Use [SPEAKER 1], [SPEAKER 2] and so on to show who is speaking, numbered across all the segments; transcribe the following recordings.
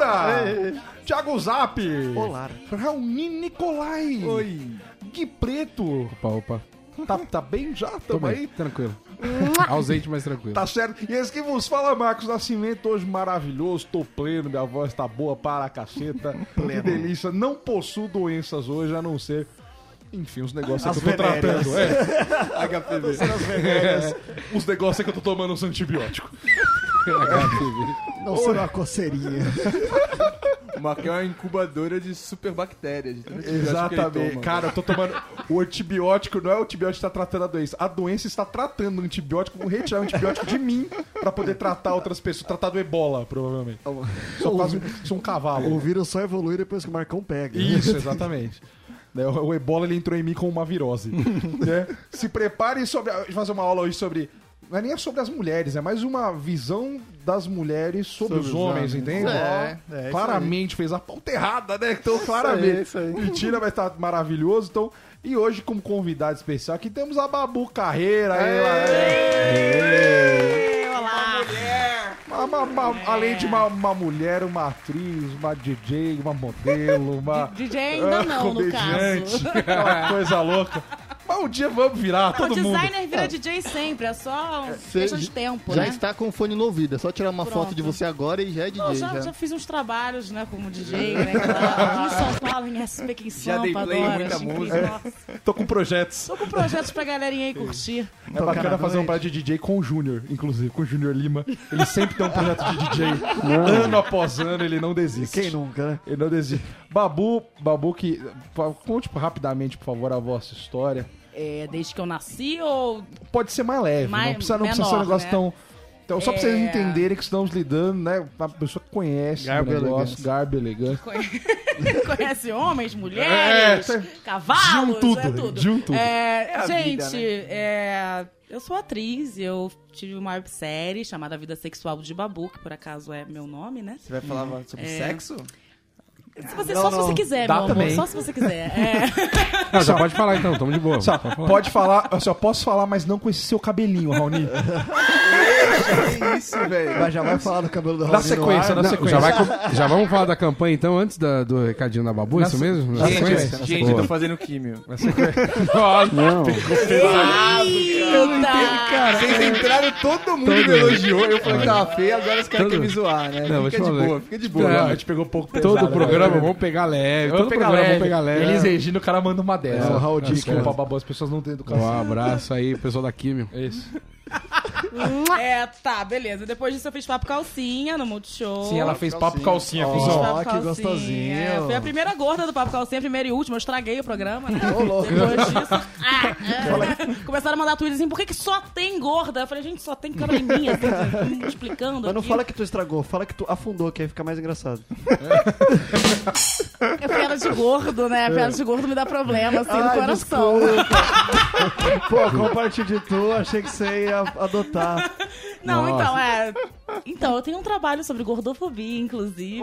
[SPEAKER 1] Kimura. Thiago Zap.
[SPEAKER 2] Olá.
[SPEAKER 1] Raoni Nicolai.
[SPEAKER 2] Oi.
[SPEAKER 1] Gui Preto.
[SPEAKER 3] Opa, opa.
[SPEAKER 1] Tá, tá bem já?
[SPEAKER 3] Tô
[SPEAKER 1] Tamo
[SPEAKER 3] bem,
[SPEAKER 1] aí?
[SPEAKER 3] tranquilo. Ausente, mas tranquilo.
[SPEAKER 1] Tá certo. E esse que vos fala, Marcos Nascimento, hoje maravilhoso, tô pleno, minha voz tá boa para a caceta. Que delícia. Não possuo doenças hoje, a não ser. Enfim, os negócios
[SPEAKER 2] As
[SPEAKER 1] que eu tô
[SPEAKER 2] venéreas.
[SPEAKER 1] tratando. É.
[SPEAKER 2] HPV. As venéreas.
[SPEAKER 1] Os negócios que eu tô tomando os antibióticos.
[SPEAKER 2] Não será uma coceirinha.
[SPEAKER 4] O Marquinhos é uma incubadora de superbactérias. que ele
[SPEAKER 1] Exatamente.
[SPEAKER 4] toma.
[SPEAKER 1] Cara, eu tô tomando. O antibiótico não é o antibiótico que tá tratando a doença. A doença está tratando o antibiótico. Vou retirar o antibiótico de mim pra poder tratar outras pessoas. Tratar do ebola, provavelmente. Sou quase um, sou um cavalo.
[SPEAKER 2] O vírus só evolui depois que o Marcão pega.
[SPEAKER 1] Isso, exatamente. Né, O o ebola ele entrou em mim com uma virose. né? Se preparem sobre. Fazer uma aula hoje sobre. Não é nem sobre as mulheres, é mais uma visão das mulheres sobre, os homens, entende?
[SPEAKER 2] É, é isso
[SPEAKER 1] claramente fez a ponta errada, né? Então, claramente.
[SPEAKER 2] isso aí.
[SPEAKER 1] Mentira, vai estar maravilhoso. Então, e hoje, como convidado especial, aqui temos a Babu Carreira. Aí,
[SPEAKER 5] Olá!
[SPEAKER 1] uma- uma- uma- Além de uma, uma mulher, uma atriz, uma DJ, uma modelo, uma.
[SPEAKER 5] DJ ainda
[SPEAKER 1] ah,
[SPEAKER 5] não, no
[SPEAKER 1] comediante,
[SPEAKER 5] caso.
[SPEAKER 1] Aquela coisa louca. Mas um dia vamos virar,
[SPEAKER 5] Não,
[SPEAKER 1] todo mundo.
[SPEAKER 5] designer vira DJ sempre, é só questão de tempo,
[SPEAKER 6] já
[SPEAKER 5] né?
[SPEAKER 6] está com o fone no ouvido, é só tirar uma
[SPEAKER 5] Pronto.
[SPEAKER 6] foto de você agora e já é DJ.
[SPEAKER 5] Não, já,
[SPEAKER 6] já.
[SPEAKER 5] já fiz uns trabalhos, né, como DJ, né? Aqui em São Paulo, em SP, aqui em
[SPEAKER 4] Já dei
[SPEAKER 5] Sampa,
[SPEAKER 4] play em
[SPEAKER 5] adoro,
[SPEAKER 4] muita
[SPEAKER 5] acho incrível.
[SPEAKER 4] música.
[SPEAKER 5] Nossa.
[SPEAKER 1] Tô com projetos.
[SPEAKER 5] Tô com projetos pra galerinha aí curtir.
[SPEAKER 1] É bacana fazer um projeto de DJ com o Júnior, inclusive, com o Júnior Lima. Ele sempre tem um projeto de DJ. Ano após ano, ele não desiste.
[SPEAKER 2] Quem nunca, né?
[SPEAKER 1] Ele não desiste. Babu, Babu, que. Conte rapidamente, por favor, a vossa história.
[SPEAKER 5] É, desde que eu nasci ou...
[SPEAKER 1] Pode ser mais leve,
[SPEAKER 5] Mais-
[SPEAKER 1] não precisa, não precisa ser um
[SPEAKER 5] menor,
[SPEAKER 1] negócio
[SPEAKER 5] né?
[SPEAKER 1] tão. Então, só pra vocês
[SPEAKER 5] É.
[SPEAKER 1] entenderem que estamos lidando, né? Uma pessoa que conhece
[SPEAKER 6] Garbo
[SPEAKER 1] o negócio,
[SPEAKER 6] elegância.
[SPEAKER 1] garbo elegante.
[SPEAKER 5] Conhece homens, mulheres,
[SPEAKER 1] É,
[SPEAKER 5] cavalos,
[SPEAKER 1] de um tudo,
[SPEAKER 5] é tudo.
[SPEAKER 1] de um tudo.
[SPEAKER 5] É,
[SPEAKER 4] a
[SPEAKER 5] gente,
[SPEAKER 4] vida, né?
[SPEAKER 5] é, eu sou atriz, eu tive uma websérie chamada Vida Sexual de Babu, que por acaso é meu nome, né?
[SPEAKER 4] Você vai falar sobre
[SPEAKER 5] É.
[SPEAKER 4] sexo?
[SPEAKER 5] Se você,
[SPEAKER 2] Não,
[SPEAKER 5] só se
[SPEAKER 2] não.
[SPEAKER 5] você quiser,
[SPEAKER 1] Dá
[SPEAKER 5] meu só se você quiser. É.
[SPEAKER 3] Não, já pode falar então, tamo de boa.
[SPEAKER 1] Só,
[SPEAKER 3] Pode falar.
[SPEAKER 1] pode falar, eu só posso falar, mas não com esse seu cabelinho, Raoni.
[SPEAKER 4] Que isso, velho.
[SPEAKER 2] Mas já vai falar do cabelo do
[SPEAKER 1] Na
[SPEAKER 2] Raoni no
[SPEAKER 1] sequência, na sequência.
[SPEAKER 3] já, vai já vamos falar da campanha então, antes da- do recadinho da Babu,
[SPEAKER 1] Na
[SPEAKER 3] isso
[SPEAKER 1] se-
[SPEAKER 3] mesmo? Na
[SPEAKER 4] Gente,
[SPEAKER 3] sequência?
[SPEAKER 4] gente,
[SPEAKER 3] Boa.
[SPEAKER 4] eu tô fazendo químio.
[SPEAKER 3] Não,
[SPEAKER 5] Eita!
[SPEAKER 4] Vocês entraram, todo mundo me elogiou. Eu falei que tava feio, agora os caras
[SPEAKER 3] Todo-
[SPEAKER 4] querem me zoar, né?
[SPEAKER 3] Não,
[SPEAKER 4] fica de boa, fica de boa.
[SPEAKER 3] É,
[SPEAKER 1] a gente pegou um pouco pesado,
[SPEAKER 3] todo o
[SPEAKER 1] né?
[SPEAKER 3] Programa, vamos pegar leve.
[SPEAKER 1] Vamos
[SPEAKER 3] Todo
[SPEAKER 1] pegar
[SPEAKER 3] programa
[SPEAKER 1] leve.
[SPEAKER 3] vamos pegar leve.
[SPEAKER 1] Eles Regina, o cara manda uma dessa.
[SPEAKER 2] É, o Raul.
[SPEAKER 1] Desculpa, Babu, as pessoas não têm educação.
[SPEAKER 3] Um abraço aí, pessoal da Químio.
[SPEAKER 1] Isso.
[SPEAKER 5] É, tá, beleza. Depois disso eu fiz papo calcinha no Multishow.
[SPEAKER 1] Sim, ela fez papo calcinha,
[SPEAKER 2] Ó,
[SPEAKER 5] Fiz
[SPEAKER 1] cuzão.
[SPEAKER 5] Papo
[SPEAKER 2] que
[SPEAKER 5] Calcinha.
[SPEAKER 2] gostosinho.
[SPEAKER 5] É, fui a primeira gorda do Papo Calcinha, a primeira e última. Eu estraguei o programa, né?
[SPEAKER 2] Ô, louco.
[SPEAKER 5] Depois disso. ah, é. Começaram a mandar tweets assim, por que, que só tem gorda? Eu falei, gente, só tem câmera em mim, assim, explicando.
[SPEAKER 2] Mas não
[SPEAKER 5] aqui.
[SPEAKER 2] fala que tu estragou, fala que tu afundou, que aí fica mais engraçado.
[SPEAKER 5] É piada de gordo, né? Piada de gordo me dá problema, assim, no
[SPEAKER 2] Ai,
[SPEAKER 5] coração.
[SPEAKER 2] Pô, de tu, achei que você ia adotar.
[SPEAKER 5] Não,
[SPEAKER 3] Nossa.
[SPEAKER 5] então, é. Então, eu tenho um trabalho sobre gordofobia, inclusive.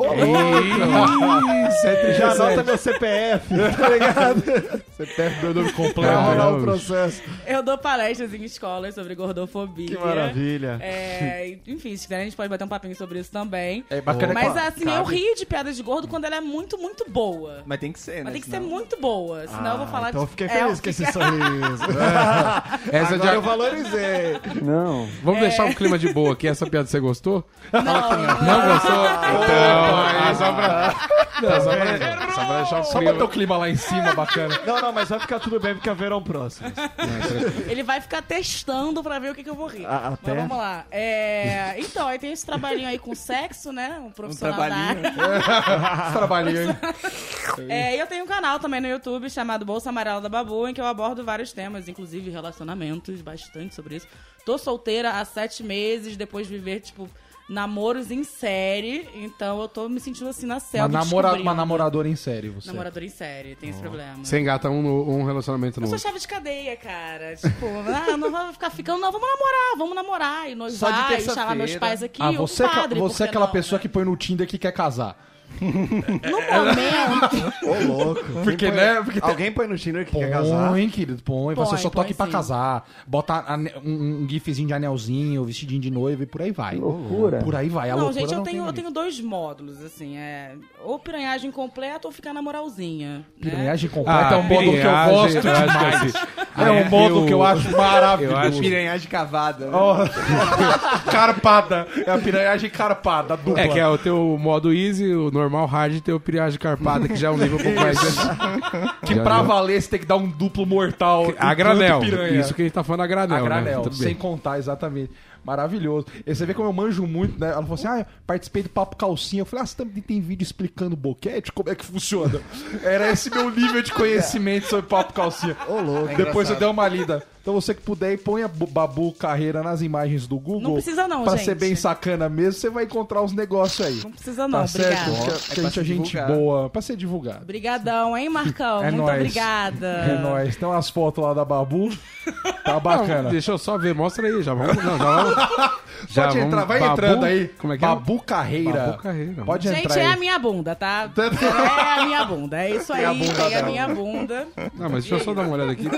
[SPEAKER 2] Já anota meu CPF, tá ligado?
[SPEAKER 1] CPF meu nome
[SPEAKER 2] Vai
[SPEAKER 1] completo.
[SPEAKER 2] rolar o processo.
[SPEAKER 5] Eu dou palestras em escolas sobre gordofobia.
[SPEAKER 2] Que maravilha.
[SPEAKER 5] É, enfim, se quiser a gente pode bater um papinho sobre isso também.
[SPEAKER 1] É bacana
[SPEAKER 5] Mas assim, eu rio de piada de gordo quando ela é muito, muito boa.
[SPEAKER 4] Mas tem que ser, né?
[SPEAKER 5] Mas tem que ser
[SPEAKER 4] senão-
[SPEAKER 5] muito boa, senão eu vou falar
[SPEAKER 2] Então eu
[SPEAKER 5] de...
[SPEAKER 2] fiquei
[SPEAKER 5] É,
[SPEAKER 2] feliz
[SPEAKER 5] eu
[SPEAKER 2] com esse sorriso.
[SPEAKER 3] Essa
[SPEAKER 2] Agora
[SPEAKER 3] de...
[SPEAKER 2] eu valorizei.
[SPEAKER 6] Não.
[SPEAKER 3] Vamos deixar um clima de boa aqui. Essa piada você gostou?
[SPEAKER 5] Não,
[SPEAKER 3] Não gostou? Então, ah, só pra... Não, só pra, só pra deixar o
[SPEAKER 1] Só
[SPEAKER 3] clima.
[SPEAKER 1] botar o clima lá em cima, bacana.
[SPEAKER 2] Não, não, mas vai ficar tudo bem porque haverão próximos.
[SPEAKER 5] ele vai ficar testando pra ver o que, que eu vou rir.
[SPEAKER 2] A- até?
[SPEAKER 5] Mas vamos lá. É, Então, aí tem esse trabalhinho aí com sexo, né? Um
[SPEAKER 4] Um
[SPEAKER 5] profissional da
[SPEAKER 4] trabalhinho.
[SPEAKER 5] área.
[SPEAKER 1] Esse trabalhinho aí.
[SPEAKER 5] É, e eu tenho um canal também no YouTube chamado Bolsa Amarela da Babu, em que eu abordo vários temas, inclusive relacionamentos, bastante sobre isso. Tô solteira há sete meses, depois de viver, tipo, namoros em série. Então eu tô me sentindo assim na
[SPEAKER 1] Uma,
[SPEAKER 5] selva.
[SPEAKER 1] namora,
[SPEAKER 5] descobrindo.
[SPEAKER 1] uma namoradora em série, você.
[SPEAKER 5] Namoradora em série, tem esse problema.
[SPEAKER 3] Você engata um, um relacionamento no
[SPEAKER 5] Eu sou chave de cadeia, cara. Tipo, ah, não vai ficar ficando, não, vamos namorar, vamos namorar. E
[SPEAKER 4] Só de
[SPEAKER 5] noivar, e chamar meus pais aqui.
[SPEAKER 1] Ah,
[SPEAKER 5] o
[SPEAKER 1] você, é aquela-
[SPEAKER 5] padre,
[SPEAKER 1] você é
[SPEAKER 5] que
[SPEAKER 1] aquela
[SPEAKER 5] não,
[SPEAKER 1] pessoa
[SPEAKER 5] né?
[SPEAKER 1] que põe no Tinder que quer casar.
[SPEAKER 5] No momento.
[SPEAKER 2] Ô, louco.
[SPEAKER 1] Porque, né? Porque tem-
[SPEAKER 2] Alguém põe no Tinder que quer casar?
[SPEAKER 1] Põe, querido, põe. Você
[SPEAKER 5] Põe,
[SPEAKER 1] só tô
[SPEAKER 5] põe
[SPEAKER 1] aqui pra
[SPEAKER 5] sim.
[SPEAKER 1] casar. Bota um, um gifzinho de anelzinho, vestidinho de noiva e por aí vai.
[SPEAKER 7] Loucura.
[SPEAKER 1] Por aí vai. A
[SPEAKER 5] Não,
[SPEAKER 1] loucura
[SPEAKER 5] gente, eu
[SPEAKER 1] não
[SPEAKER 5] tenho,
[SPEAKER 1] tem
[SPEAKER 5] eu tenho dois módulos, assim, é... Ou piranhagem completa ou ficar na moralzinha. né?
[SPEAKER 1] Piranhagem completa é um
[SPEAKER 3] Ah,
[SPEAKER 1] módulo que eu gosto demais. É um
[SPEAKER 3] é,
[SPEAKER 1] módulo
[SPEAKER 3] eu-
[SPEAKER 1] que eu acho maravilhoso.
[SPEAKER 3] eu acho
[SPEAKER 4] Piranhagem cavada. né?
[SPEAKER 1] Ó, carpada. É a piranhagem carpada, dupla.
[SPEAKER 3] É que é o teu modo easy, o normal hard e teu piragem carpada, que já é um nível um pouco mais.
[SPEAKER 1] Que
[SPEAKER 3] Já
[SPEAKER 1] pra valer você tem que dar um duplo mortal.
[SPEAKER 3] A granel. Isso que a gente tá falando a granel.
[SPEAKER 1] A granel,
[SPEAKER 3] né?
[SPEAKER 1] Sem contar, exatamente. Maravilhoso. E você vê como eu manjo muito, né? Ela falou assim: ah, eu participei do Papo Calcinha. Eu falei, ah, você também tem vídeo explicando boquete? Como é que funciona? Era esse meu nível de conhecimento sobre Papo Calcinha.
[SPEAKER 2] Ô, louco.
[SPEAKER 1] Depois eu dei uma lida. Então você que puder, põe a Bu- Babu Carreira nas imagens do Google.
[SPEAKER 5] Não precisa não,
[SPEAKER 1] Pra
[SPEAKER 5] gente.
[SPEAKER 1] ser bem sacana mesmo, você vai encontrar os negócios aí.
[SPEAKER 5] Não precisa não,
[SPEAKER 1] tá certo?
[SPEAKER 5] obrigada.
[SPEAKER 1] Que, que a
[SPEAKER 4] pra
[SPEAKER 1] gente é
[SPEAKER 4] se
[SPEAKER 1] gente
[SPEAKER 4] divulgar.
[SPEAKER 1] boa. Pra ser divulgado.
[SPEAKER 5] Obrigadão, hein, Marcão?
[SPEAKER 1] É
[SPEAKER 5] Muito
[SPEAKER 1] nóis.
[SPEAKER 5] obrigada.
[SPEAKER 1] É nóis. Tem umas fotos lá da Babu. Tá bacana.
[SPEAKER 3] Não, deixa eu só ver, mostra aí, já vamos. Não, já vamos. já
[SPEAKER 1] Pode
[SPEAKER 3] vamos-
[SPEAKER 1] entrar, vai
[SPEAKER 3] Babu-
[SPEAKER 1] entrando aí.
[SPEAKER 3] Como é que é?
[SPEAKER 1] Babu Carreira.
[SPEAKER 3] Babu Carreira.
[SPEAKER 1] Pode
[SPEAKER 5] Gente,
[SPEAKER 1] entrar
[SPEAKER 5] é
[SPEAKER 1] aí.
[SPEAKER 5] a minha bunda, tá? É a minha bunda. É isso aí,
[SPEAKER 1] a bunda
[SPEAKER 5] tem a minha bunda.
[SPEAKER 3] Não, mas deixa eu só dar uma olhada aqui.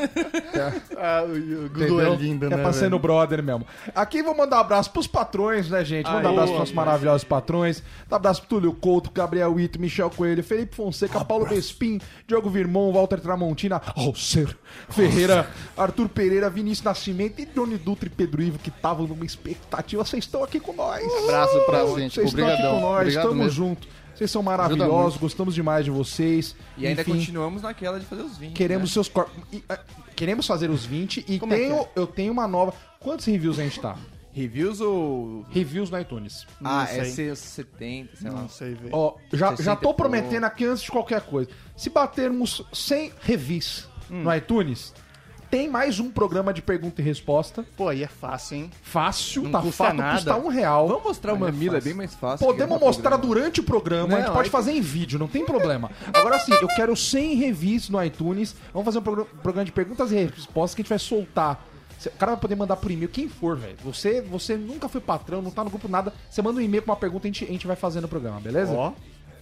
[SPEAKER 6] Ah, o, é lindo,
[SPEAKER 1] é
[SPEAKER 6] né?
[SPEAKER 1] pra ser no brother mesmo. Aqui vou mandar um abraço pros patrões, né, gente? Mandar um abraço pros nossos maravilhosos patrões. Um abraço pro Túlio Couto, Gabriel Ito, Michel Coelho, Felipe Fonseca, Paulo Bespin, Diogo Virmão, Walter Tramontina, Alcer Ferreira, Arthur Pereira, Vinícius Nascimento e Johnny Dutra e Pedro Ivo, que estavam numa expectativa. Vocês estão aqui com nós.
[SPEAKER 6] Abraço pra gente.
[SPEAKER 1] Vocês estão aqui com nós,
[SPEAKER 6] Obrigado
[SPEAKER 1] tamo
[SPEAKER 6] mesmo.
[SPEAKER 1] junto. Vocês são maravilhosos, gostamos demais de vocês.
[SPEAKER 4] E ainda
[SPEAKER 1] Enfim,
[SPEAKER 4] continuamos naquela de fazer os 20.
[SPEAKER 1] Queremos
[SPEAKER 4] né?
[SPEAKER 1] seus corpos. e, ah, Queremos fazer os 20 e
[SPEAKER 6] Como é
[SPEAKER 1] tenho,
[SPEAKER 6] é?
[SPEAKER 1] eu tenho uma nova. Quantos reviews a gente tá?
[SPEAKER 4] Reviews ou.
[SPEAKER 1] Reviews no iTunes.
[SPEAKER 4] Ah, é ser 70, sei lá.
[SPEAKER 6] Não sei ver.
[SPEAKER 1] Ó, já,
[SPEAKER 4] 60
[SPEAKER 1] já tô prometendo aqui antes de qualquer coisa. Se batermos 100 reviews
[SPEAKER 6] Hum.
[SPEAKER 1] no iTunes, tem mais um programa de pergunta e resposta.
[SPEAKER 6] Pô, aí é fácil, hein?
[SPEAKER 1] Fácil,
[SPEAKER 6] Não
[SPEAKER 1] tá
[SPEAKER 6] custa
[SPEAKER 1] fácil,
[SPEAKER 6] nada.
[SPEAKER 1] custa um real.
[SPEAKER 4] Vamos mostrar o mamilo, é bem mais fácil.
[SPEAKER 1] Podemos mostrar
[SPEAKER 4] programa.
[SPEAKER 1] durante o programa, a gente
[SPEAKER 4] Não,
[SPEAKER 1] pode
[SPEAKER 4] aí-
[SPEAKER 1] fazer em vídeo, não tem problema. Agora sim, eu quero 100 reviews no iTunes. Vamos fazer um programa, de perguntas e respostas que a gente vai soltar. O cara vai poder mandar por e-mail, quem for, velho. Você, você nunca foi patrão, não tá no grupo nada. Você manda um e-mail com uma pergunta e a gente, a gente vai fazer no programa, beleza?
[SPEAKER 2] Ó,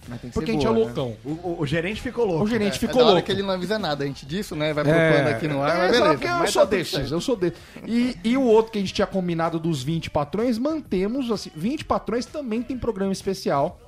[SPEAKER 4] Mas tem que
[SPEAKER 1] Porque a
[SPEAKER 4] ser
[SPEAKER 1] gente
[SPEAKER 4] boa,
[SPEAKER 1] é
[SPEAKER 4] né?
[SPEAKER 1] loucão.
[SPEAKER 2] o, o- o gerente ficou louco.
[SPEAKER 1] O gerente
[SPEAKER 6] É
[SPEAKER 1] ficou
[SPEAKER 6] hora
[SPEAKER 1] louco.
[SPEAKER 6] que ele não avisa nada. A gente disso, né? Vai
[SPEAKER 3] É.
[SPEAKER 6] propondo aqui no ar,
[SPEAKER 1] É,
[SPEAKER 6] mas beleza.
[SPEAKER 1] porque eu
[SPEAKER 6] Mas
[SPEAKER 1] sou
[SPEAKER 6] tá
[SPEAKER 1] desses, eu sou desses. E, e o outro que a gente tinha combinado dos 20 patrões, mantemos, assim, 20 patrões também tem programa especial,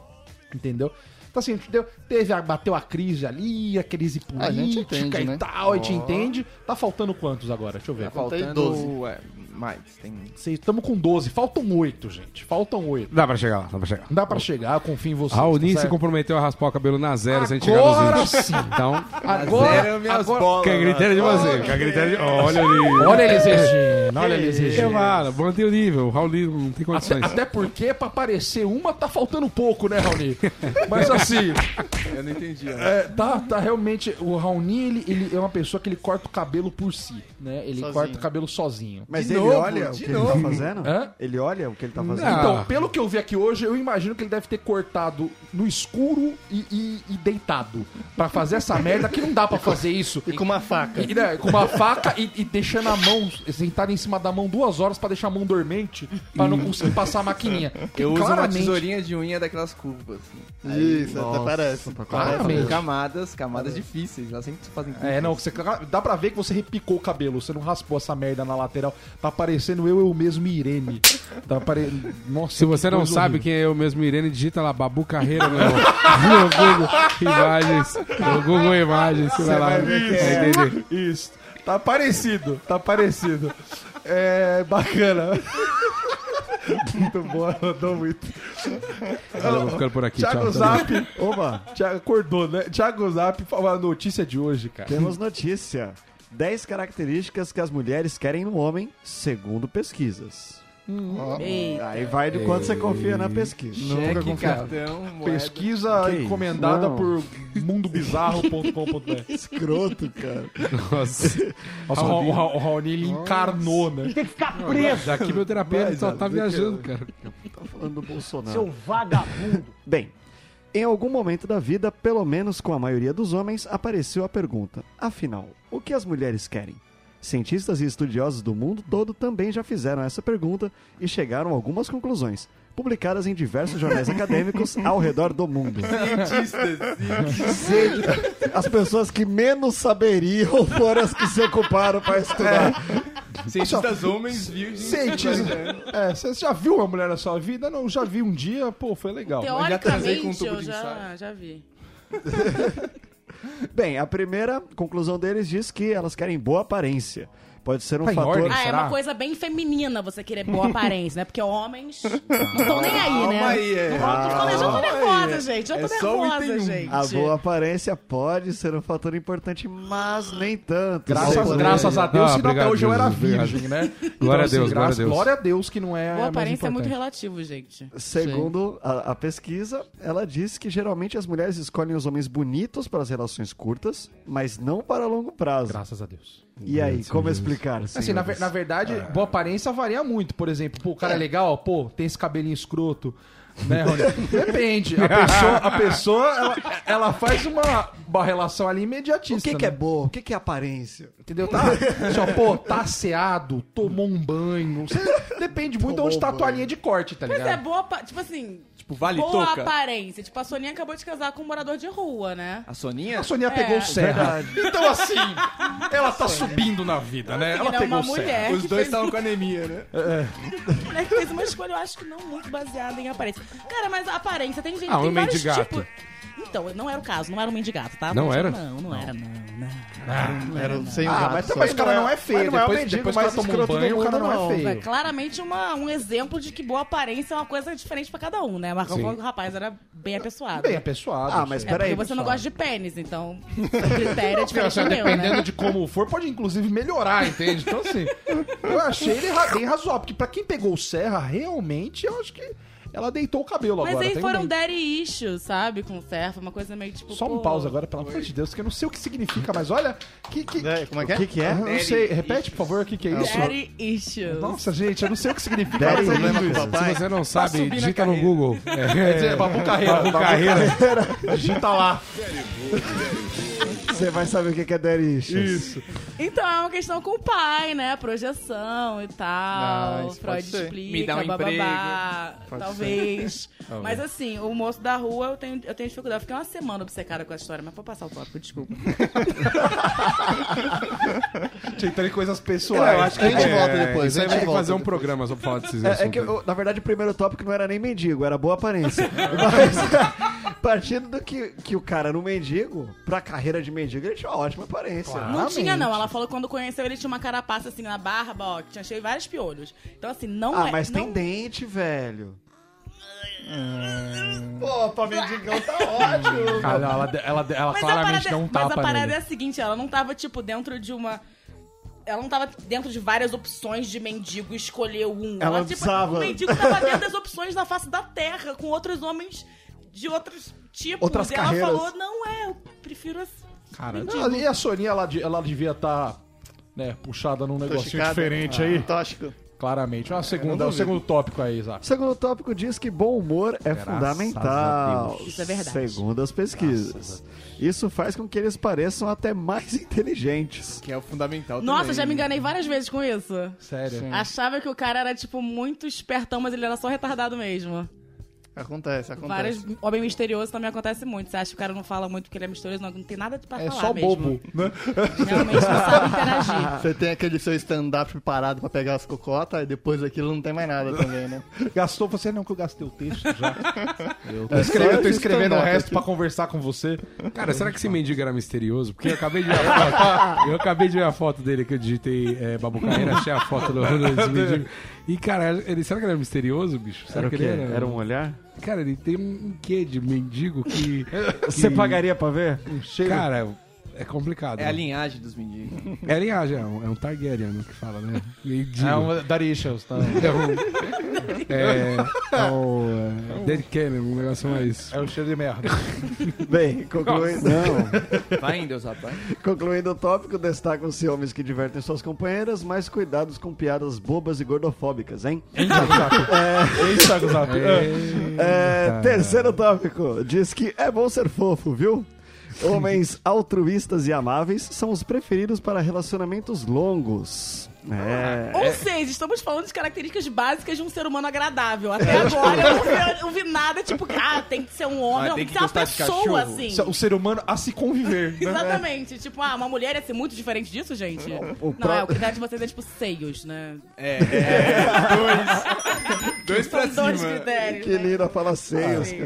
[SPEAKER 1] entendeu? Então assim, a gente deu, teve, a- bateu a crise ali, a crise
[SPEAKER 6] A gente
[SPEAKER 1] política
[SPEAKER 6] entende,
[SPEAKER 1] e
[SPEAKER 6] né?
[SPEAKER 1] tal, a gente entende. Tá faltando quantos agora? Deixa eu ver.
[SPEAKER 4] Tá faltando. É, mais. Tem.
[SPEAKER 1] Estamos com 12, faltam 8, gente. Faltam 8.
[SPEAKER 3] Dá pra chegar lá, dá pra chegar.
[SPEAKER 1] Dá pra chegar, eu confio em vocês.
[SPEAKER 3] Raoni
[SPEAKER 1] tá
[SPEAKER 3] se comprometeu a raspar o cabelo na zero sem chegar nos
[SPEAKER 1] Agora
[SPEAKER 3] 20.
[SPEAKER 1] sim.
[SPEAKER 3] Então,
[SPEAKER 1] Agora,
[SPEAKER 4] Zero minhas
[SPEAKER 1] agora
[SPEAKER 4] bolas.
[SPEAKER 3] que é critério de você. Que é critério de... Olha ali.
[SPEAKER 1] olha eles Regina, olha eles Regina.
[SPEAKER 3] falo, mantém o nível. O Raoni não tem
[SPEAKER 1] Até,
[SPEAKER 3] condições.
[SPEAKER 1] até porque pra aparecer uma tá faltando pouco, né, Raoni? Mas assim,
[SPEAKER 4] Eu não entendi. né?
[SPEAKER 1] é, tá, tá realmente. O Raoni, ele, ele é uma pessoa que ele corta o cabelo por si, né? Ele
[SPEAKER 6] Sozinho.
[SPEAKER 1] corta o cabelo sozinho.
[SPEAKER 2] Mas
[SPEAKER 4] De
[SPEAKER 2] ele
[SPEAKER 4] novo,
[SPEAKER 2] olha o
[SPEAKER 4] de
[SPEAKER 2] que ele
[SPEAKER 4] novo.
[SPEAKER 2] tá fazendo?
[SPEAKER 1] Hã?
[SPEAKER 2] Ele olha o que ele tá fazendo?
[SPEAKER 3] Ah.
[SPEAKER 1] Então, pelo que eu vi aqui hoje, eu imagino que ele deve ter cortado no escuro e, e- e deitado. Pra fazer essa merda que não dá pra fazer isso.
[SPEAKER 6] E com uma faca.
[SPEAKER 1] E, né, com uma faca e, e deixando a mão, sentado em cima da mão duas horas pra deixar a mão dormente, pra não conseguir passar a maquininha. Porque
[SPEAKER 4] Eu uso uma
[SPEAKER 1] claramente-
[SPEAKER 4] tesourinha de unha daquelas curvas. Assim.
[SPEAKER 6] Isso, até parece.
[SPEAKER 1] Claramente.
[SPEAKER 4] Camadas, camadas difíceis. Elas sempre fazem
[SPEAKER 1] É, não, você, dá pra ver que você repicou o cabelo, você não raspou essa merda na lateral. Tá parecendo eu, eu mesmo e Irene. Tá pare... Nossa,
[SPEAKER 3] Se você não sabe
[SPEAKER 1] horrível.
[SPEAKER 3] quem é eu mesmo, Irene, digita lá Babu Carreira no, no Google Imagens. No Google Imagens, você vai lá.
[SPEAKER 1] vai ver é.
[SPEAKER 3] entender.
[SPEAKER 1] Isso. Tá parecido, tá parecido. É bacana. muito bom, rodou muito.
[SPEAKER 3] Eu vou ficando por aqui,
[SPEAKER 1] Thiago
[SPEAKER 3] tchau.
[SPEAKER 1] Zap,
[SPEAKER 2] Oba,
[SPEAKER 1] Thiago acordou, né? Thiago Zap, fala a notícia de hoje, cara.
[SPEAKER 2] temos notícia. 10 características que as mulheres querem no homem, segundo pesquas.
[SPEAKER 5] Eita.
[SPEAKER 2] Aí vai do quanto você confia na pesquisa.
[SPEAKER 4] Cheque,
[SPEAKER 1] confiava.
[SPEAKER 4] cartão, moeda.
[SPEAKER 1] Pesquisa
[SPEAKER 2] Que
[SPEAKER 1] encomendada
[SPEAKER 2] isso?
[SPEAKER 1] por mundobizarro.com.br.
[SPEAKER 2] Escroto, cara.
[SPEAKER 3] Nossa.
[SPEAKER 1] Nossa, o, Ra- o, Ra- o Raoni, ele encarnou, né?
[SPEAKER 3] Da quimioterapia ele só
[SPEAKER 2] Mas,
[SPEAKER 3] tá
[SPEAKER 2] mas,
[SPEAKER 3] viajando,
[SPEAKER 2] que-
[SPEAKER 3] cara.
[SPEAKER 2] Tá falando do Bolsonaro. Seu vagabundo. Bem, em algum momento da vida, pelo menos com a maioria dos homens, apareceu a pergunta: afinal, o que as mulheres querem? Cientistas e estudiosos do mundo todo também já fizeram essa pergunta e chegaram a algumas conclusões. publicadas em diversos jornais acadêmicos ao redor do mundo.
[SPEAKER 4] Cientistas,
[SPEAKER 2] As pessoas que menos saberiam foram as que se ocuparam para estudar.
[SPEAKER 4] cientistas homens virgens.
[SPEAKER 1] Cientista. É, você já viu uma mulher na sua vida? Não, já vi um dia, pô, foi legal.
[SPEAKER 4] já transei com um
[SPEAKER 5] Teoricamente,
[SPEAKER 4] tubo
[SPEAKER 5] eu
[SPEAKER 4] de
[SPEAKER 5] já vi.
[SPEAKER 2] Bem, a primeira conclusão deles diz que elas querem boa aparência. Pode ser um
[SPEAKER 1] Tá
[SPEAKER 2] fator.
[SPEAKER 1] ordem?
[SPEAKER 5] Ah, é
[SPEAKER 1] Será?
[SPEAKER 5] uma coisa bem feminina você querer boa aparência, né? Porque homens não estão nem aí, né?
[SPEAKER 4] Calma aí, é.
[SPEAKER 5] Não eu já tô nervosa,
[SPEAKER 4] aí.
[SPEAKER 5] gente. Já tô
[SPEAKER 4] É só um
[SPEAKER 5] nervosa,
[SPEAKER 4] um.
[SPEAKER 5] gente.
[SPEAKER 2] A boa aparência pode ser um fator importante, mas nem tanto.
[SPEAKER 1] Graças, graças a Deus,
[SPEAKER 3] Ah,
[SPEAKER 1] se até hoje eu era virgem, né?
[SPEAKER 3] Glória a
[SPEAKER 1] assim,
[SPEAKER 3] Deus, glória a
[SPEAKER 1] graças-
[SPEAKER 3] Deus.
[SPEAKER 1] Glória a Deus que não é.
[SPEAKER 5] Boa aparência é muito relativo, gente.
[SPEAKER 2] Segundo a, a pesquisa, ela diz que geralmente as mulheres escolhem os homens bonitos para as relações curtas, mas não para longo prazo.
[SPEAKER 1] Graças a Deus.
[SPEAKER 2] E aí,
[SPEAKER 3] Graças
[SPEAKER 2] como
[SPEAKER 3] a
[SPEAKER 2] Explicar?
[SPEAKER 1] Assim, na, na verdade, boa aparência varia muito. Por exemplo, pô, o cara é legal, pô, tem esse cabelinho escroto. Né, Rony? Depende. A pessoa, a pessoa ela, ela faz uma, uma relação ali imediatista.
[SPEAKER 2] O que, que
[SPEAKER 1] né?
[SPEAKER 2] é boa? O que, que é aparência?
[SPEAKER 1] Entendeu? Tá, assim, ó, pô, tá asseado, tomou um banho. Você- depende muito de onde tá a tua linha de corte, tá
[SPEAKER 5] Mas é
[SPEAKER 1] ligado?
[SPEAKER 5] boa, apa- tipo assim,
[SPEAKER 4] Tipo, vale
[SPEAKER 5] boa
[SPEAKER 4] toca.
[SPEAKER 5] aparência. Tipo, a Soninha acabou de casar com um morador de rua, né?
[SPEAKER 4] A Soninha?
[SPEAKER 1] A Soninha
[SPEAKER 5] É.
[SPEAKER 1] pegou serra. Então, assim, ela tá subindo na vida, né? Ela
[SPEAKER 5] é
[SPEAKER 1] pegou
[SPEAKER 5] uma
[SPEAKER 1] serra.
[SPEAKER 5] mulher
[SPEAKER 4] Os dois
[SPEAKER 5] fez,
[SPEAKER 4] estavam com anemia, né?
[SPEAKER 5] mulher que fez uma escolha, eu acho que não muito baseada em aparência. Cara, mas a aparência, tem gente
[SPEAKER 3] Ah,
[SPEAKER 5] tem
[SPEAKER 3] um
[SPEAKER 5] vários
[SPEAKER 3] mendigato.
[SPEAKER 5] tipos. Então, não era o caso, não era um mendigato, tá?
[SPEAKER 3] Não era?
[SPEAKER 5] Não, não era, não, não.
[SPEAKER 6] Era sem
[SPEAKER 1] Ah, mas também o cara não é feio.
[SPEAKER 2] mas não é o mendigo mais escroto do
[SPEAKER 1] o cara não é
[SPEAKER 2] não.
[SPEAKER 1] feio.
[SPEAKER 5] É claramente uma, um exemplo de que boa aparência é uma coisa diferente pra cada um, né? Marcão
[SPEAKER 3] Sim.
[SPEAKER 5] falou que o rapaz era bem apessoado.
[SPEAKER 1] Bem apessoado.
[SPEAKER 2] Ah, mas
[SPEAKER 5] é
[SPEAKER 1] aí.
[SPEAKER 2] peraí,
[SPEAKER 5] porque você não gosta de pênis, então o critério é diferente
[SPEAKER 1] Assim,
[SPEAKER 5] do meu,
[SPEAKER 1] dependendo
[SPEAKER 5] né?
[SPEAKER 1] de como for, pode inclusive melhorar, entende? Então, assim, eu achei ele bem razoável, porque pra quem pegou o Serra, realmente, eu acho que ela deitou o cabelo
[SPEAKER 5] Mas
[SPEAKER 1] agora.
[SPEAKER 5] aí
[SPEAKER 1] tem
[SPEAKER 5] foram
[SPEAKER 1] um-
[SPEAKER 5] daddy issues, sabe? Com o Serfa, uma coisa meio tipo.
[SPEAKER 1] Só um
[SPEAKER 5] pô,
[SPEAKER 1] pausa agora, pelo amor de Deus, que eu não sei o que significa, mas olha, que... que...
[SPEAKER 6] É, como é que
[SPEAKER 2] O
[SPEAKER 6] é?
[SPEAKER 2] que, que é?
[SPEAKER 1] Eu não sei, repete, por favor, o que, que é isso?
[SPEAKER 5] Daddy issues.
[SPEAKER 1] Nossa, gente, eu não sei o que significa.
[SPEAKER 2] Daddy
[SPEAKER 1] mas é
[SPEAKER 6] Problema
[SPEAKER 1] lindo
[SPEAKER 6] com o
[SPEAKER 1] isso.
[SPEAKER 6] papai.
[SPEAKER 3] Se você não sabe, digita no. Google. É,
[SPEAKER 1] Quer dizer, Babu Carreira.
[SPEAKER 3] Babu Carreira.
[SPEAKER 1] Digita lá.
[SPEAKER 2] Você vai saber o que é daddy issues.
[SPEAKER 1] Isso.
[SPEAKER 5] Então é uma questão com o pai, né? Projeção e tal.
[SPEAKER 6] Ah,
[SPEAKER 5] Freud
[SPEAKER 6] pode ser.
[SPEAKER 5] explica,
[SPEAKER 4] Me dá um
[SPEAKER 5] bababá,
[SPEAKER 6] Pode
[SPEAKER 5] talvez. Mas assim, o moço da rua eu tenho, eu tenho dificuldade. Eu fiquei uma semana obcecada com a história, mas vou passar o tópico, desculpa.
[SPEAKER 1] Em coisas
[SPEAKER 2] Eu
[SPEAKER 1] pessoais.
[SPEAKER 2] acho que
[SPEAKER 6] A gente
[SPEAKER 2] é,
[SPEAKER 6] volta depois.
[SPEAKER 3] Isso
[SPEAKER 6] a
[SPEAKER 3] vai
[SPEAKER 6] gente
[SPEAKER 3] ter que fazer um programa só pra falar desses
[SPEAKER 2] É, é que, eu- na verdade, o primeiro tópico não era nem mendigo, era boa aparência. Mas, partindo do que, que o cara era um mendigo, pra carreira de mendigo, ele tinha uma ótima aparência.
[SPEAKER 5] Não tinha, não. Ela falou que quando conheceu ele tinha uma carapaça assim na barba, ó, que tinha cheio de vários piolhos. Então, assim, não
[SPEAKER 2] Ah,
[SPEAKER 5] é.
[SPEAKER 2] mas
[SPEAKER 5] não...
[SPEAKER 2] tem dente, velho. Pô, pra mendigão tá ótimo.
[SPEAKER 1] Cara, ela, ela, ela
[SPEAKER 5] Mas a
[SPEAKER 1] claramente
[SPEAKER 5] parada,
[SPEAKER 1] deu um
[SPEAKER 5] mas
[SPEAKER 1] tapa
[SPEAKER 5] a parada
[SPEAKER 1] nele.
[SPEAKER 5] é a seguinte, ela não tava, tipo, dentro de uma. Ela não tava dentro de várias opções de mendigo e escolheu um.
[SPEAKER 2] Ela
[SPEAKER 5] tipo,
[SPEAKER 2] precisava-
[SPEAKER 5] o mendigo tava dentro das opções na face da terra, com outros homens de outros tipos.
[SPEAKER 2] Outras
[SPEAKER 5] e ela
[SPEAKER 2] carreiras.
[SPEAKER 5] falou, não é, eu prefiro esse
[SPEAKER 1] Cara, e a Soninha, ela, ela devia estar né, puxada num negocinho
[SPEAKER 6] Intoxicada.
[SPEAKER 1] diferente aí.
[SPEAKER 6] Tóxico.
[SPEAKER 1] Claramente. Uma segunda, o
[SPEAKER 6] duvido.
[SPEAKER 1] segundo tópico aí, Isaac.
[SPEAKER 2] O segundo tópico diz que bom humor é
[SPEAKER 1] Graças
[SPEAKER 2] fundamental.
[SPEAKER 5] Isso é verdade.
[SPEAKER 2] Segundo as pesquisas. Isso faz com que eles pareçam até mais inteligentes.
[SPEAKER 4] Que é o fundamental
[SPEAKER 5] Nossa,
[SPEAKER 4] também.
[SPEAKER 5] já me enganei várias vezes com isso.
[SPEAKER 1] Sério.
[SPEAKER 5] Achava que o cara era, tipo, muito espertão, mas ele era só retardado mesmo.
[SPEAKER 6] Acontece, acontece.
[SPEAKER 5] Vários homem misterioso também acontece muito. Você acha que o cara não fala muito porque ele é misterioso? Não, não tem nada pra
[SPEAKER 1] É
[SPEAKER 5] falar
[SPEAKER 1] só
[SPEAKER 5] mesmo.
[SPEAKER 1] bobo, né?
[SPEAKER 5] Realmente não sabe interagir.
[SPEAKER 6] Você tem aquele seu stand-up preparado pra pegar as cocotas, e depois daquilo não tem mais nada também, né?
[SPEAKER 1] Gastou você não, que eu gastei o texto já. Eu tô,
[SPEAKER 6] É
[SPEAKER 1] escrevendo, eu tô escrevendo o resto
[SPEAKER 6] aqui.
[SPEAKER 1] pra conversar com você.
[SPEAKER 3] Cara, será que esse mendigo era misterioso? Porque eu acabei de ver a foto. Eu acabei de ver a foto dele que eu digitei é, Babu Carreira, achei a foto do, desse mendigo. E, cara, ele, será que ele era misterioso, bicho? Será
[SPEAKER 2] Era
[SPEAKER 3] que ele era?
[SPEAKER 2] Era um olhar?
[SPEAKER 3] Cara, ele tem um quê de mendigo que.
[SPEAKER 2] Você
[SPEAKER 3] que-
[SPEAKER 2] pagaria pra ver?
[SPEAKER 1] Cheiro.
[SPEAKER 3] Cara, é complicado.
[SPEAKER 4] É a
[SPEAKER 3] né?
[SPEAKER 4] linhagem dos mendigos.
[SPEAKER 3] É a linhagem, é um, é um Targaryen que fala, né? Mendigo.
[SPEAKER 1] é um Darishas, tá?
[SPEAKER 3] É, é o é, Dead Cannon, um negócio mais.
[SPEAKER 1] É o cheiro de merda.
[SPEAKER 2] Bem, concluindo, não.
[SPEAKER 4] Vai Deus, rapaz.
[SPEAKER 2] concluindo o tópico, destacam-se homens que divertem suas companheiras, mas cuidados com piadas bobas e gordofóbicas, hein?
[SPEAKER 1] Hein, Zago Zap? Hein?
[SPEAKER 2] É,
[SPEAKER 3] Eita.
[SPEAKER 2] terceiro tópico, diz que é bom ser fofo, viu? Homens altruístas e amáveis são os preferidos para relacionamentos longos. É.
[SPEAKER 5] Ou seja, estamos falando de características básicas de um ser humano agradável. Até agora eu não vi, nada tipo, ah, tem que ser um homem,
[SPEAKER 4] Ah, tem
[SPEAKER 5] que
[SPEAKER 4] que
[SPEAKER 5] ser uma pessoa, assim.
[SPEAKER 1] O ser humano a se conviver, né?
[SPEAKER 5] Exatamente. Tipo, ah, uma mulher ia ser muito diferente disso, gente?
[SPEAKER 2] o
[SPEAKER 5] Não,
[SPEAKER 2] pró-
[SPEAKER 5] é, o critério de vocês é tipo seios, né?
[SPEAKER 4] É, é. dois. Dois pra
[SPEAKER 5] São dois
[SPEAKER 4] cima.
[SPEAKER 5] critérios.
[SPEAKER 2] Que
[SPEAKER 5] né?
[SPEAKER 2] linda fala seios.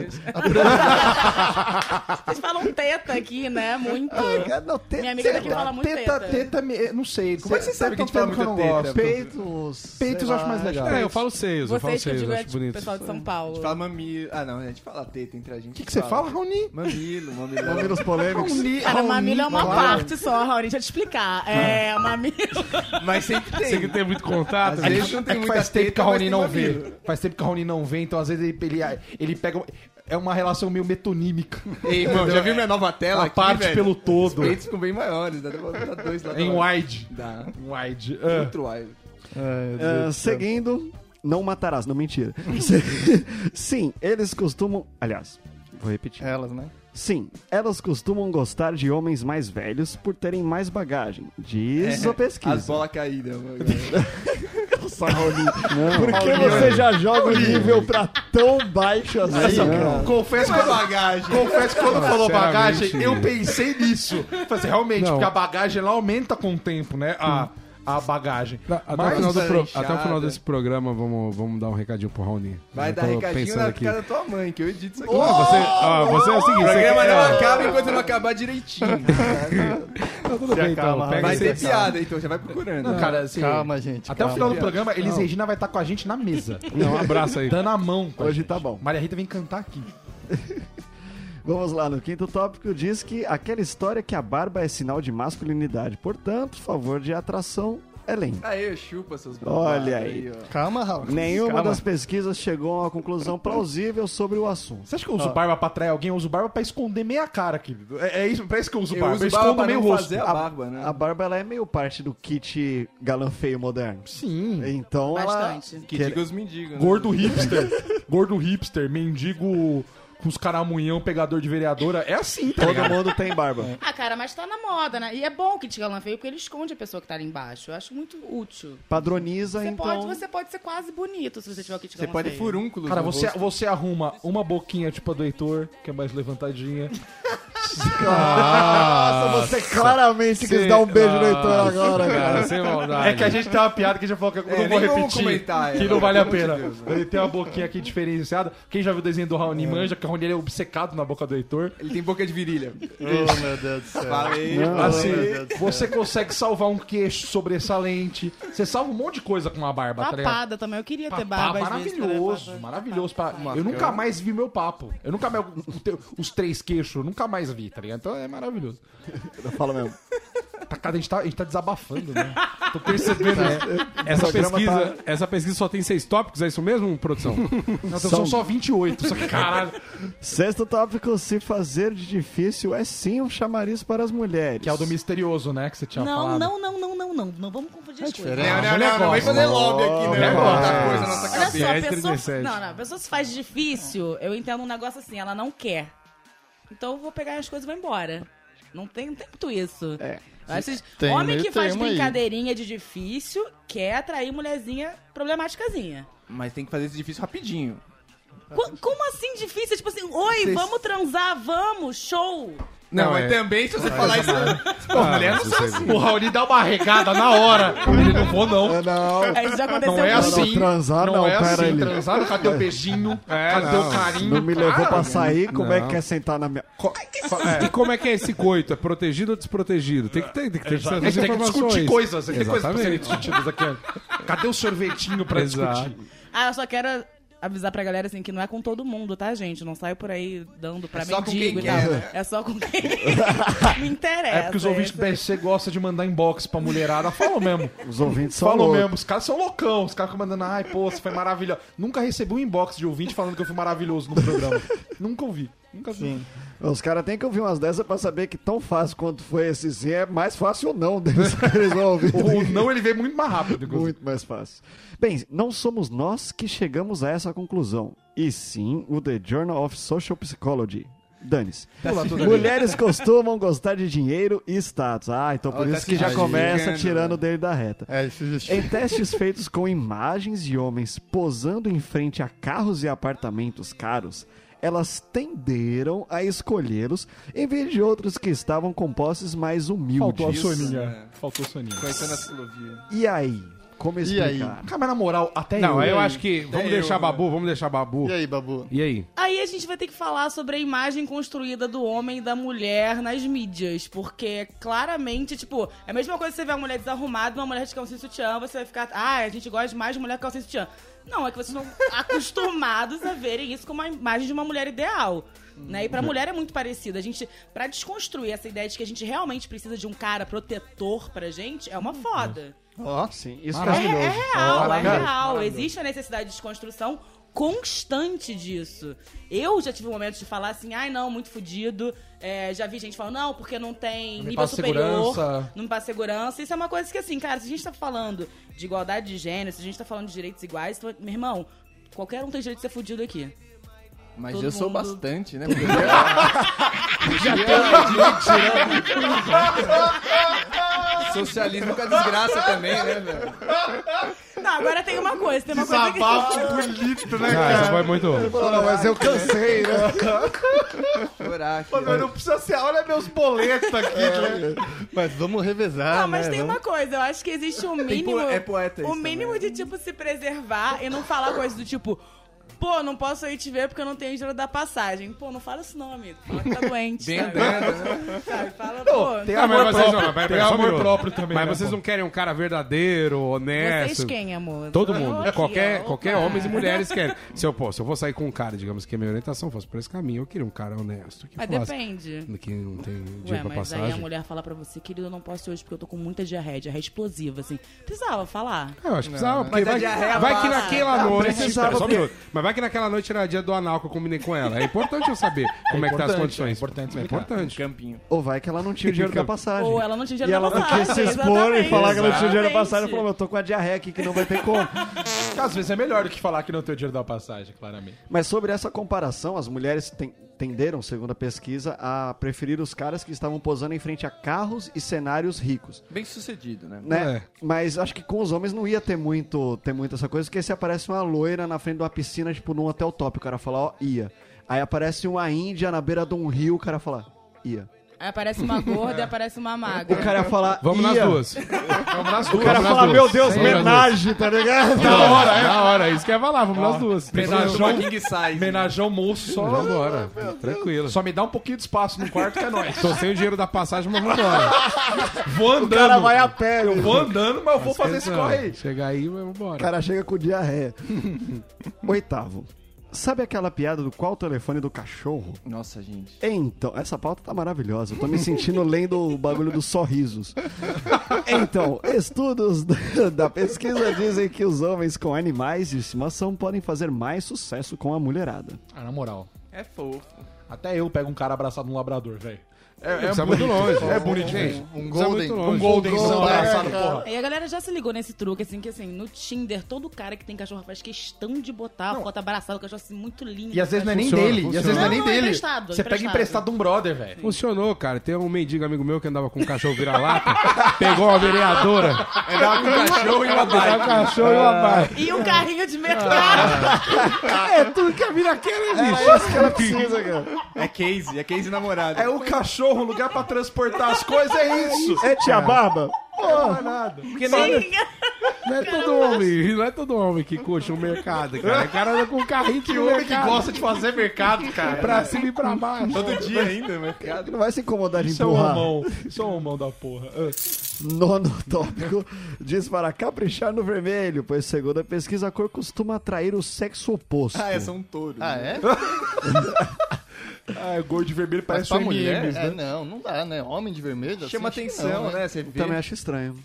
[SPEAKER 5] Vocês falam teta aqui, né? Muito.
[SPEAKER 2] cara, não, teta,
[SPEAKER 5] Minha amiga daqui fala muito
[SPEAKER 1] Teta,
[SPEAKER 5] teta.
[SPEAKER 1] teta, me- não sei.
[SPEAKER 4] Como é que você sabe que a gente fala
[SPEAKER 1] eu não gosto?
[SPEAKER 2] Peitos.
[SPEAKER 1] Peitos eu acho mais legal.
[SPEAKER 3] É, eu falo seios, eu falo
[SPEAKER 5] Vocês que eu
[SPEAKER 3] seios,
[SPEAKER 5] digo
[SPEAKER 3] eu
[SPEAKER 5] é
[SPEAKER 3] acho
[SPEAKER 5] tipo
[SPEAKER 3] bonito.
[SPEAKER 5] pessoal de São Paulo.
[SPEAKER 4] A gente fala mamilo. Ah, não, a gente fala teta entre a gente.
[SPEAKER 1] O que, que você fala, Raoni?
[SPEAKER 4] Mamilo, mamilo.
[SPEAKER 2] Mamilos polêmicos.
[SPEAKER 5] Cara, mamilo é uma parte só, Raoni, deixa eu te explicar. É, mamilo.
[SPEAKER 4] Mas sempre tem.
[SPEAKER 3] Você que tem muito contato,
[SPEAKER 4] Às
[SPEAKER 3] né?
[SPEAKER 4] vezes não
[SPEAKER 1] É
[SPEAKER 4] tem
[SPEAKER 1] que
[SPEAKER 4] muita
[SPEAKER 1] faz tempo
[SPEAKER 4] teta,
[SPEAKER 1] que a
[SPEAKER 4] mas
[SPEAKER 1] Raoni
[SPEAKER 4] tem
[SPEAKER 1] não
[SPEAKER 4] mamilo.
[SPEAKER 1] vê. Faz tempo que a Raoni não vê, então às vezes ele, ele, ele pega. É uma relação meio metonímica.
[SPEAKER 4] Ei, irmão, já viu minha nova tela
[SPEAKER 1] A
[SPEAKER 4] aqui,
[SPEAKER 1] parte
[SPEAKER 4] velho?
[SPEAKER 1] pelo todo.
[SPEAKER 4] Os peitos ficam bem maiores, dá pra botar dois lá.
[SPEAKER 1] Em wide.
[SPEAKER 4] Dá.
[SPEAKER 1] Wide.
[SPEAKER 4] Outro wide.
[SPEAKER 2] Ah, seguindo, não matarás, não mentira. Sim, eles costumam. Aliás, vou repetir.
[SPEAKER 6] Elas, né?
[SPEAKER 2] Sim, elas costumam gostar de homens mais velhos por terem mais bagagem. Diz a pesquisa.
[SPEAKER 4] As bolas caídas. mano.
[SPEAKER 2] Por que você já joga o nível pra tão baixo assim? Cara?
[SPEAKER 1] Confesso eu-
[SPEAKER 4] bagagem.
[SPEAKER 1] Confesso que quando falou bagagem, eu pensei nisso. Falei assim, realmente,
[SPEAKER 3] Não.
[SPEAKER 1] porque a bagagem ela aumenta com o tempo, né? A, a bagagem.
[SPEAKER 3] Não, Até,
[SPEAKER 1] Mas-
[SPEAKER 3] o final do pro- até o final desse programa, vamos, vamos dar um recadinho pro Raoni.
[SPEAKER 4] Vai dar recadinho na
[SPEAKER 3] aqui.
[SPEAKER 4] casa da tua mãe, que eu edito isso aqui.
[SPEAKER 3] Não, você, ó, você é o seguinte,
[SPEAKER 4] O programa não acaba enquanto não acabar direitinho.
[SPEAKER 3] Não, tudo bem, então.
[SPEAKER 4] Vai ter piada, então já vai procurando.
[SPEAKER 1] Não, cara, assim,
[SPEAKER 6] Calma, gente.
[SPEAKER 1] até o
[SPEAKER 6] calma.
[SPEAKER 1] final do programa, Elis Regina vai estar com a gente na mesa.
[SPEAKER 3] Não, um abraço aí.
[SPEAKER 1] Dando a mão.
[SPEAKER 2] Hoje
[SPEAKER 1] gente.
[SPEAKER 2] tá bom.
[SPEAKER 1] Maria Rita vem cantar aqui.
[SPEAKER 2] Vamos lá, no quinto tópico diz que aquela história que a barba é sinal de masculinidade. Portanto, favor de atração lento.
[SPEAKER 4] Aê, chupa seus
[SPEAKER 2] Olha aí.
[SPEAKER 4] ó.
[SPEAKER 6] Calma, Raul.
[SPEAKER 2] Nenhuma
[SPEAKER 6] Calma.
[SPEAKER 2] das pesquisas chegou a uma conclusão plausível sobre o assunto.
[SPEAKER 1] Você acha que eu uso barba pra atrair alguém? Eu uso barba pra esconder meia cara, querido. É, é isso, pra isso que eu uso
[SPEAKER 4] Eu
[SPEAKER 1] barba.
[SPEAKER 4] uso
[SPEAKER 1] eu
[SPEAKER 4] barba
[SPEAKER 1] escondo meio rosto.
[SPEAKER 4] fazer a barba, né?
[SPEAKER 2] A barba ela é meio parte do kit galã feio moderno.
[SPEAKER 1] Sim.
[SPEAKER 2] Então
[SPEAKER 5] Bastante.
[SPEAKER 2] ela.
[SPEAKER 4] Que
[SPEAKER 2] que-
[SPEAKER 4] diga os mendigos, né?
[SPEAKER 1] Gordo hipster. gordo hipster, mendigo com os caramunhão, pegador de vereadora. É assim, tá
[SPEAKER 2] Todo mundo tem barba.
[SPEAKER 5] Ah, cara, mas tá na moda, né? E é bom que te galã feio, porque ele esconde a pessoa que tá ali embaixo. Eu acho muito útil.
[SPEAKER 2] Padroniza,
[SPEAKER 5] Você,
[SPEAKER 2] então.
[SPEAKER 5] pode, você pode ser quase bonito se você tiver o kit
[SPEAKER 4] Você
[SPEAKER 5] galã
[SPEAKER 4] pode
[SPEAKER 5] feio.
[SPEAKER 4] furúnculos
[SPEAKER 1] Cara,
[SPEAKER 4] no
[SPEAKER 1] você,
[SPEAKER 4] rosto.
[SPEAKER 1] você arruma uma boquinha tipo a do Heitor, que é mais levantadinha.
[SPEAKER 2] Nossa, você claramente quis dar um beijo no Heitor agora, cara.
[SPEAKER 3] Sem maldade.
[SPEAKER 1] É que a gente tem uma piada que a gente falou que eu
[SPEAKER 4] É,
[SPEAKER 1] não vou
[SPEAKER 4] nem vamos
[SPEAKER 1] repetir.
[SPEAKER 4] comentar,
[SPEAKER 1] que
[SPEAKER 4] é,
[SPEAKER 1] não vale a pena. Ele tem uma boquinha aqui diferenciada. Quem já viu o desenho do Raoni manja, que o Raoni ele é obcecado na boca do Heitor.
[SPEAKER 4] Ele tem boca de virilha.
[SPEAKER 6] Oh, meu Deus do céu.
[SPEAKER 4] Falei.
[SPEAKER 2] Não,
[SPEAKER 1] Assim,
[SPEAKER 6] meu Deus do céu.
[SPEAKER 1] você consegue salvar um queixo sobressalente. Você salva um monte de coisa com uma barba, tá ligado?
[SPEAKER 5] Papada também. Eu queria ter barba
[SPEAKER 1] maravilhoso, maravilhoso. Eu nunca mais vi meu papo. Eu nunca mais. Os três queixos, eu nunca mais vi, tá ligado? Então é maravilhoso.
[SPEAKER 2] Fala mesmo.
[SPEAKER 1] Tá, cara, a, gente tá, a gente tá desabafando, né? Tô percebendo. né?
[SPEAKER 3] Essa pesquisa, essa pesquisa só tem seis tópicos, é isso mesmo, produção?
[SPEAKER 1] Não, então são só 28. Só que, caralho.
[SPEAKER 2] Sexto tópico: se fazer de difícil é sim um chamariz para as mulheres.
[SPEAKER 1] Que é o do misterioso, né? Que você tinha
[SPEAKER 5] Não,
[SPEAKER 1] falado.
[SPEAKER 5] não, não, não, não, não. Não vamos confundir as coisas.
[SPEAKER 4] Não, não, não, não, vai fazer lobby aqui, né? Botar coisa na nossa
[SPEAKER 5] Olha só, a
[SPEAKER 3] 10,
[SPEAKER 5] pessoa,
[SPEAKER 3] 37.
[SPEAKER 5] não, não, a pessoa se faz difícil, eu entendo um negócio assim, ela não quer. Então eu vou pegar as coisas e vou embora. Não tem, muito isso.
[SPEAKER 2] É.
[SPEAKER 6] Tem
[SPEAKER 5] homem que faz
[SPEAKER 6] termo aí.
[SPEAKER 5] brincadeirinha de difícil quer atrair mulherzinha problemáticazinha.
[SPEAKER 4] Mas tem que fazer isso difícil rapidinho.
[SPEAKER 5] Co- como assim difícil? Tipo assim, oi,
[SPEAKER 4] Vocês-
[SPEAKER 5] vamos transar, vamos, show.
[SPEAKER 4] Não,
[SPEAKER 3] Não,
[SPEAKER 4] mas
[SPEAKER 3] é.
[SPEAKER 4] também se você falar isso. Pô, mulher não sabe.
[SPEAKER 1] O Raoni dá uma regada na hora. Ele não vou, não.
[SPEAKER 2] É, não.
[SPEAKER 5] Isso já aconteceu
[SPEAKER 1] Não é assim.
[SPEAKER 2] transar não,
[SPEAKER 1] é
[SPEAKER 2] pera
[SPEAKER 1] assim.
[SPEAKER 2] aí.
[SPEAKER 1] Transar, cadê o beijinho? cadê
[SPEAKER 3] não.
[SPEAKER 1] o carinho?
[SPEAKER 2] Não me levou
[SPEAKER 1] Cara,
[SPEAKER 2] pra sair, como é
[SPEAKER 3] Não.
[SPEAKER 2] que quer sentar na minha.
[SPEAKER 3] E como é que é esse coito? É protegido ou desprotegido? Tem que ter, tem que ter
[SPEAKER 1] A
[SPEAKER 3] essas
[SPEAKER 1] gente tem que
[SPEAKER 3] informações.
[SPEAKER 1] discutir coisas. Tem coisas pra serem
[SPEAKER 3] Exatamente.
[SPEAKER 1] discutidas aqui. Cadê o sorvetinho pra
[SPEAKER 3] Exato.
[SPEAKER 1] discutir?
[SPEAKER 5] Ah, eu só quero avisar pra galera assim que não é com todo mundo, tá, gente? Não saio por aí dando pra
[SPEAKER 4] É
[SPEAKER 5] mendigo e tal.
[SPEAKER 4] quer, né?
[SPEAKER 5] É só com quem me interessa.
[SPEAKER 1] É porque os ouvintes do BSC gostam de mandar inbox pra mulherada. Falam mesmo.
[SPEAKER 2] Os ouvintes são
[SPEAKER 1] Falam
[SPEAKER 2] loucos.
[SPEAKER 1] mesmo. Os caras são loucão. Os caras ficam mandando, ai, pô, você foi maravilhoso. Nunca recebi um inbox de ouvinte falando que eu fui maravilhoso no programa. Nunca ouvi. Nunca vi.
[SPEAKER 6] Sim.
[SPEAKER 2] Os caras têm que ouvir umas dessas pra saber que tão fácil quanto foi esse sim é mais fácil ou não deles que ouvir.
[SPEAKER 1] O não, ele veio muito mais rápido.
[SPEAKER 2] Muito mais fácil. Bem, não somos nós que chegamos a essa conclusão, e sim o The Journal of Social Psychology. Dane-se. Mulheres costumam gostar de dinheiro e status. Ah, então por
[SPEAKER 4] tá
[SPEAKER 2] isso que
[SPEAKER 4] se
[SPEAKER 2] já começa tirando
[SPEAKER 4] né?
[SPEAKER 2] dele da reta.
[SPEAKER 6] É, isso justifica.
[SPEAKER 2] Em testes feitos com imagens de homens posando em frente a carros e apartamentos caros, elas tenderam a escolhê-los em vez de outros que estavam com posses mais
[SPEAKER 1] Faltou a
[SPEAKER 2] humildes.
[SPEAKER 1] Soninha. Faltou a Soninha.
[SPEAKER 4] Conhecendo a ciclovia.
[SPEAKER 2] E aí? Como
[SPEAKER 6] E
[SPEAKER 2] explicar?
[SPEAKER 6] aí?
[SPEAKER 1] Cara, mas na moral, até
[SPEAKER 3] Não,
[SPEAKER 1] eu...
[SPEAKER 3] eu acho que. Vamos
[SPEAKER 4] eu,
[SPEAKER 3] deixar
[SPEAKER 4] né?
[SPEAKER 3] babu, vamos deixar babu.
[SPEAKER 6] E aí, Babu?
[SPEAKER 3] E aí?
[SPEAKER 5] Aí a gente vai ter que falar sobre a imagem construída do homem e da mulher nas mídias. Porque claramente, tipo, é a mesma coisa que você vê uma mulher desarrumada, uma mulher de calcinha e sutiã, você vai ficar, ah, a gente gosta mais de mulher com calcinha e sutiã. Não, é que vocês estão acostumados a verem isso como a imagem de uma mulher ideal. Né? E pra mulher é muito parecido. A gente, pra desconstruir essa ideia de que a gente realmente precisa de um cara protetor pra gente, é uma foda.
[SPEAKER 6] Ó,
[SPEAKER 2] Sim, isso
[SPEAKER 5] É,
[SPEAKER 2] é
[SPEAKER 5] é real, é
[SPEAKER 1] Maravilhoso.
[SPEAKER 5] real. Existe a necessidade de desconstrução constante disso. Eu já tive momentos de falar assim, ai não, muito fudido. É, já vi gente falando, não, porque não tem
[SPEAKER 1] Não me
[SPEAKER 5] nível superior,
[SPEAKER 1] segurança.
[SPEAKER 5] não me passa segurança. Isso é uma coisa que, assim, cara, se a gente tá falando de igualdade de gênero, se a gente tá falando de direitos iguais, então, meu irmão, qualquer um tem direito de ser fudido aqui.
[SPEAKER 4] Mas
[SPEAKER 5] Todo
[SPEAKER 4] eu sou
[SPEAKER 5] mundo-
[SPEAKER 4] bastante, né? Porque Socialismo com a desgraça também, né, velho?
[SPEAKER 5] Não, agora tem uma coisa, tem uma coisa que...
[SPEAKER 6] bonito, né,
[SPEAKER 3] Ah, essa foi muito.
[SPEAKER 6] Não, mas eu cansei, né?
[SPEAKER 4] Chorar aqui.
[SPEAKER 1] Mas não precisa ser... Olha meus boletos aqui.
[SPEAKER 6] É. Mas vamos revezar,
[SPEAKER 5] Não, mas
[SPEAKER 6] né?
[SPEAKER 5] tem
[SPEAKER 6] Vamos-
[SPEAKER 5] uma coisa, eu acho que existe um
[SPEAKER 4] Tem
[SPEAKER 5] mínimo.
[SPEAKER 4] po- é poeta isso
[SPEAKER 5] O mínimo de, tipo, se preservar e não falar coisas do tipo. Pô, não posso ir te ver porque eu não tenho dinheiro da passagem. Pô, não fala isso não, amigo. Fala que tá doente.
[SPEAKER 4] Bem
[SPEAKER 5] sabe?
[SPEAKER 4] né?
[SPEAKER 5] Sabe? Fala, pô.
[SPEAKER 1] Tem
[SPEAKER 3] Ah,
[SPEAKER 1] amor
[SPEAKER 3] mas vocês
[SPEAKER 1] próprio.
[SPEAKER 3] não, pera,
[SPEAKER 1] tem
[SPEAKER 3] um
[SPEAKER 1] amor próprio também.
[SPEAKER 3] Mas
[SPEAKER 1] né,
[SPEAKER 3] vocês
[SPEAKER 1] pô?
[SPEAKER 3] não querem um cara verdadeiro, honesto.
[SPEAKER 5] Vocês quem, amor?
[SPEAKER 3] Todo mundo.
[SPEAKER 5] aqui,
[SPEAKER 3] qualquer
[SPEAKER 5] ó.
[SPEAKER 3] qualquer homens e mulheres querem. Se eu, pô, se eu vou sair com um cara, digamos que a minha orientação fosse por esse caminho, eu queria um cara honesto. Que
[SPEAKER 5] Mas
[SPEAKER 3] falasse
[SPEAKER 5] depende.
[SPEAKER 3] Que não tem
[SPEAKER 5] Ué,
[SPEAKER 3] dinheiro pra
[SPEAKER 5] mas aí a mulher fala pra você, querido, eu não posso ir hoje porque eu tô com muita diarreia, diarreia explosiva, assim. Precisava falar.
[SPEAKER 3] É, eu acho que precisava, porque
[SPEAKER 4] Mas a
[SPEAKER 3] vai, vai que naquela
[SPEAKER 2] Não,
[SPEAKER 3] noite.
[SPEAKER 2] precisava
[SPEAKER 3] Espera, só um
[SPEAKER 2] porque-
[SPEAKER 3] minuto. Mas vai que naquela noite era dia do anal que eu combinei com ela. É importante eu saber como é, que tá as
[SPEAKER 1] importante,
[SPEAKER 3] condições.
[SPEAKER 1] é importante
[SPEAKER 3] É importante.
[SPEAKER 4] Campinho.
[SPEAKER 2] Ou vai que ela não tinha o dinheiro da passagem.
[SPEAKER 5] Ou ela não tinha
[SPEAKER 2] E
[SPEAKER 5] dinheiro
[SPEAKER 2] ela
[SPEAKER 5] da
[SPEAKER 2] não
[SPEAKER 5] passagem.
[SPEAKER 2] quis se expor e falar que ela não tinha dinheiro da passagem. Ela falou, eu tô com a diarreia aqui que não vai ter como.
[SPEAKER 1] Às vezes é melhor do que falar que não tem o dinheiro da passagem, claramente.
[SPEAKER 2] Mas sobre essa comparação, as mulheres ten- tenderam, segundo a pesquisa, a preferir os caras que estavam posando em frente a carros e cenários ricos.
[SPEAKER 4] Bem sucedido, né?
[SPEAKER 2] Né?
[SPEAKER 3] É.
[SPEAKER 2] Mas acho que com os homens não ia ter muito, ter muito essa coisa, porque se aparece uma loira na frente de uma piscina, tipo, num hotel top, o cara fala, ó, ia. Aí aparece uma índia na beira de um rio, o cara fala, ia.
[SPEAKER 5] Aí aparece uma gorda e aparece uma magra.
[SPEAKER 2] O cara ia falar,
[SPEAKER 3] Vamos nas
[SPEAKER 2] ia.
[SPEAKER 3] duas.
[SPEAKER 1] Vamos nas
[SPEAKER 2] O
[SPEAKER 1] duas.
[SPEAKER 2] cara
[SPEAKER 3] Vamos nas
[SPEAKER 2] fala,
[SPEAKER 3] duas.
[SPEAKER 2] meu Deus,
[SPEAKER 3] Vamos nas
[SPEAKER 2] homenagem, tá ligado?
[SPEAKER 3] Da hora, é. Da hora. Isso que ia falar. Vamos nas duas.
[SPEAKER 1] Menajão,
[SPEAKER 4] king size.
[SPEAKER 1] menajão moço só...
[SPEAKER 3] Vambora. Tranquilo.
[SPEAKER 1] Só me dá um pouquinho de espaço no quarto que é nóis.
[SPEAKER 3] Tô sem o dinheiro da passagem, mas vambora.
[SPEAKER 1] Vou andando.
[SPEAKER 2] O cara vai a pé,
[SPEAKER 1] Eu vou andando, mas eu vou fazer esse corre aí.
[SPEAKER 3] Chegar aí, mas
[SPEAKER 2] O
[SPEAKER 3] vambora.
[SPEAKER 2] cara chega com diarreia. Oitavo. Sabe aquela piada do qual telefone do cachorro?
[SPEAKER 4] Nossa, gente.
[SPEAKER 2] Então, essa pauta tá maravilhosa. Eu tô me sentindo lendo o bagulho dos sorrisos. Então, estudos da- da pesquisa dizem que os homens com animais de estimação podem fazer mais sucesso com a mulherada.
[SPEAKER 1] Ah, na moral.
[SPEAKER 4] É fofo.
[SPEAKER 1] Até eu pego um cara abraçado num labrador, velho. É,
[SPEAKER 3] Precisa muito longe.
[SPEAKER 1] É bonito,
[SPEAKER 3] gente.
[SPEAKER 6] Um
[SPEAKER 3] Precisa
[SPEAKER 6] golden.
[SPEAKER 1] Um
[SPEAKER 6] Golden,
[SPEAKER 1] abraçado,
[SPEAKER 6] é, cara.
[SPEAKER 1] porra.
[SPEAKER 5] E a galera já se ligou nesse truque, assim, que assim, no Tinder, todo cara que tem cachorro faz questão de botar a foto abraçada, o cachorro assim, muito lindo.
[SPEAKER 1] E às vezes não é nem
[SPEAKER 3] Funciona,
[SPEAKER 1] dele. E às vezes não é
[SPEAKER 5] Não,
[SPEAKER 1] nem
[SPEAKER 5] não, é
[SPEAKER 1] dele.
[SPEAKER 5] emprestado,
[SPEAKER 1] Você pega
[SPEAKER 5] emprestado.
[SPEAKER 1] emprestado de um brother, velho.
[SPEAKER 3] Funcionou, cara. Tem um mendigo amigo meu que andava com um cachorro vira-lata, pegou uma vereadora,
[SPEAKER 4] Andava com um cachorro e uma
[SPEAKER 3] pegou um
[SPEAKER 4] bike.
[SPEAKER 3] cachorro e uma bike.
[SPEAKER 5] E um carrinho de mercado.
[SPEAKER 3] É tudo que a mina quer, né, bicho?
[SPEAKER 2] É isso que ela precisa, cara.
[SPEAKER 4] É case, é case namorado.
[SPEAKER 1] É o cachorro, um lugar pra transportar as coisas, é isso.
[SPEAKER 2] É tia Barba?
[SPEAKER 1] Não é nada.
[SPEAKER 3] Porque não,
[SPEAKER 5] Sim.
[SPEAKER 3] não é todo homem, não é todo homem que curte um mercado, cara. O cara anda com um carrinho
[SPEAKER 1] Que
[SPEAKER 3] de
[SPEAKER 1] homem que
[SPEAKER 3] mercado,
[SPEAKER 1] gosta de fazer mercado, cara.
[SPEAKER 3] pra cima e pra baixo.
[SPEAKER 4] Todo dia ainda, mercado.
[SPEAKER 2] Não vai se incomodar de
[SPEAKER 1] Isso é um
[SPEAKER 2] empurrar.
[SPEAKER 1] Isso é um homão da porra. Ah.
[SPEAKER 2] Nono tópico diz para caprichar no vermelho, pois segundo a pesquisa, a cor costuma atrair o sexo oposto.
[SPEAKER 4] Ah, é um touro.
[SPEAKER 6] Ah,
[SPEAKER 4] né?
[SPEAKER 6] é?
[SPEAKER 1] Ah, é gordo de vermelho,
[SPEAKER 6] Mas
[SPEAKER 1] parece
[SPEAKER 6] pra
[SPEAKER 1] um
[SPEAKER 6] mulher? É,
[SPEAKER 1] né?
[SPEAKER 6] não, não dá, né? Homem de vermelho?
[SPEAKER 4] Chama
[SPEAKER 6] assim, acho que
[SPEAKER 4] atenção,
[SPEAKER 6] não,
[SPEAKER 4] né? Você vê.
[SPEAKER 2] Também acho estranho.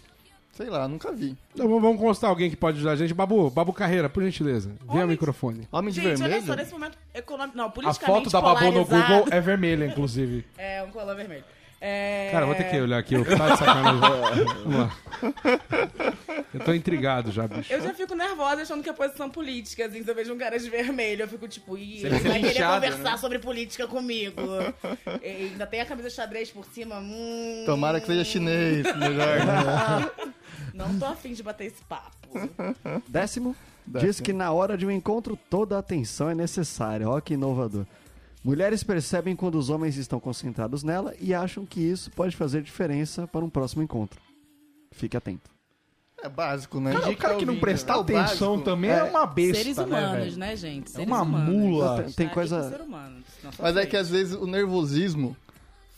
[SPEAKER 6] Sei lá, nunca vi.
[SPEAKER 3] Então, vamos- constar alguém que pode ajudar a gente. Babu, Babu Carreira, por gentileza. Vem ao microfone.
[SPEAKER 6] Homem de
[SPEAKER 5] Gente, olha
[SPEAKER 6] vermelho?
[SPEAKER 5] só, nesse momento econômico. Não,
[SPEAKER 1] A
[SPEAKER 5] politicamente
[SPEAKER 1] foto da Babu no Google é vermelha, inclusive.
[SPEAKER 5] É, um color vermelho. É...
[SPEAKER 3] Cara, vou ter que olhar aqui, eu tá de sacanagem. Vamos lá. Eu tô intrigado já, bicho.
[SPEAKER 5] Eu já fico nervosa achando que é posição política, assim, se eu vejo um cara de vermelho, eu fico tipo, ih, ele vai querer
[SPEAKER 4] linchado,
[SPEAKER 5] conversar
[SPEAKER 4] né?
[SPEAKER 5] sobre política comigo. E ainda tem a camisa xadrez por cima, hum...
[SPEAKER 6] Tomara que seja chinês, melhor. né?
[SPEAKER 5] Não tô afim de bater esse papo.
[SPEAKER 2] Décimo, diz que na hora de um encontro toda a atenção é necessária. Ó que inovador. Mulheres percebem quando os homens estão concentrados nela e acham que isso pode fazer diferença para um próximo encontro. Fique atento.
[SPEAKER 6] É básico, né?
[SPEAKER 1] Cara, o cara que não prestar
[SPEAKER 6] É o
[SPEAKER 1] atenção
[SPEAKER 6] básico.
[SPEAKER 1] também é, uma besta,
[SPEAKER 5] Seres
[SPEAKER 1] né,
[SPEAKER 5] humanos,
[SPEAKER 1] velho?
[SPEAKER 5] né, gente?
[SPEAKER 1] É
[SPEAKER 5] Seres
[SPEAKER 1] uma
[SPEAKER 5] humanos.
[SPEAKER 1] mula.
[SPEAKER 2] Tem- tem coisa-
[SPEAKER 6] Mas é que às vezes o nervosismo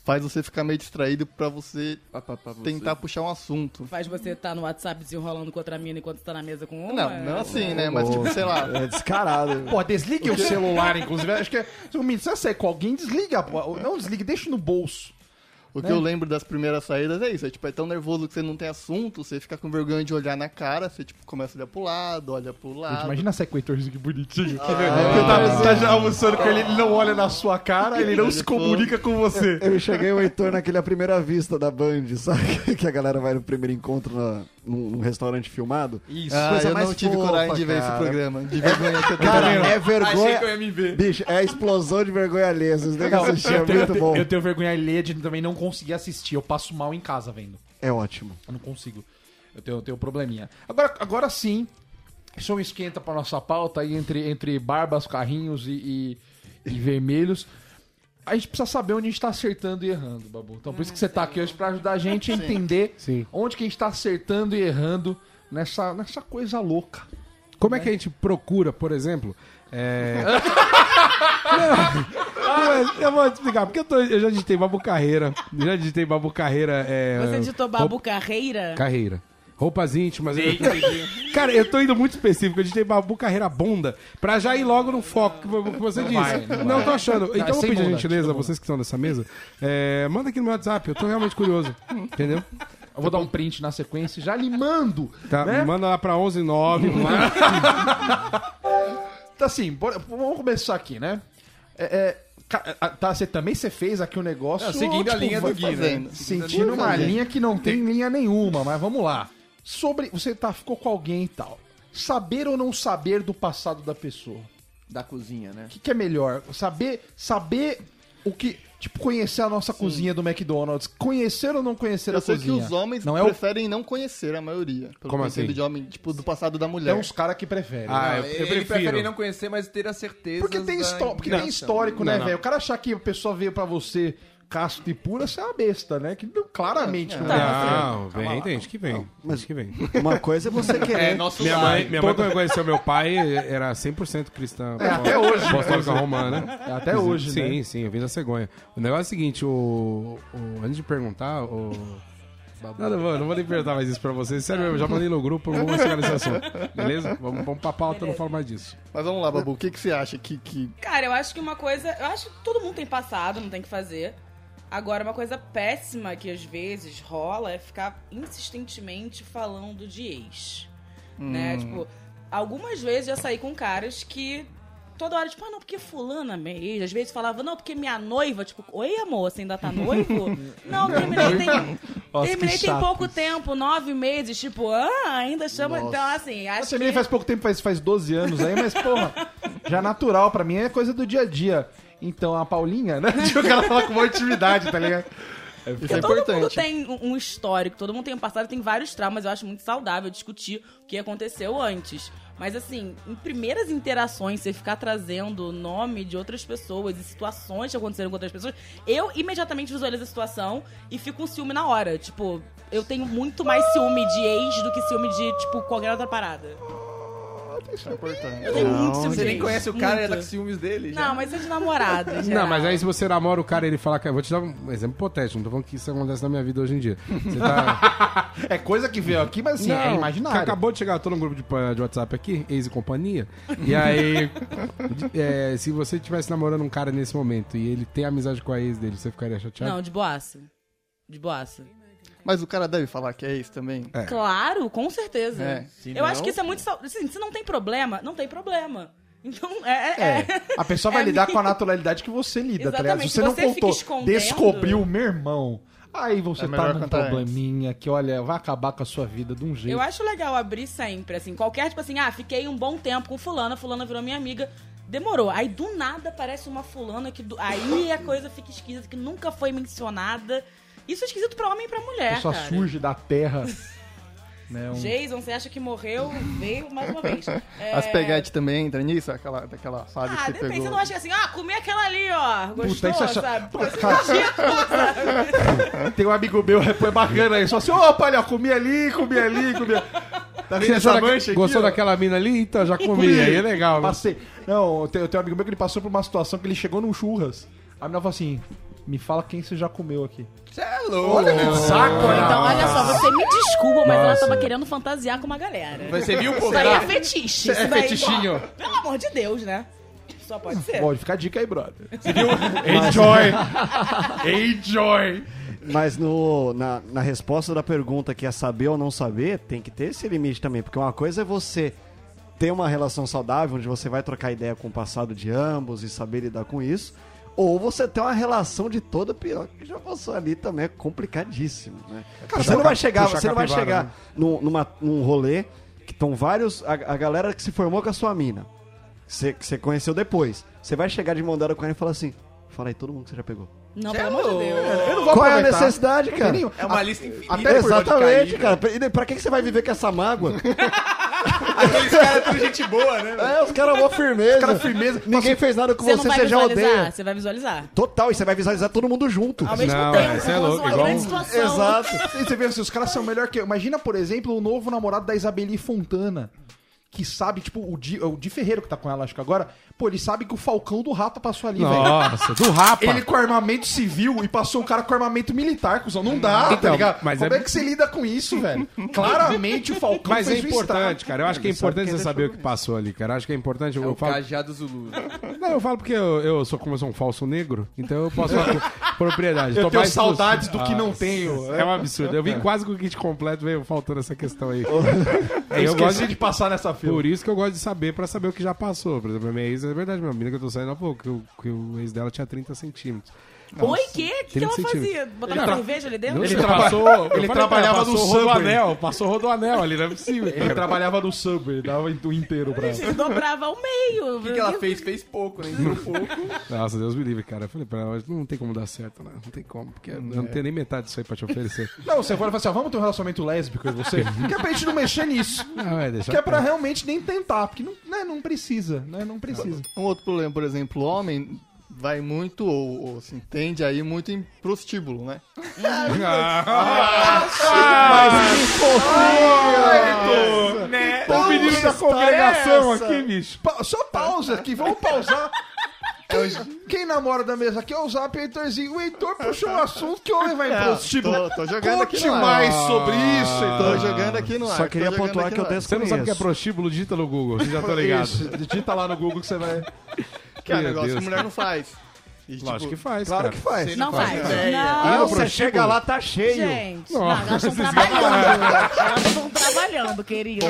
[SPEAKER 6] faz você ficar meio distraído pra você
[SPEAKER 4] você.
[SPEAKER 6] tentar puxar um assunto.
[SPEAKER 5] Faz você estar no WhatsApp desenrolando com outra mina enquanto você tá na mesa com uma?
[SPEAKER 6] Não, não assim, né? Mas tipo, sei lá.
[SPEAKER 2] É descarado.
[SPEAKER 1] Pô, desligue o celular, inclusive. Acho que é. Se você sair com alguém, desliga. pô. Não desligue, deixa no bolso.
[SPEAKER 6] O que
[SPEAKER 1] Né?
[SPEAKER 6] eu lembro das primeiras saídas é isso. É tipo, é tão nervoso que você não tem assunto, você fica com vergonha de olhar na cara, você tipo, começa a olhar pro lado, olha pro lado.
[SPEAKER 1] Gente, imagina sair com o Heitorzinho que bonitinho.
[SPEAKER 6] Ah,
[SPEAKER 1] Você tá, tá já almoçando com ele, ele não olha na sua cara, ele não se comunica com você.
[SPEAKER 2] Eu cheguei o Heitor naquele A Primeira Vista da Band, sabe? Que a galera vai no primeiro encontro na- num, restaurante filmado.
[SPEAKER 1] Isso.
[SPEAKER 6] Ah,
[SPEAKER 2] coisa
[SPEAKER 6] eu
[SPEAKER 2] mais
[SPEAKER 6] não tive
[SPEAKER 2] fofa,
[SPEAKER 6] coragem de ver esse
[SPEAKER 2] cara.
[SPEAKER 6] programa. De vergonha que eu tenho.
[SPEAKER 2] Cara, é
[SPEAKER 4] Achei
[SPEAKER 2] vergonha.
[SPEAKER 4] que eu ia me ver.
[SPEAKER 2] Bicho, é a explosão de vergonha alheia. Vocês têm que assistir, é
[SPEAKER 1] eu, tenho,
[SPEAKER 2] muito bom.
[SPEAKER 1] eu tenho vergonha alheia de também não conseguir assistir. Eu passo mal em casa vendo.
[SPEAKER 2] É ótimo.
[SPEAKER 1] Eu não consigo. Eu tenho, eu tenho um probleminha. Agora, agora sim, isso é um esquenta pra nossa pauta aí entre, entre barbas, carrinhos e, e, e vermelhos. A gente precisa saber onde a gente tá acertando e errando, Babu. Então por isso que você tá aqui hoje pra ajudar a gente a entender
[SPEAKER 3] Sim.
[SPEAKER 1] onde que a gente tá acertando e errando nessa, nessa coisa louca.
[SPEAKER 3] Como é que a gente procura, por exemplo? É... não, eu vou te explicar, porque eu, tô- eu já digitei Babu Carreira, já digitei Babu Carreira. É,
[SPEAKER 5] Você digitou Babu Carreira?
[SPEAKER 3] Carreira. Roupas íntimas. eu- Cara, eu tô indo muito específico. Eu digitei Babu Carreira Bunda pra já ir logo no foco que vo- que você disse.
[SPEAKER 1] vai, não
[SPEAKER 3] não,
[SPEAKER 1] vai.
[SPEAKER 3] tô achando. Então eu vou pedir a
[SPEAKER 1] bunda,
[SPEAKER 3] gentileza,
[SPEAKER 1] a
[SPEAKER 3] vocês que estão nessa mesa, é, manda aqui no meu WhatsApp. Eu tô realmente curioso. Entendeu?
[SPEAKER 1] Eu vou dar um print na sequência e já lhe mando.
[SPEAKER 3] Tá,
[SPEAKER 1] né?
[SPEAKER 3] Manda lá pra 119.
[SPEAKER 1] Então, assim, bora- vamos começar aqui, né? É, é, a- tá, você também você fez aqui um negócio.
[SPEAKER 4] Não, seguindo a linha do Gui, né?
[SPEAKER 1] Sentindo uma linha que não tem linha nenhuma, mas vamos lá. Sobre. Você tá, ficou com alguém e tal. Saber ou não saber do passado da pessoa?
[SPEAKER 4] Da cozinha, né?
[SPEAKER 1] O que, que é melhor? Saber, saber o que. Tipo, conhecer a nossa cozinha do McDonald's. Conhecer ou não conhecer
[SPEAKER 6] Eu
[SPEAKER 1] a
[SPEAKER 6] sei que
[SPEAKER 1] cozinha?
[SPEAKER 6] os homens
[SPEAKER 1] não é o...
[SPEAKER 6] preferem não conhecer a maioria. Pelo
[SPEAKER 3] Como assim?
[SPEAKER 6] de homem, tipo, do passado da
[SPEAKER 1] Tem
[SPEAKER 6] mulher.
[SPEAKER 1] uns caras que preferem.
[SPEAKER 3] Ah,
[SPEAKER 1] né?
[SPEAKER 3] eu, eu
[SPEAKER 4] Ele
[SPEAKER 3] prefiro.
[SPEAKER 4] prefere não conhecer, mas ter a certeza.
[SPEAKER 1] Porque tem, histó- porque tem histórico, né,
[SPEAKER 3] Não, não.
[SPEAKER 1] velho? O cara achar que a pessoa veio pra você casto e pura, você é uma besta, né? Que não- claramente não, é.
[SPEAKER 3] Não, vem, tem gente que vem. Mas que vem.
[SPEAKER 2] Uma coisa é você
[SPEAKER 4] É,
[SPEAKER 2] querer.
[SPEAKER 4] nosso
[SPEAKER 3] Minha
[SPEAKER 4] lar.
[SPEAKER 3] mãe, minha mãe, quando conheceu meu pai, era 100% cristã.
[SPEAKER 1] É, até hoje.
[SPEAKER 3] Apostólica romana.
[SPEAKER 1] É, até hoje,
[SPEAKER 3] sim,
[SPEAKER 1] né?
[SPEAKER 3] Sim, eu vim da cegonha. O negócio é o seguinte, o, o- antes de perguntar, o... Não, não vou, não vou nem perguntar mais isso pra vocês. Sério, eu já mandei no grupo, não vou chegar nesse assunto. Beleza? Vamos, vamos pra pauta, eu não falo mais disso.
[SPEAKER 6] Mas vamos lá, Babu, o que, que você acha que, que
[SPEAKER 5] Cara, eu acho que uma coisa. Eu acho que todo mundo tem passado, não tem que fazer. Agora, uma coisa péssima que às vezes rola é ficar insistentemente falando de ex. Né? Tipo, algumas vezes já saí com caras que toda hora, tipo, ah, não, porque fulana é minha ex. Às vezes falava, não, porque minha noiva, tipo, oi, amor, você ainda tá noivo? não, terminei tem.
[SPEAKER 1] Nossa,
[SPEAKER 5] terminei tem pouco tempo, nove meses, tipo, ah, ainda chama. Então, assim, acho
[SPEAKER 1] Você
[SPEAKER 5] que.
[SPEAKER 1] também faz pouco tempo, faz, faz 12 anos aí, mas, porra, já natural pra mim é coisa do dia a dia. Então, a Paulinha, né? Tipo, o cara fala com uma intimidade, tá ligado?
[SPEAKER 6] isso é
[SPEAKER 5] todo mundo
[SPEAKER 6] importante?
[SPEAKER 5] tem um- histórico, todo mundo tem um passado, tem vários traumas. Eu acho muito saudável discutir o que aconteceu antes. Mas assim, em primeiras interações, você ficar trazendo o nome de outras pessoas e situações que aconteceram com outras pessoas, eu imediatamente visualizo a situação e fico com ciúme na hora. Tipo, eu tenho muito mais ciúme de ex do que ciúme de, tipo, qualquer outra parada.
[SPEAKER 6] Isso é importante.
[SPEAKER 5] Eu tenho muito ciúme
[SPEAKER 4] Você nem conhece o cara e já tá com ciúmes dele. já.
[SPEAKER 5] Não, mas é de namorado. em
[SPEAKER 3] Não,
[SPEAKER 5] geral.
[SPEAKER 3] mas aí se você namora o cara e ele fala que. eu Vou te dar um exemplo hipotético, não tô falando que isso acontece na minha vida hoje em dia. Você tá.
[SPEAKER 1] É coisa que veio aqui, mas assim, é
[SPEAKER 3] que
[SPEAKER 1] imaginário.
[SPEAKER 3] acabou de chegar, eu tô num grupo de, de WhatsApp aqui, ex e companhia. E aí, é, se você estivesse namorando um cara nesse momento e ele tem amizade com a ex dele, você ficaria chateado?
[SPEAKER 5] Não, de boaça. De boaça.
[SPEAKER 6] Mas o cara deve falar que é isso também.
[SPEAKER 3] É.
[SPEAKER 5] Claro, com certeza.
[SPEAKER 6] É,
[SPEAKER 5] eu
[SPEAKER 4] não-
[SPEAKER 5] acho que isso é muito. Assim, se não tem problema, não tem problema. Então, é. é,
[SPEAKER 1] É, a pessoa vai
[SPEAKER 5] É
[SPEAKER 1] lidar com a naturalidade que você lida, tá ligado?
[SPEAKER 5] Exatamente,
[SPEAKER 1] Se você não
[SPEAKER 5] você fica
[SPEAKER 1] contou,
[SPEAKER 5] escondendo-
[SPEAKER 1] descobriu, meu irmão. Aí você
[SPEAKER 6] É
[SPEAKER 1] tá num probleminha que, olha, vai acabar com a sua vida de um jeito.
[SPEAKER 5] Eu acho legal abrir sempre, assim, qualquer, tipo assim, ah, fiquei um bom tempo com fulana, fulana virou minha amiga, demorou. Aí do nada aparece uma fulana que. do- Aí a coisa fica esquisita, que nunca foi mencionada. Isso é esquisito pra homem e pra mulher.
[SPEAKER 1] pessoa
[SPEAKER 5] cara.
[SPEAKER 1] surge da terra. né, um-
[SPEAKER 5] Jason, você acha que morreu, veio mais uma vez. É...
[SPEAKER 6] As peguetes também entram nisso, aquela, daquela fase
[SPEAKER 5] Ah,
[SPEAKER 6] que você
[SPEAKER 5] depende,
[SPEAKER 6] pegou.
[SPEAKER 5] você não acha assim, ah, comi aquela ali, ó. Gostou,
[SPEAKER 1] Puta, isso é só-
[SPEAKER 5] sabe?
[SPEAKER 1] Cara.
[SPEAKER 5] nojento, sabe?
[SPEAKER 1] Tem um amigo meu, foi bacana aí, só assim, opa, olha, comi ali, comi ali, comi ali. Tá vendo essa
[SPEAKER 3] Gostou, da-
[SPEAKER 1] mancha aqui?
[SPEAKER 3] gostou
[SPEAKER 1] ó?
[SPEAKER 3] daquela mina ali? Então, já comi. Aí é legal. né?
[SPEAKER 1] Passei. Não, eu tenho, eu tenho um amigo meu que ele passou por uma situação que ele chegou num churras. A menina falou assim: me fala quem você já comeu aqui.
[SPEAKER 4] Você é louco.
[SPEAKER 1] Olha que saco, né?
[SPEAKER 5] Então, olha só, você me desculpa, mas ela tava querendo fantasiar com uma galera.
[SPEAKER 4] Você viu, pô?
[SPEAKER 5] Isso daí é fetiche.
[SPEAKER 1] É
[SPEAKER 5] Isso daí,
[SPEAKER 1] fetichinho.
[SPEAKER 5] pô, Pelo amor de Deus, né? Só pode ser.
[SPEAKER 1] Pode ficar a dica aí, brother. Você viu? Enjoy! Enjoy!
[SPEAKER 2] Mas no, na, na resposta da pergunta que é saber ou não saber, tem que ter esse limite também. Porque uma coisa é você ter uma relação saudável, onde você vai trocar ideia com o passado de ambos e saber lidar com isso. Ou você ter uma relação de toda pior, que já passou ali também, é complicadíssimo, né? você não vai chegar, você não vai chegar
[SPEAKER 1] né?
[SPEAKER 2] num, numa, num rolê que estão vários. A, a galera que se formou com a sua mina. que Você, que você conheceu depois. Você vai chegar de mão dada com ela e falar assim: fala aí todo mundo que você já pegou.
[SPEAKER 5] Não, pelo amor de Deus.
[SPEAKER 1] Eu não vou
[SPEAKER 2] Qual é a
[SPEAKER 1] aproveitar.
[SPEAKER 2] necessidade,
[SPEAKER 1] tem
[SPEAKER 2] cara?
[SPEAKER 4] É uma lista infinita.
[SPEAKER 1] Até por onde
[SPEAKER 2] Exatamente,
[SPEAKER 1] cair,
[SPEAKER 2] cara. E daí, Pra que que você vai viver com essa mágoa?
[SPEAKER 4] Aqueles caras tudo gente boa, né?
[SPEAKER 2] é, os caras mó firmeza.
[SPEAKER 1] cara firmeza.
[SPEAKER 2] Ninguém fez nada com
[SPEAKER 5] Você
[SPEAKER 2] você,
[SPEAKER 5] não vai
[SPEAKER 2] você já
[SPEAKER 5] visualizar,
[SPEAKER 2] odeia.
[SPEAKER 5] você vai visualizar.
[SPEAKER 2] Total, e você vai visualizar todo mundo junto.
[SPEAKER 5] Ao mesmo
[SPEAKER 3] Não,
[SPEAKER 5] tempo,
[SPEAKER 3] esse é louco,
[SPEAKER 5] uma
[SPEAKER 3] igual
[SPEAKER 5] grande
[SPEAKER 3] um-
[SPEAKER 5] situação.
[SPEAKER 2] Exato.
[SPEAKER 1] Você você vê assim, os caras são melhor que eu. Imagina, por exemplo, o novo namorado da Isabeli Fontana. Que sabe, tipo, o Di, o Di Ferreiro que tá com ela, acho que agora. Pô, ele sabe que o Falcão do Rapa passou ali, velho.
[SPEAKER 3] Nossa, do rapa.
[SPEAKER 1] Ele com armamento civil e passou o cara com armamento militar, cuzão. Não dá, tá
[SPEAKER 3] Então,
[SPEAKER 1] ligado?
[SPEAKER 3] mas
[SPEAKER 1] Como
[SPEAKER 3] é-
[SPEAKER 1] é... que você lida com isso, velho? Claramente o Falcão
[SPEAKER 3] Mas é
[SPEAKER 1] fez um
[SPEAKER 3] importante, cara. Eu acho que é importante você saber o que passou ali, cara. Eu acho que é importante. Eu,
[SPEAKER 4] É o
[SPEAKER 3] falo,
[SPEAKER 4] cajado Zulu.
[SPEAKER 3] não, eu falo porque eu, eu sou como eu sou um falso negro, então eu posso falar com propriedade.
[SPEAKER 1] Eu
[SPEAKER 3] Tô
[SPEAKER 1] tenho
[SPEAKER 3] mais
[SPEAKER 1] saudades do que
[SPEAKER 3] Ah,
[SPEAKER 1] não tenho.
[SPEAKER 3] É um absurdo. Eu vim quase com o kit completo, veio faltando essa questão aí.
[SPEAKER 1] Eu
[SPEAKER 3] eu
[SPEAKER 1] esqueci
[SPEAKER 3] gosto
[SPEAKER 1] de passar nessa fila.
[SPEAKER 3] Por isso que eu gosto de saber, pra saber o que já passou. Por exemplo, a minha ex, é verdade, minha menina que eu tô saindo há pouco, que, o- que o ex dela tinha 30 centímetros.
[SPEAKER 5] Oi, que? O que, que ela
[SPEAKER 3] 30
[SPEAKER 5] fazia? Botava
[SPEAKER 3] Ele tra-
[SPEAKER 5] cerveja ali dentro?
[SPEAKER 1] Ele
[SPEAKER 3] passou,
[SPEAKER 1] ele trabalhava no
[SPEAKER 3] passou
[SPEAKER 1] Subway.
[SPEAKER 3] rodoanel, passou rodoanel ali, não é possível.
[SPEAKER 1] Ele trabalhava no Subway, dava o inteiro pra ela.
[SPEAKER 5] Ele dobrava ao meio.
[SPEAKER 4] O que, que ela fez? Fez pouco, né? Entrou pouco.
[SPEAKER 3] Nossa, Deus me livre, cara. Eu falei pra ela, não tem como dar certo, né? Não tem como, porque eu não tenho nem metade disso aí pra te oferecer.
[SPEAKER 1] Não, você vai falar assim, ó, vamos ter um relacionamento lésbico e você? Que é pra gente não mexer nisso.
[SPEAKER 3] Não, é, deixa
[SPEAKER 1] Que é pra realmente nem tentar, porque não, né, não precisa, né? Não precisa.
[SPEAKER 6] Um outro problema, por exemplo, o homem vai muito, ou, ou assim, tende a ir muito em prostíbulo, né?
[SPEAKER 3] O menino da congregação aqui, bicho.
[SPEAKER 1] Pa- só pausa aqui, vamos pausar. Quem, quem namora da mesa aqui é o Zap o Heitorzinho. O Heitor puxou um assunto que o homem vai em
[SPEAKER 6] É,
[SPEAKER 1] prostíbulo.
[SPEAKER 6] tô- tô jogando aqui
[SPEAKER 1] Conte
[SPEAKER 6] no ar.
[SPEAKER 1] mais sobre isso, Heitor.
[SPEAKER 6] Tô jogando aqui no ar.
[SPEAKER 2] Só queria pontuar
[SPEAKER 6] aqui
[SPEAKER 2] que eu
[SPEAKER 6] no ar.
[SPEAKER 3] Você não sabe o que é
[SPEAKER 2] desconheço.
[SPEAKER 3] prostíbulo, digita no Google, você já tá ligado.
[SPEAKER 1] Isso, digita lá no Google que você vai...
[SPEAKER 6] Que é um negócio
[SPEAKER 3] Deus,
[SPEAKER 6] que mulher não faz. E,
[SPEAKER 3] Lógico
[SPEAKER 6] tipo,
[SPEAKER 3] que faz,
[SPEAKER 2] Claro
[SPEAKER 3] cara.
[SPEAKER 2] que faz.
[SPEAKER 5] Não faz.
[SPEAKER 6] ideia.
[SPEAKER 2] E
[SPEAKER 5] Não,
[SPEAKER 2] você chega lá, tá cheio.
[SPEAKER 5] gente.
[SPEAKER 3] Nossa,
[SPEAKER 5] Não, elas estão trabalhando. Elas estão trabalhando, querido.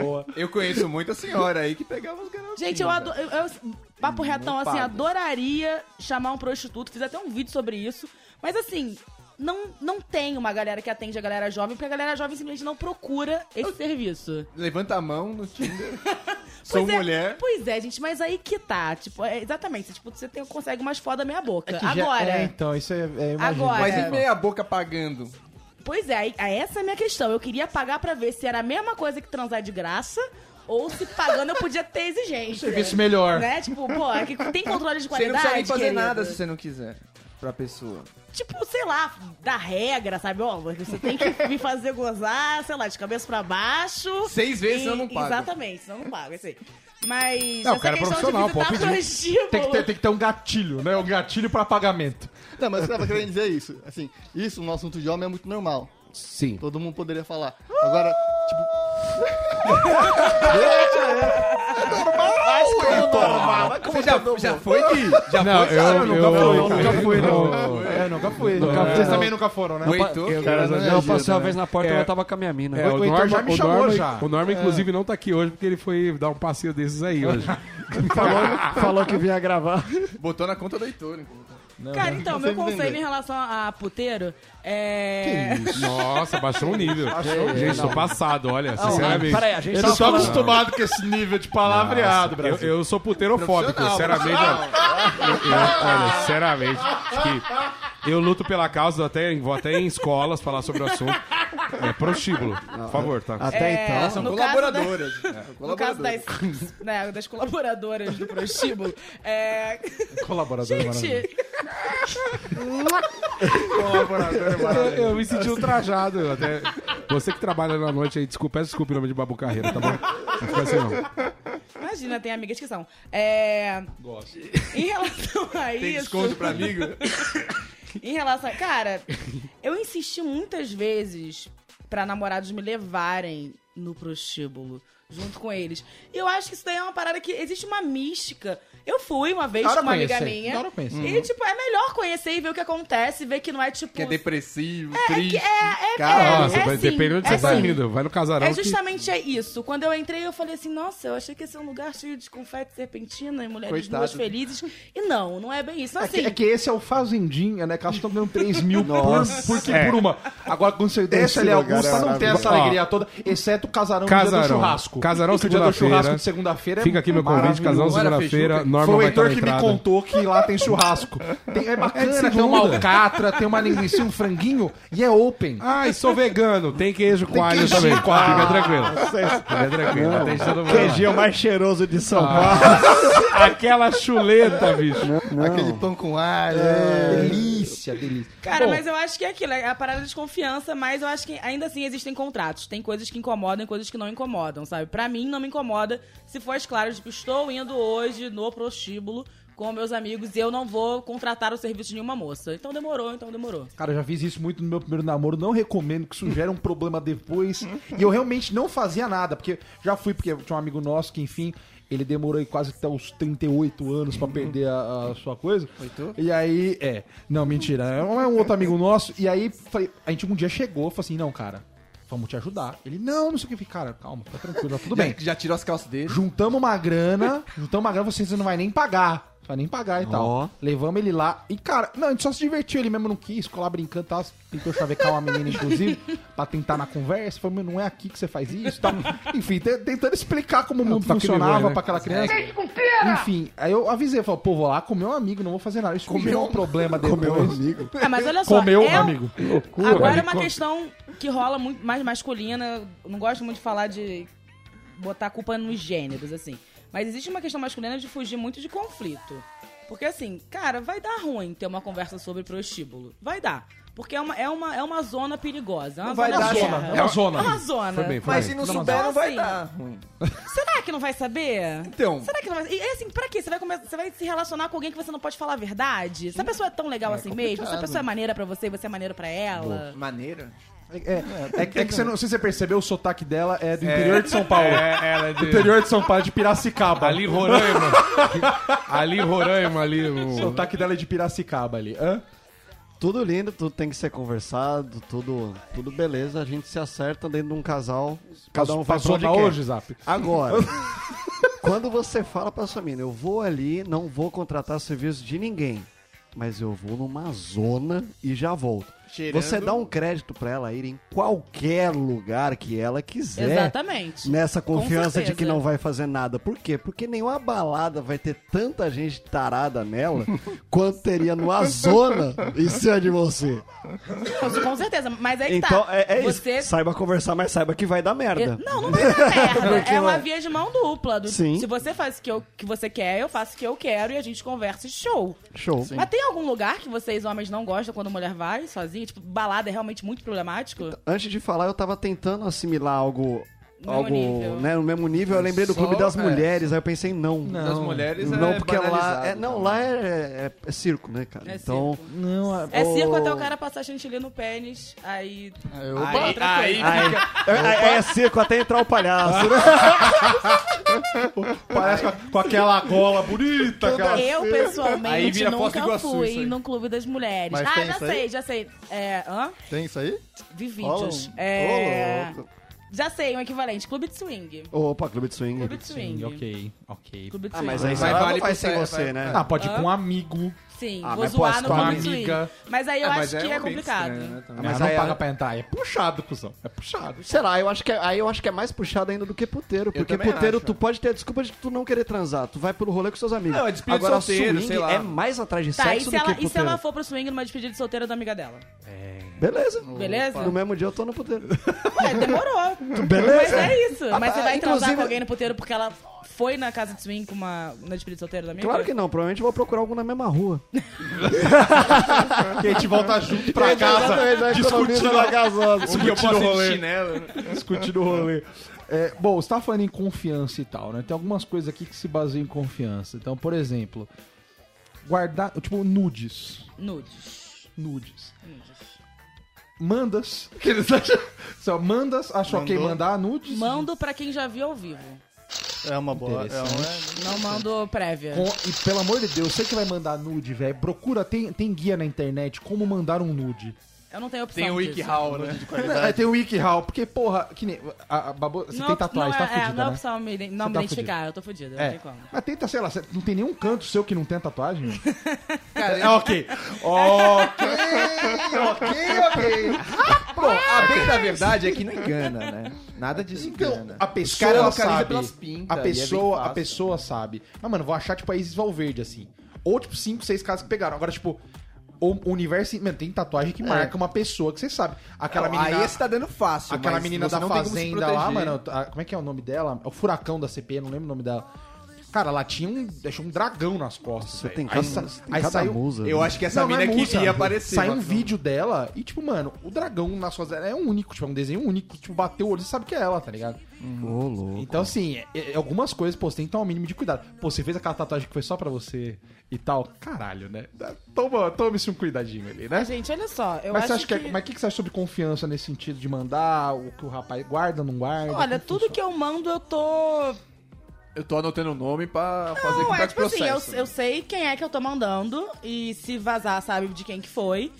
[SPEAKER 1] Boa.
[SPEAKER 4] Eu conheço muita senhora aí que pegava os garotos.
[SPEAKER 5] Gente, eu adoro. Eu, eu- papo retão, assim, adoraria chamar um prostituto. Fiz até um vídeo sobre isso. Mas assim. Não, não tem uma galera que atende a galera jovem, porque a galera jovem simplesmente não procura esse serviço.
[SPEAKER 4] Levanta a mão no Tinder. Sou
[SPEAKER 5] Pois é,
[SPEAKER 4] mulher.
[SPEAKER 5] Pois é, gente, mas aí que tá. Tipo, é, exatamente. Tipo, você tem, consegue umas foda meia boca.
[SPEAKER 1] Que já-
[SPEAKER 5] Agora.
[SPEAKER 1] É, então, isso é... é imagina.
[SPEAKER 5] Agora.
[SPEAKER 4] Mas
[SPEAKER 5] É.
[SPEAKER 4] e meia boca pagando?
[SPEAKER 5] Pois é, essa é a minha questão. Eu queria pagar pra ver se era a mesma coisa que transar de graça. Ou se pagando eu podia ter exigência.
[SPEAKER 1] Serviço melhor.
[SPEAKER 5] Né? Tipo, pô, é que tem controle de
[SPEAKER 4] Você
[SPEAKER 5] qualidade.
[SPEAKER 4] não precisa nem fazer
[SPEAKER 5] querido.
[SPEAKER 4] nada se você não quiser. Pra pessoa.
[SPEAKER 5] Tipo, sei lá, da regra, sabe? Ó, você tem que me fazer gozar, sei lá, de cabeça pra baixo.
[SPEAKER 4] Seis vezes
[SPEAKER 5] E-
[SPEAKER 4] senão não paga.
[SPEAKER 5] Exatamente, senão não paga, isso aí. Mas.
[SPEAKER 3] Não, o cara é profissional,
[SPEAKER 5] de
[SPEAKER 3] pode
[SPEAKER 5] visitar
[SPEAKER 3] pedir.
[SPEAKER 1] Tem que, ter, tem que ter um gatilho, né? Um gatilho pra pagamento.
[SPEAKER 6] Não, mas eu tava querendo dizer isso. Assim, isso no assunto de homem é muito normal.
[SPEAKER 3] Sim.
[SPEAKER 6] Todo mundo poderia falar. Agora, tipo.
[SPEAKER 4] Você já, já foi, Gui? Já
[SPEAKER 3] Não,
[SPEAKER 4] foi,
[SPEAKER 3] eu,
[SPEAKER 4] cara?
[SPEAKER 3] eu,
[SPEAKER 1] nunca fui,
[SPEAKER 3] eu-
[SPEAKER 1] nunca fui,
[SPEAKER 3] eu-
[SPEAKER 1] não. É, nunca fui.
[SPEAKER 3] Nunca
[SPEAKER 1] Vocês também nunca foram, né?
[SPEAKER 4] O Heitor,
[SPEAKER 3] eu-
[SPEAKER 4] cara,
[SPEAKER 2] Eu,
[SPEAKER 4] não
[SPEAKER 2] eu
[SPEAKER 4] reagiu,
[SPEAKER 2] passei uma
[SPEAKER 4] né?
[SPEAKER 2] vez na porta e
[SPEAKER 3] É.
[SPEAKER 2] ela tava com a minha mina.
[SPEAKER 3] É, o
[SPEAKER 1] O Heitor já me
[SPEAKER 3] o
[SPEAKER 1] chamou
[SPEAKER 3] Norma,
[SPEAKER 1] já.
[SPEAKER 3] o Norma, inclusive, não tá aqui hoje porque ele foi dar um passeio desses aí hoje.
[SPEAKER 2] falou, falou que vinha gravar.
[SPEAKER 4] Botou na conta do Heitor. Então.
[SPEAKER 5] Cara, então, meu conselho em relação a puteiro é.
[SPEAKER 3] Nossa, baixou o nível. Gente, tô passado, olha, sinceramente.
[SPEAKER 2] Peraí, a gente
[SPEAKER 1] Eu
[SPEAKER 2] tá
[SPEAKER 1] não tô
[SPEAKER 2] falando...
[SPEAKER 1] acostumado com esse nível de palavreado,
[SPEAKER 3] Eu,
[SPEAKER 1] Brasil.
[SPEAKER 3] eu sou puteirofóbico, sinceramente. olha, eu- eu- olha, sinceramente. acho que eu luto pela causa, até, vou até em escolas falar sobre o assunto. É prostíbulo, por favor, tá?
[SPEAKER 2] Até
[SPEAKER 5] É,
[SPEAKER 2] então...
[SPEAKER 4] São
[SPEAKER 5] da-
[SPEAKER 4] colaboradoras. É,
[SPEAKER 5] No caso das, né, das colaboradoras do prostíbulo, é.
[SPEAKER 1] Colaborador maravilhoso.
[SPEAKER 5] Gente,
[SPEAKER 3] Eu, eu me senti ultrajado. Até... Você que trabalha na noite aí, desculpa, peço desculpa em nome de Babu Carreira, tá bom? Não fica assim, não.
[SPEAKER 5] Imagina, tem amigas que são. É.
[SPEAKER 3] Gosto.
[SPEAKER 5] Em relação a
[SPEAKER 4] Tem
[SPEAKER 5] isso.
[SPEAKER 4] desconto pra amigo?
[SPEAKER 5] Em relação. Cara, eu insisti muitas vezes pra namorados me levarem no prostíbulo. Junto com eles. E eu acho que isso daí é uma parada que existe uma mística. Eu fui uma vez
[SPEAKER 1] Da hora
[SPEAKER 5] com uma amiga
[SPEAKER 1] conhecer,
[SPEAKER 5] minha.
[SPEAKER 1] da hora conhecer.
[SPEAKER 5] E, tipo, é melhor conhecer e ver o que acontece, ver que não é tipo.
[SPEAKER 4] Que é depressivo,
[SPEAKER 5] É,
[SPEAKER 4] triste.
[SPEAKER 5] que é, é,
[SPEAKER 4] Cara,
[SPEAKER 5] é,
[SPEAKER 3] Nossa,
[SPEAKER 5] é
[SPEAKER 3] vai
[SPEAKER 5] sim,
[SPEAKER 3] depende onde
[SPEAKER 5] é
[SPEAKER 3] você tá
[SPEAKER 5] sim.
[SPEAKER 3] indo. Vai no casarão.
[SPEAKER 5] É
[SPEAKER 3] que-
[SPEAKER 5] justamente é isso. Quando eu entrei, eu falei assim, nossa, eu achei que ia ser um lugar cheio de confete serpentina e mulheres
[SPEAKER 4] Coitado.
[SPEAKER 5] duas felizes. E não, não é bem isso. Então,
[SPEAKER 1] É que,
[SPEAKER 5] assim,
[SPEAKER 1] é que esse é o Fazendinha, né? Que elas estão ganhando 3 mil por,
[SPEAKER 2] Nossa.
[SPEAKER 1] por, que-
[SPEAKER 3] É.
[SPEAKER 1] por uma. Agora, quando você desce
[SPEAKER 2] Esse
[SPEAKER 1] ali Augusta,
[SPEAKER 2] é
[SPEAKER 1] não tem essa alegria toda, exceto o casarão, dia do
[SPEAKER 3] Casarão.
[SPEAKER 1] Churrasco.
[SPEAKER 3] Casarão, segunda-feira.
[SPEAKER 1] churrasco de segunda-feira é
[SPEAKER 3] Fica aqui meu convite.
[SPEAKER 4] Era
[SPEAKER 3] segunda-feira. Norma
[SPEAKER 1] Foi o Heitor que me contou que lá tem churrasco. Tem- é bacana,
[SPEAKER 3] É
[SPEAKER 1] tem uma alcatra, tem uma linguiça, um franguinho e é open.
[SPEAKER 3] Ai, sou vegano. Tem queijo com alho
[SPEAKER 1] queijo
[SPEAKER 3] também.
[SPEAKER 1] com alho.
[SPEAKER 3] Fica tranquilo. Fica tranquilo. Atende todo mundo.
[SPEAKER 2] Queijinho mais cheiroso de São Paulo.
[SPEAKER 3] Aquela chuleta, bicho.
[SPEAKER 6] Aquele pão com alho.
[SPEAKER 1] Delícia, delícia.
[SPEAKER 5] Cara,
[SPEAKER 1] Bom,
[SPEAKER 5] mas eu acho que é aquilo, é a parada de confiança, mas eu acho que ainda assim existem contratos. Tem coisas que incomodam e coisas que não incomodam, sabe? Pra mim, não me incomoda se for as claras, tipo, estou indo hoje no prostíbulo com meus amigos e eu não vou contratar o serviço de nenhuma moça. Então demorou, então demorou.
[SPEAKER 1] Cara, eu já fiz isso muito no meu primeiro namoro. Não recomendo que isso gere um problema depois. E eu realmente não fazia nada, porque já fui, porque tinha um amigo nosso que, enfim, ele demorou aí quase até os 38 anos pra perder a, a sua coisa. E aí, é. Não, mentira. É um, é um outro amigo nosso. E aí, falei, a gente um dia chegou, falou assim: não, cara, vamos te ajudar. Ele, não, não sei o que. Cara, calma, tá tranquilo, tá tudo bem.
[SPEAKER 4] Já, já tirou as calças dele.
[SPEAKER 1] Juntamos uma grana, juntamos uma grana, você você não vai nem pagar. Vai nem pagar e
[SPEAKER 2] Ó.
[SPEAKER 1] tal. Levamos ele lá. E, cara, não, a gente só se divertiu. Ele mesmo não quis, ficou lá brincando e tal. Tentou chavecar uma menina, inclusive, pra tentar na conversa. Falou, meu, não é aqui que você faz isso e tal. Enfim, te- tentando explicar como o mundo
[SPEAKER 3] Tá
[SPEAKER 1] funcionava
[SPEAKER 3] né?
[SPEAKER 1] pra aquela criança. Enfim, aí eu avisei, falei, pô, vou lá comer um amigo, não vou fazer nada. Isso comeu um problema depois.
[SPEAKER 2] amigo.
[SPEAKER 5] Ah, mas olha só,
[SPEAKER 1] Comeu,
[SPEAKER 5] é um-
[SPEAKER 1] amigo.
[SPEAKER 5] Agora é uma questão que rola muito mais masculina. Não gosto muito de falar de botar a culpa nos gêneros, assim. Mas existe uma questão masculina de fugir muito de conflito. Porque, assim, cara, vai dar ruim ter uma conversa sobre prostíbulo. Vai dar. Porque é uma, é uma, é uma zona perigosa. É uma
[SPEAKER 6] vai
[SPEAKER 5] zona
[SPEAKER 6] dar
[SPEAKER 5] guerra.
[SPEAKER 1] é uma zona.
[SPEAKER 5] É uma zona.
[SPEAKER 3] Foi bem, foi
[SPEAKER 6] Mas
[SPEAKER 3] bem.
[SPEAKER 6] se não
[SPEAKER 5] Não,
[SPEAKER 6] souber,
[SPEAKER 5] mas
[SPEAKER 6] não vai
[SPEAKER 5] assim-
[SPEAKER 6] dar ruim.
[SPEAKER 5] Será que não vai saber?
[SPEAKER 4] Então,
[SPEAKER 5] Será que não vai... E assim, pra quê? Você vai, come- você vai se relacionar com alguém que você não pode falar a verdade? Se a pessoa é tão legal assim mesmo, se a pessoa é maneira pra você e você é maneira pra ela...
[SPEAKER 4] maneira.
[SPEAKER 1] É, é, é que você não, se você percebeu, o sotaque dela é do interior de São Paulo.
[SPEAKER 3] É, ela é
[SPEAKER 1] Do
[SPEAKER 3] de...
[SPEAKER 1] interior de São Paulo, de Piracicaba.
[SPEAKER 3] Ali Roraima. ali Roraima, ali.
[SPEAKER 1] O
[SPEAKER 3] O...
[SPEAKER 1] sotaque dela é de Piracicaba ali. Hã?
[SPEAKER 2] Tudo lindo, tudo tem que ser conversado, tudo, tudo beleza. A gente se acerta dentro de um casal. Cada um faz pra
[SPEAKER 1] Passou
[SPEAKER 2] onde quer.
[SPEAKER 1] hoje, Zap?
[SPEAKER 2] Agora, quando você fala pra sua mina, eu vou ali, não vou contratar serviço de ninguém, mas eu vou numa zona e já volto.
[SPEAKER 6] Cheirando.
[SPEAKER 2] Você dá um crédito pra ela ir em qualquer lugar que ela quiser.
[SPEAKER 5] Exatamente.
[SPEAKER 2] Nessa
[SPEAKER 5] Com
[SPEAKER 2] confiança de que não vai fazer nada. Por quê? Porque nenhuma balada vai ter tanta gente tarada nela quanto teria numa zona em cima de você.
[SPEAKER 5] Com- certeza, mas é que
[SPEAKER 2] Então
[SPEAKER 5] tá.
[SPEAKER 2] é, é isso.
[SPEAKER 5] Você
[SPEAKER 2] Saiba conversar, mas saiba que vai dar merda.
[SPEAKER 5] Eu- Não, não vai dar merda.
[SPEAKER 2] Porque
[SPEAKER 5] é uma via de mão dupla. do-
[SPEAKER 2] Sim.
[SPEAKER 5] Se você faz o que, eu- que você quer, eu faço o que eu quero e a gente conversa e show.
[SPEAKER 2] Show.
[SPEAKER 5] Mas tem algum lugar que vocês, homens, não gostam quando mulher vai sozinha? Tipo, balada é realmente muito problemático?
[SPEAKER 2] Antes de falar, eu tava tentando assimilar algo
[SPEAKER 5] No
[SPEAKER 2] algo,
[SPEAKER 5] mesmo nível.
[SPEAKER 2] né, no mesmo nível, eu lembrei do
[SPEAKER 4] Só,
[SPEAKER 2] Clube das
[SPEAKER 4] é.
[SPEAKER 2] Mulheres, aí eu pensei, não.
[SPEAKER 4] Das mulheres
[SPEAKER 2] Não,
[SPEAKER 4] é
[SPEAKER 2] porque lá. É, não, lá é, é- é circo, né, cara?
[SPEAKER 5] É
[SPEAKER 2] então.
[SPEAKER 5] circo.
[SPEAKER 1] Não,
[SPEAKER 5] É circo
[SPEAKER 2] Ô.
[SPEAKER 5] até o cara passar chantilly no pênis, aí...
[SPEAKER 6] Aí, opa,
[SPEAKER 4] Aí, aí,
[SPEAKER 2] Aí, é, é circo até entrar o palhaço, né?
[SPEAKER 1] Parece com, aquela gola bonita, aquela...
[SPEAKER 5] Eu, pessoalmente, nunca
[SPEAKER 4] Iguaçu,
[SPEAKER 5] fui
[SPEAKER 4] aí.
[SPEAKER 5] no Clube das Mulheres.
[SPEAKER 6] Mas
[SPEAKER 5] ah, já sei, já sei. É, hã?
[SPEAKER 6] tem isso aí?
[SPEAKER 5] Vi vídeos.
[SPEAKER 6] um-
[SPEAKER 5] É,
[SPEAKER 6] louco.
[SPEAKER 5] Já sei, um equivalente. Clube de swing.
[SPEAKER 2] Opa, Clube de Swing.
[SPEAKER 5] Clube de swing.
[SPEAKER 1] ok, ok.
[SPEAKER 5] Clube de
[SPEAKER 2] Ah,
[SPEAKER 5] swing.
[SPEAKER 2] mas aí
[SPEAKER 4] Mas
[SPEAKER 2] você
[SPEAKER 4] vale
[SPEAKER 2] não vai sem você,
[SPEAKER 4] vai-
[SPEAKER 2] né?
[SPEAKER 1] Ah, pode ir com um amigo.
[SPEAKER 5] Sim,
[SPEAKER 2] Ah,
[SPEAKER 5] vou
[SPEAKER 2] mas
[SPEAKER 5] zoar no swing.
[SPEAKER 1] amiga.
[SPEAKER 5] Mas aí eu
[SPEAKER 4] Ah,
[SPEAKER 5] acho
[SPEAKER 4] mas
[SPEAKER 5] que
[SPEAKER 4] é
[SPEAKER 5] é, complicado.
[SPEAKER 4] estranho, né, também.
[SPEAKER 1] Mas
[SPEAKER 2] Mas
[SPEAKER 1] não
[SPEAKER 2] aí
[SPEAKER 1] paga
[SPEAKER 2] é-
[SPEAKER 1] pra entrar. É puxado, cuzão. É puxado.
[SPEAKER 2] Sei lá, eu acho que é, aí eu acho que é mais puxado ainda do que puteiro. Porque
[SPEAKER 4] também
[SPEAKER 2] puteiro
[SPEAKER 4] acho.
[SPEAKER 2] tu pode ter a desculpa de tu não querer transar. Tu vai pelo rolê com seus amigos.
[SPEAKER 4] Não, é despedida de
[SPEAKER 2] Agora
[SPEAKER 4] solteiro,
[SPEAKER 2] swing
[SPEAKER 4] sei lá.
[SPEAKER 2] é mais atrás de
[SPEAKER 5] Tá, e
[SPEAKER 2] sexo
[SPEAKER 5] se,
[SPEAKER 2] do
[SPEAKER 5] ela,
[SPEAKER 2] que
[SPEAKER 5] e se
[SPEAKER 2] puteiro.
[SPEAKER 5] ela for pro swing numa despedida de solteira da amiga dela?
[SPEAKER 2] Beleza.
[SPEAKER 5] Beleza?
[SPEAKER 2] No mesmo dia eu tô no puteiro.
[SPEAKER 5] Ué, demorou.
[SPEAKER 2] Beleza.
[SPEAKER 5] Mas é isso. Mas
[SPEAKER 2] Ah,
[SPEAKER 5] você vai transar
[SPEAKER 2] inclusive-
[SPEAKER 5] com alguém no puteiro porque ela foi na casa de swing com uma, na despedida de solteira da amiga?
[SPEAKER 2] Claro que não, provavelmente eu vou procurar algo na mesma rua.
[SPEAKER 1] Que a gente volta junto pra casa.
[SPEAKER 2] discutindo a gasosa.
[SPEAKER 4] O posso ir
[SPEAKER 1] rolê.
[SPEAKER 4] chinelo, né?
[SPEAKER 1] discutindo o rolê. É, bom, você tá falando em confiança e tal, né? Tem algumas coisas aqui que se baseiam em confiança. Então, por exemplo, guardar, tipo, nudes.
[SPEAKER 5] Nudes.
[SPEAKER 1] Nudes.
[SPEAKER 5] Nudes.
[SPEAKER 1] Mandas. Que eles acham- Só mandas, achou ok
[SPEAKER 6] Mandou.
[SPEAKER 1] mandar nudes?
[SPEAKER 5] Mando pra quem já viu ao vivo.
[SPEAKER 6] É uma boa. É uma...
[SPEAKER 5] Não mando prévia.
[SPEAKER 1] Com- e pelo amor de Deus, você que vai mandar nude, velho, procura, tem, tem guia na internet como mandar um nude.
[SPEAKER 5] Eu não tenho opção
[SPEAKER 4] Tem o. WikiHow, né?
[SPEAKER 1] É, tem o WikiHow, porque, porra, que nem. A, a Babu, você
[SPEAKER 5] Não,
[SPEAKER 1] tem tatuagem,
[SPEAKER 5] não
[SPEAKER 1] tá
[SPEAKER 5] é, é,
[SPEAKER 1] fudida,
[SPEAKER 5] não é
[SPEAKER 1] né?
[SPEAKER 5] opção me, não
[SPEAKER 1] Você
[SPEAKER 5] me
[SPEAKER 1] tá
[SPEAKER 5] identificar, eu tô fudida, não
[SPEAKER 1] É.
[SPEAKER 5] tem como.
[SPEAKER 1] Mas tenta, sei lá, você- não tem nenhum canto seu que não tem tatuagem? meu? é, ok. Ok, ok, ok.
[SPEAKER 4] Bom, a bem da verdade é que não engana, né? Nada disso
[SPEAKER 1] Então,
[SPEAKER 4] engana.
[SPEAKER 1] a pessoa
[SPEAKER 4] localizam
[SPEAKER 1] sabe.
[SPEAKER 4] pelas pintas,
[SPEAKER 1] A
[SPEAKER 4] é
[SPEAKER 1] pessoa, a
[SPEAKER 4] fácil.
[SPEAKER 1] pessoa sabe. Mas, mano, vou achar, tipo, a Isis Valverde, assim. Ou, tipo, cinco, seis casos que pegaram. Agora, tipo, o universo... Mano, tem tatuagem que marca uma pessoa que você sabe. Aquela
[SPEAKER 4] Não,
[SPEAKER 1] menina...
[SPEAKER 4] Aí você tá dando fácil,
[SPEAKER 1] Aquela menina da fazenda lá, mano. a- como é que é o nome dela? É o furacão da CP, não lembro o nome dela. Cara, ela tinha um, deixou um dragão nas costas.
[SPEAKER 2] Você tem
[SPEAKER 1] aí,
[SPEAKER 2] cada,
[SPEAKER 1] sa-
[SPEAKER 2] você tem
[SPEAKER 1] aí
[SPEAKER 2] cada
[SPEAKER 1] saiu.
[SPEAKER 2] musa.
[SPEAKER 4] Eu
[SPEAKER 2] né?
[SPEAKER 4] acho que essa
[SPEAKER 1] Não, não
[SPEAKER 4] mina
[SPEAKER 1] é musa.
[SPEAKER 4] queria aparecer.
[SPEAKER 1] Saiu um vídeo dela e, tipo, mano, o dragão nas costas dela é único. Tipo, é um desenho único. Tipo, bateu o olho, você sabe que é ela, tá ligado?
[SPEAKER 2] Ô, louco.
[SPEAKER 1] Então, assim, é- é- algumas coisas, pô, você tem que tomar o mínimo de cuidado. Pô, você fez aquela tatuagem que foi só pra você e tal. Caralho, né? Toma, tome-se um cuidadinho ali, né?
[SPEAKER 5] Gente, olha só, eu
[SPEAKER 1] Mas
[SPEAKER 5] acho
[SPEAKER 1] você acha que,
[SPEAKER 5] que...
[SPEAKER 1] é- mas o que, que você acha sobre confiança nesse sentido de mandar o que o rapaz guarda, não guarda?
[SPEAKER 5] Olha, tudo
[SPEAKER 1] funciona?
[SPEAKER 5] que eu mando eu tô...
[SPEAKER 4] Eu tô anotando o nome pra fazer
[SPEAKER 5] Não,
[SPEAKER 4] com
[SPEAKER 5] é tipo assim, eu,
[SPEAKER 4] processo.
[SPEAKER 5] eu sei quem é que eu tô mandando e se vazar, sabe de quem que foi.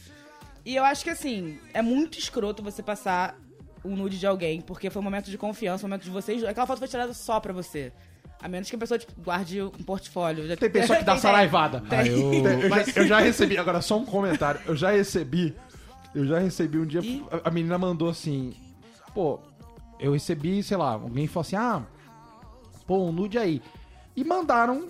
[SPEAKER 5] E eu acho que, assim, é muito escroto você passar o nude de alguém, porque foi um momento de confiança, um momento de vocês... Aquela foto foi tirada só pra você. A menos que a pessoa, tipo, guarde um portfólio. Já-
[SPEAKER 1] Tem pessoa que dá saraivada.
[SPEAKER 5] tem.
[SPEAKER 1] Eu, já, eu já recebi, agora só um comentário. Eu já recebi, eu já recebi um dia,
[SPEAKER 5] E?
[SPEAKER 1] a, a menina mandou assim, pô, eu recebi, sei lá, alguém falou assim, ah, pô, um nude aí. E mandaram,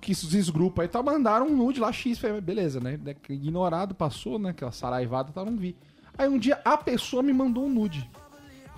[SPEAKER 1] que esses grupos aí, tá, mandaram um nude lá, X, beleza, né? Ignorado, passou, né, aquela saraivada, tá, não vi. Aí um dia a pessoa me mandou um nude.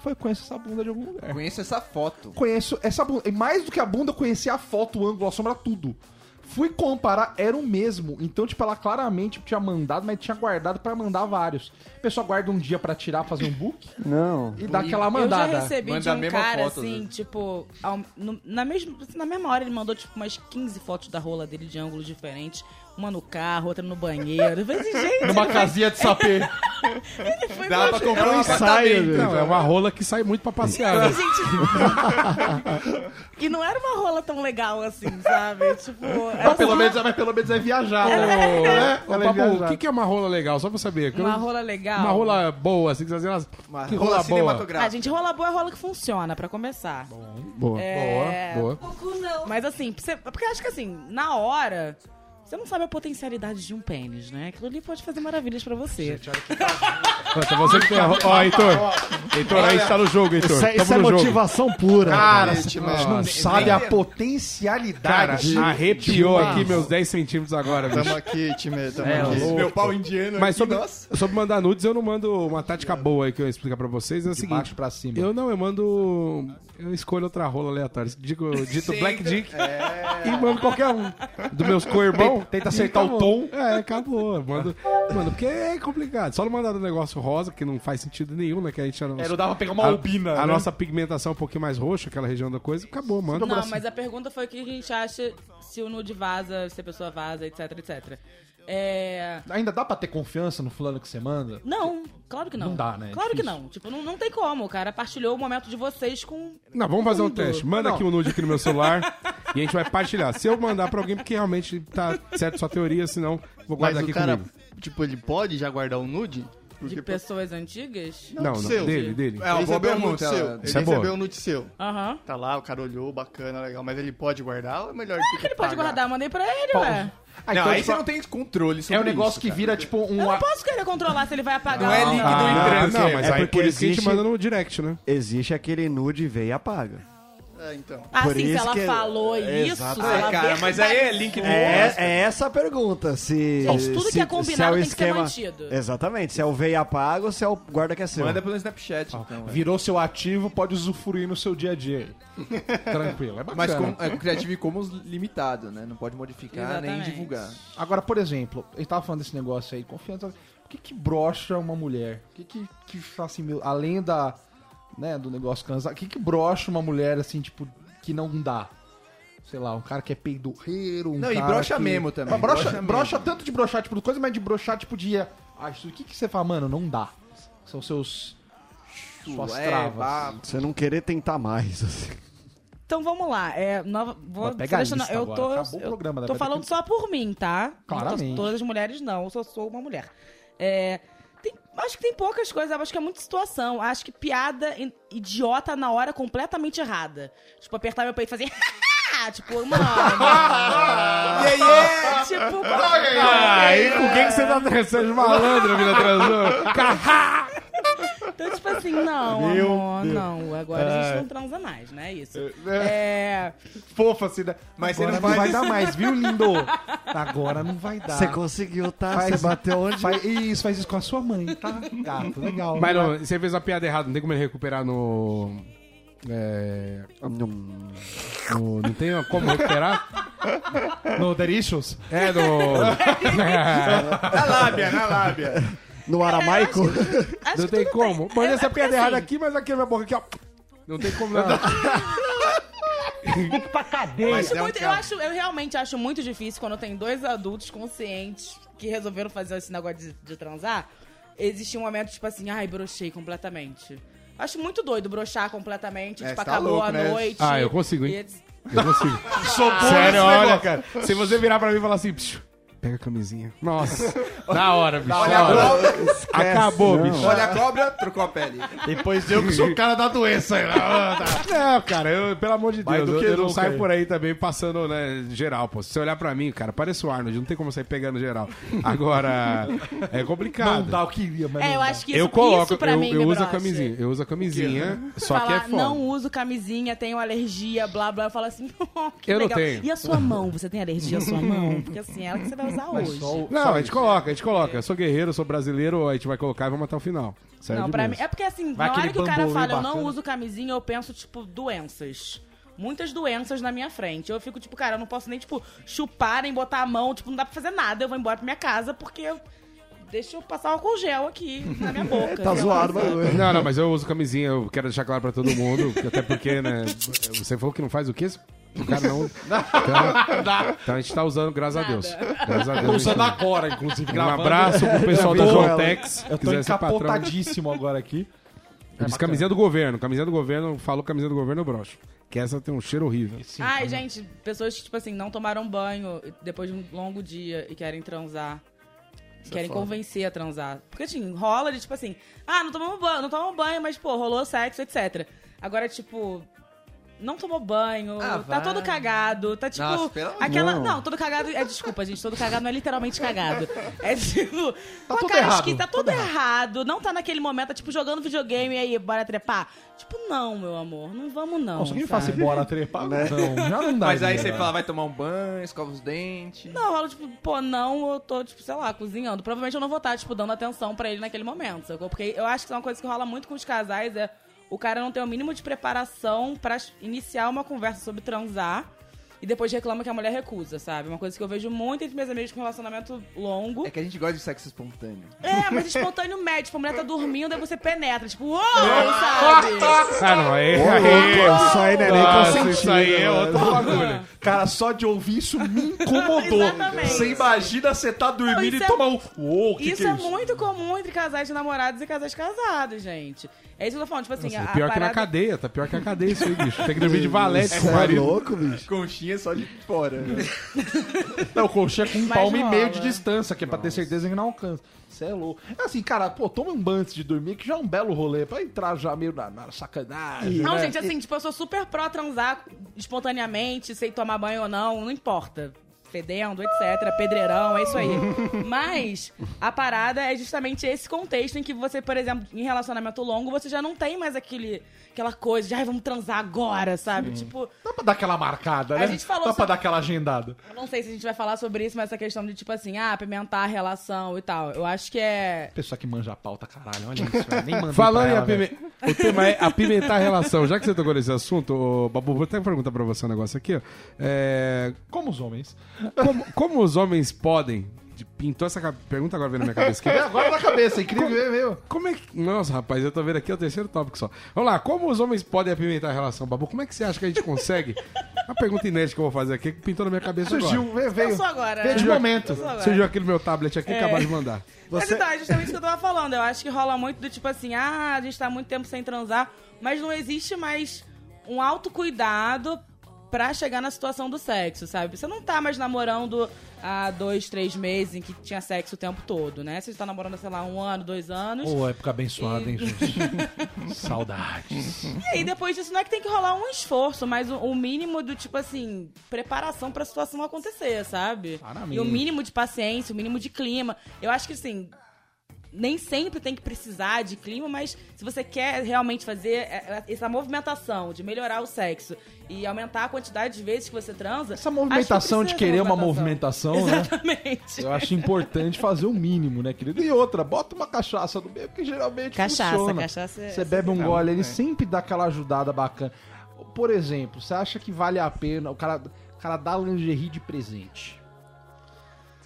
[SPEAKER 1] Foi, conheço essa bunda de algum lugar.
[SPEAKER 4] Conheço essa foto.
[SPEAKER 1] Conheço essa bunda. E mais do que a bunda, eu conheci a foto, o ângulo, a sombra, tudo. Fui comparar, era o mesmo. Então, tipo, ela claramente tinha mandado, mas tinha guardado pra mandar vários. A pessoa guarda um dia pra tirar, fazer um book
[SPEAKER 2] Não.
[SPEAKER 1] e dá aquela
[SPEAKER 5] Eu
[SPEAKER 1] mandada.
[SPEAKER 5] já recebi
[SPEAKER 4] Manda
[SPEAKER 5] de um cara,
[SPEAKER 4] foto,
[SPEAKER 5] assim,
[SPEAKER 4] vezes.
[SPEAKER 5] tipo, ao- no- na, mesma, na mesma hora ele mandou, tipo, umas 15 fotos da rola dele de ângulos diferentes. Uma no carro, outra no banheiro. Eu falei assim, gente,
[SPEAKER 1] Numa
[SPEAKER 5] ele
[SPEAKER 1] casinha de sapê.
[SPEAKER 5] foi
[SPEAKER 4] Dá pra comprar um
[SPEAKER 2] ensaio,
[SPEAKER 4] apartamento.
[SPEAKER 2] velho.
[SPEAKER 3] Não, é uma rola que sai muito pra passear. né?
[SPEAKER 5] E não era uma rola tão legal assim, sabe? Tipo, era
[SPEAKER 1] mas, pelo
[SPEAKER 5] só
[SPEAKER 1] menos, mas pelo menos é viajar.
[SPEAKER 3] Ô,
[SPEAKER 1] né?
[SPEAKER 3] ô,
[SPEAKER 1] Ela é viajar.
[SPEAKER 3] o que, que é uma rola legal? Só pra saber.
[SPEAKER 5] uma rola legal.
[SPEAKER 3] Uma rola boa, assim, que você fazer umas...
[SPEAKER 4] Uma
[SPEAKER 3] que
[SPEAKER 4] rola
[SPEAKER 3] rola boa.
[SPEAKER 5] Ah,
[SPEAKER 4] cinematográfica.
[SPEAKER 5] gente, rola boa é rola que funciona, pra começar.
[SPEAKER 2] Boa.
[SPEAKER 5] É,
[SPEAKER 3] Boa, boa.
[SPEAKER 5] Mas assim, você- porque eu acho que assim, na hora, você não sabe a potencialidade de um pênis, né? Aquilo ali pode fazer maravilhas pra você.
[SPEAKER 3] Então você que tem a Ó, Heitor. Heitor, aí está no jogo, Heitor.
[SPEAKER 2] Isso é, isso é
[SPEAKER 3] no jogo.
[SPEAKER 2] motivação pura.
[SPEAKER 1] Cara,
[SPEAKER 6] Gente,
[SPEAKER 1] não sabe a
[SPEAKER 3] Cara,
[SPEAKER 1] potencialidade.
[SPEAKER 3] arrepiou
[SPEAKER 1] de uma-
[SPEAKER 3] aqui meus 10 centímetros agora, bicho.
[SPEAKER 6] Tamo aqui, time, tamo
[SPEAKER 3] É,
[SPEAKER 6] aqui.
[SPEAKER 3] louco.
[SPEAKER 4] Meu pau indiano
[SPEAKER 3] Mas
[SPEAKER 4] aqui,
[SPEAKER 3] sobre,
[SPEAKER 4] nossa.
[SPEAKER 3] sobre mandar nudes, eu não mando uma tática boa aí que eu ia explicar pra vocês. É o
[SPEAKER 1] De
[SPEAKER 3] seguinte.
[SPEAKER 1] baixo pra cima.
[SPEAKER 3] Eu não, eu mando. Eu escolho outra rola aleatória. Digo, dito Black Dick e mando qualquer um. Dos meus co-irmãos.
[SPEAKER 1] Tenta acertar o tom.
[SPEAKER 3] É, acabou. Manda, manda, porque é complicado. Só não mandar um negócio rosa, que não faz sentido nenhum, né? Que a gente...
[SPEAKER 1] É, não dava pra pegar uma
[SPEAKER 3] a,
[SPEAKER 1] albina,
[SPEAKER 3] A
[SPEAKER 1] né?
[SPEAKER 3] nossa pigmentação é um pouquinho mais roxa, aquela região da coisa, acabou, manda.
[SPEAKER 5] Não, mas a pergunta foi o que a gente acha se o nude vaza, se a pessoa vaza, etc, etc. É...
[SPEAKER 1] Ainda dá pra ter confiança no fulano que você manda?
[SPEAKER 5] Não, claro que não.
[SPEAKER 1] Não dá, né? É
[SPEAKER 5] Claro que
[SPEAKER 1] difícil.
[SPEAKER 5] não. Tipo, não, não tem como. O cara partilhou o momento de vocês com.
[SPEAKER 3] Não, vamos fazer um teste. Manda
[SPEAKER 1] Não.
[SPEAKER 3] aqui o nude aqui no meu celular e a gente vai partilhar. Se eu mandar pra alguém, porque realmente tá certo sua teoria, senão vou
[SPEAKER 6] Mas
[SPEAKER 3] guardar
[SPEAKER 6] o
[SPEAKER 3] aqui
[SPEAKER 6] cara,
[SPEAKER 3] comigo.
[SPEAKER 6] tipo, ele pode já guardar o nude?
[SPEAKER 5] De pessoas antigas?
[SPEAKER 3] Não, não,
[SPEAKER 6] seu.
[SPEAKER 3] dele, dele.
[SPEAKER 4] É
[SPEAKER 6] ele
[SPEAKER 4] boa
[SPEAKER 6] recebeu um nude seu. Ele
[SPEAKER 3] Isso é
[SPEAKER 6] recebeu
[SPEAKER 3] boa.
[SPEAKER 6] um nude seu.
[SPEAKER 5] Aham.
[SPEAKER 6] Tá lá, o cara olhou, bacana, legal. Mas ele pode guardar ou é melhor ter que
[SPEAKER 5] Ele pode
[SPEAKER 6] pagar?
[SPEAKER 5] guardar, mandei pra ele, ué.
[SPEAKER 1] Ah,
[SPEAKER 4] Não,
[SPEAKER 1] então,
[SPEAKER 4] aí
[SPEAKER 1] tipo,
[SPEAKER 4] você não tem controle sobre
[SPEAKER 1] É um negócio
[SPEAKER 4] isso,
[SPEAKER 1] que
[SPEAKER 4] cara.
[SPEAKER 1] vira tipo um.
[SPEAKER 5] Eu não posso querer controlar se ele vai apagar
[SPEAKER 4] Não é líquido
[SPEAKER 5] não.
[SPEAKER 4] em
[SPEAKER 3] Ah,
[SPEAKER 4] transe.
[SPEAKER 3] não, mas
[SPEAKER 2] É
[SPEAKER 3] aí
[SPEAKER 2] porque
[SPEAKER 3] por isso que a gente
[SPEAKER 2] existe-
[SPEAKER 3] manda no direct, né?
[SPEAKER 2] Existe aquele nude vê e apaga.
[SPEAKER 6] É, então.
[SPEAKER 5] Ah,
[SPEAKER 2] Por
[SPEAKER 5] sim, se
[SPEAKER 2] isso
[SPEAKER 5] ela
[SPEAKER 2] que-
[SPEAKER 5] falou isso,
[SPEAKER 2] Exato.
[SPEAKER 5] se
[SPEAKER 4] Ah,
[SPEAKER 5] ela
[SPEAKER 4] cara, mas aí é link do
[SPEAKER 2] É, é essa a pergunta. Se,
[SPEAKER 5] Gente, tudo
[SPEAKER 2] se,
[SPEAKER 5] que é combinado
[SPEAKER 2] se é o
[SPEAKER 5] tem que ser
[SPEAKER 2] esquema...
[SPEAKER 5] mantido.
[SPEAKER 2] Exatamente. Se é o veio apaga ou se é o guarda que é seu.
[SPEAKER 4] Manda pelo Snapchat, então. é.
[SPEAKER 1] Virou seu ativo, pode usufruir no seu dia a dia. Tranquilo, é bacana.
[SPEAKER 4] Mas com, é Creative Commons limitado, né? Não pode modificar nem
[SPEAKER 5] Exatamente.
[SPEAKER 4] divulgar.
[SPEAKER 1] Agora, por exemplo, gente tava falando desse negócio aí, confiança. O que que brocha uma mulher? O que que, que fala assim, meu, além da, né, do negócio cansado, o que que brocha uma mulher, assim, tipo, que não dá? Sei lá, um cara que é peidorreiro, um
[SPEAKER 4] Não, e
[SPEAKER 1] cara
[SPEAKER 4] brocha
[SPEAKER 1] que...
[SPEAKER 4] mesmo também,
[SPEAKER 1] Mas brocha,
[SPEAKER 4] brocha
[SPEAKER 1] brocha
[SPEAKER 4] mesmo.
[SPEAKER 1] tanto de brochar, tipo, coisa, mas de brochar, tipo, de... Ah, isso, o que que você fala, mano, não dá. São seus... Suas
[SPEAKER 4] É,
[SPEAKER 1] travas.
[SPEAKER 4] vá-
[SPEAKER 2] Você não querer tentar mais, assim.
[SPEAKER 5] Então vamos lá. É, nova, vou
[SPEAKER 1] Vai pegar a
[SPEAKER 5] selecionar-
[SPEAKER 1] lista
[SPEAKER 5] eu
[SPEAKER 1] agora,
[SPEAKER 5] tô,
[SPEAKER 1] acabou o
[SPEAKER 5] eu
[SPEAKER 1] programa, né?
[SPEAKER 5] tô
[SPEAKER 1] Vai ter
[SPEAKER 5] falando
[SPEAKER 1] que-
[SPEAKER 5] só por mim, tá?
[SPEAKER 1] Claramente.
[SPEAKER 5] Não tô- todas as mulheres não, eu só sou uma mulher. É, acho que tem poucas coisas, acho que é muita situação. Acho que piada idiota na hora completamente errada. Tipo, apertar meu peito e fazer. tipo, mano.
[SPEAKER 4] Yeah, yeah!
[SPEAKER 5] tipo,
[SPEAKER 3] Aí, com quem que você tá transando de malandro, mina transou?
[SPEAKER 5] Então, tipo assim, não, amor, não. Agora a gente não transa mais, né? Isso. É.
[SPEAKER 1] Fofa, assim, né?
[SPEAKER 4] Mas você
[SPEAKER 1] Agora
[SPEAKER 4] não
[SPEAKER 1] não
[SPEAKER 4] faz
[SPEAKER 1] vai dar mais, viu, lindo? Agora não vai dar.
[SPEAKER 2] Você conseguiu, tá?
[SPEAKER 1] Faz-
[SPEAKER 2] Você bateu onde?
[SPEAKER 1] Faz, isso, faz isso com a sua mãe, tá? Gato, legal.
[SPEAKER 3] Mas não, você fez uma piada errada, não tem como ele recuperar no. É, no- não tem como recuperar?
[SPEAKER 1] No Delicious?
[SPEAKER 3] É, no.
[SPEAKER 4] Na lábia, na lábia.
[SPEAKER 2] No aramaico?
[SPEAKER 5] Acho
[SPEAKER 3] não tem como.
[SPEAKER 5] bem.
[SPEAKER 3] Manda
[SPEAKER 5] É-
[SPEAKER 3] essa
[SPEAKER 5] é
[SPEAKER 3] piada errada
[SPEAKER 5] assim,
[SPEAKER 3] aqui, mas aqui na minha boca aqui, ó. Não tem como não.
[SPEAKER 5] Eu,
[SPEAKER 6] Mas
[SPEAKER 5] acho
[SPEAKER 6] é um
[SPEAKER 5] muito- eu acho- eu realmente acho muito difícil quando tem dois adultos conscientes que resolveram fazer esse negócio de, de transar. Existir um momento, tipo assim, ai, brochei completamente. Acho muito doido brochar completamente,
[SPEAKER 4] É,
[SPEAKER 5] tipo,
[SPEAKER 4] tá
[SPEAKER 5] acabou
[SPEAKER 4] louco,
[SPEAKER 5] a
[SPEAKER 4] né?
[SPEAKER 5] noite.
[SPEAKER 3] Ah, eu consigo, hein?
[SPEAKER 5] E.
[SPEAKER 3] Eu consigo. Sério, olha, cara. Se você virar pra mim e falar assim, "Psiu, pega a camisinha. Nossa, na hora, bicho.
[SPEAKER 4] Olha a cobra,
[SPEAKER 3] Acabou,
[SPEAKER 2] não.
[SPEAKER 3] bicho.
[SPEAKER 4] olha a cobra, trocou a pele.
[SPEAKER 1] Depois eu que sou o cara da doença aí.
[SPEAKER 3] Não, cara, eu, pelo amor de
[SPEAKER 1] Vai
[SPEAKER 3] Deus,
[SPEAKER 1] do
[SPEAKER 3] eu,
[SPEAKER 1] que
[SPEAKER 3] eu não
[SPEAKER 1] nunca
[SPEAKER 3] saio por aí também passando, né, geral, pô. Se você olhar pra mim, cara, parece o Arnold, não tem como sair pegando geral. Agora, é complicado.
[SPEAKER 1] Não dá o que iria, mas
[SPEAKER 5] É,
[SPEAKER 1] não
[SPEAKER 5] eu
[SPEAKER 1] dá.
[SPEAKER 5] acho que isso,
[SPEAKER 3] eu coloco,
[SPEAKER 5] isso pra
[SPEAKER 3] eu,
[SPEAKER 5] mim
[SPEAKER 3] eu uso a camisinha, eu uso a camisinha, só que é
[SPEAKER 5] Falar,
[SPEAKER 3] foda.
[SPEAKER 5] não uso camisinha, tenho alergia, blá blá. Eu falo assim, que
[SPEAKER 3] Eu não
[SPEAKER 5] legal.
[SPEAKER 3] tenho.
[SPEAKER 5] E a sua mão? Você tem alergia à sua mão? Porque assim, é ela que você vai usar hoje.
[SPEAKER 1] Só
[SPEAKER 3] Não,
[SPEAKER 1] só
[SPEAKER 3] a gente
[SPEAKER 1] isso.
[SPEAKER 3] coloca, a gente coloca. Eu sou guerreiro, eu sou brasileiro, a gente vai colocar e vamos até o final. Sério
[SPEAKER 5] Não, pra mim. É porque assim,
[SPEAKER 1] Vai
[SPEAKER 5] na hora que o cara fala, eu não
[SPEAKER 1] bacana.
[SPEAKER 5] uso camisinha, eu penso, tipo, doenças. Muitas doenças na minha frente. Eu fico, tipo, cara, eu não posso nem, tipo, chupar, nem botar a mão, tipo, não dá pra fazer nada. Eu vou embora pra minha casa porque eu. Deixa eu passar álcool gel aqui na minha boca.
[SPEAKER 2] Tá zoado, bagulho.
[SPEAKER 3] Não, não, mas eu uso camisinha, eu quero deixar claro pra todo mundo, até porque, né, você falou que não faz o quê? O cara não... Então, então a gente tá usando, graças a. Deus. Graças a Deus.
[SPEAKER 1] Tô usando
[SPEAKER 3] tá-
[SPEAKER 1] agora, inclusive,
[SPEAKER 3] Um
[SPEAKER 1] gravando.
[SPEAKER 3] abraço pro pessoal da
[SPEAKER 1] Eu tô-
[SPEAKER 3] João Tex.
[SPEAKER 1] Eu tô
[SPEAKER 3] quiser ser patrão.
[SPEAKER 1] encapotadíssimo agora aqui.
[SPEAKER 3] Eu disse camisinha do governo, camisinha do governo, falou camisinha do governo, eu broxo. Que essa tem um cheiro horrível.
[SPEAKER 5] Ai, gente, pessoas que, tipo assim, não tomaram banho depois de um longo dia e querem transar. querem convencer a transar. Porque, assim, rola de, tipo assim, ah, não tomamos banho, não tomamos banho, mas, pô, rolou sexo, etc. Agora, tipo, não tomou banho,
[SPEAKER 4] Ah,
[SPEAKER 5] tá
[SPEAKER 4] vai.
[SPEAKER 5] todo cagado, tá tipo.
[SPEAKER 4] Nossa, pelo
[SPEAKER 5] aquela.
[SPEAKER 2] Não.
[SPEAKER 5] Não. todo cagado. É desculpa, gente, todo cagado não é literalmente cagado. É tipo. com a
[SPEAKER 1] tudo
[SPEAKER 5] cara
[SPEAKER 1] errado,
[SPEAKER 5] esquisita, tá
[SPEAKER 1] tudo
[SPEAKER 5] tudo errado. Não tá naquele momento, tá tipo jogando videogame e aí, bora trepar. Tipo, não, meu amor, não vamos não.
[SPEAKER 1] Nossa, quem faz
[SPEAKER 5] sabe?
[SPEAKER 1] bora trepar? Não, já não dá.
[SPEAKER 4] Mas aí você fala, vai tomar um banho, escova os dentes.
[SPEAKER 5] Não, eu falo, tipo, pô, não, eu tô, tipo, sei lá, cozinhando. Provavelmente eu não vou estar, tipo, dando atenção pra ele naquele momento, sacou? Porque eu acho que é uma coisa que rola muito com os casais, é o cara não ter o mínimo de preparação pra iniciar uma conversa sobre transar. E depois reclama que a mulher recusa, sabe? Uma coisa que eu vejo muito entre meus amigos com relacionamento longo.
[SPEAKER 4] É que a gente gosta de sexo espontâneo.
[SPEAKER 5] É, mas espontâneo médio. Tipo, a mulher tá dormindo, aí você penetra. Tipo, uou, sabe?
[SPEAKER 3] Ah, não, aí.
[SPEAKER 2] Ô,
[SPEAKER 3] aí
[SPEAKER 2] louco, isso aí não é nem consentido.
[SPEAKER 3] isso aí é outro bagulho.
[SPEAKER 1] Cara, só de ouvir isso me incomodou.
[SPEAKER 5] Exatamente.
[SPEAKER 1] Você imagina você tá dormindo
[SPEAKER 5] Não,
[SPEAKER 1] e
[SPEAKER 5] é-
[SPEAKER 1] tomar um. Uou, que
[SPEAKER 5] isso
[SPEAKER 1] que
[SPEAKER 5] é,
[SPEAKER 1] é isso?
[SPEAKER 5] muito comum entre casais de namorados e casais casados, gente. É isso que eu tô falando. Tipo assim,
[SPEAKER 3] Nossa,
[SPEAKER 5] a,
[SPEAKER 3] é pior
[SPEAKER 5] a
[SPEAKER 3] que na
[SPEAKER 5] parada...
[SPEAKER 3] cadeia, tá pior que na cadeia isso aí, bicho. Tem que dormir de valete com
[SPEAKER 2] Você
[SPEAKER 3] o
[SPEAKER 2] é
[SPEAKER 3] marido.
[SPEAKER 2] louco, bicho?
[SPEAKER 4] Conchinha só de fora. né?
[SPEAKER 1] Não, é com um
[SPEAKER 5] Mas
[SPEAKER 1] palmo e meio de
[SPEAKER 5] rola.
[SPEAKER 1] distância, que é pra ter certeza que não alcança. Você é louco. É assim, cara, pô, toma um banho antes de dormir, que já é um belo rolê, pra entrar já meio na, na sacanagem.
[SPEAKER 5] Não,
[SPEAKER 1] né?
[SPEAKER 5] gente, assim, tipo, eu sou super pró transar espontaneamente, sei tomar banho ou não, não importa. Fedendo, etc, pedreirão, é isso aí. Mas a parada é justamente esse contexto em que você, por exemplo, em relacionamento longo, você já não tem mais aquele, aquela coisa de, ai, vamos transar agora, sabe? Tipo,
[SPEAKER 1] Dá pra dar aquela marcada,
[SPEAKER 5] A
[SPEAKER 1] né?
[SPEAKER 5] gente falou
[SPEAKER 1] Dá pra
[SPEAKER 5] sobre-
[SPEAKER 1] dar aquela agendada.
[SPEAKER 5] eu não sei se a gente vai falar sobre isso, mas essa questão de, tipo assim, ah, apimentar a relação e tal. Eu acho que é.
[SPEAKER 1] Pessoa que manja a pauta, caralho, olha isso, velho. Nem mandei
[SPEAKER 3] Falando
[SPEAKER 1] pra
[SPEAKER 3] em apimentar. O tema é apimentar a relação. Já que você tocou nesse assunto, ô, Babu, vou até perguntar pra você um negócio aqui, ó. É,
[SPEAKER 1] Como os homens.
[SPEAKER 3] Como, como os homens podem. de- Pintou essa pergunta agora vendo na minha cabeça aqui.
[SPEAKER 1] É agora na cabeça, incrível mesmo.
[SPEAKER 3] Como é que. Nossa, rapaz, eu tô vendo aqui é o terceiro tópico só. Vamos lá, como os homens podem apimentar a relação, Babu? Como é que você acha que a gente consegue? Uma pergunta inédita que eu vou fazer aqui que pintou na minha cabeça
[SPEAKER 1] Surgiu,
[SPEAKER 3] agora.
[SPEAKER 1] veio, veio.
[SPEAKER 5] Eu sou agora.
[SPEAKER 1] Veio de
[SPEAKER 5] né?
[SPEAKER 1] momento.
[SPEAKER 5] Eu sou agora.
[SPEAKER 3] Surgiu aqui no meu tablet aqui, acabaram de mandar.
[SPEAKER 5] Mas
[SPEAKER 2] Você-
[SPEAKER 5] então, é justamente isso que eu tava falando. Eu acho que rola muito do tipo assim, ah, a gente tá há muito tempo sem transar, mas não existe mais um autocuidado pra chegar na situação do sexo, sabe? Você não tá mais namorando há dois, três meses em que tinha sexo o tempo todo, né? Você tá namorando, sei lá, um ano, dois anos.
[SPEAKER 1] Ô, época abençoada, hein, gente? Saudades.
[SPEAKER 5] E aí, depois disso, não é que tem que rolar um esforço, mas o, o mínimo do, tipo assim, preparação pra situação acontecer, sabe?
[SPEAKER 1] Claramente.
[SPEAKER 5] E o mínimo de paciência, o mínimo de clima. Eu acho que, assim, nem sempre tem que precisar de clima, mas se você quer realmente fazer é, é, essa movimentação de melhorar o sexo e aumentar a quantidade de vezes que você transa.
[SPEAKER 1] Essa movimentação de
[SPEAKER 5] que precisa
[SPEAKER 1] querer uma movimentação, né?
[SPEAKER 5] Exatamente.
[SPEAKER 1] Eu acho importante fazer o mínimo, né, querido? E outra, bota uma cachaça no meio, que geralmente
[SPEAKER 5] Cachaça,
[SPEAKER 1] funciona.
[SPEAKER 5] cachaça é-
[SPEAKER 1] Você bebe um gole, ele sempre dá aquela ajudada bacana. Por exemplo, você acha que vale a pena o cara, o cara dá lingerie de presente?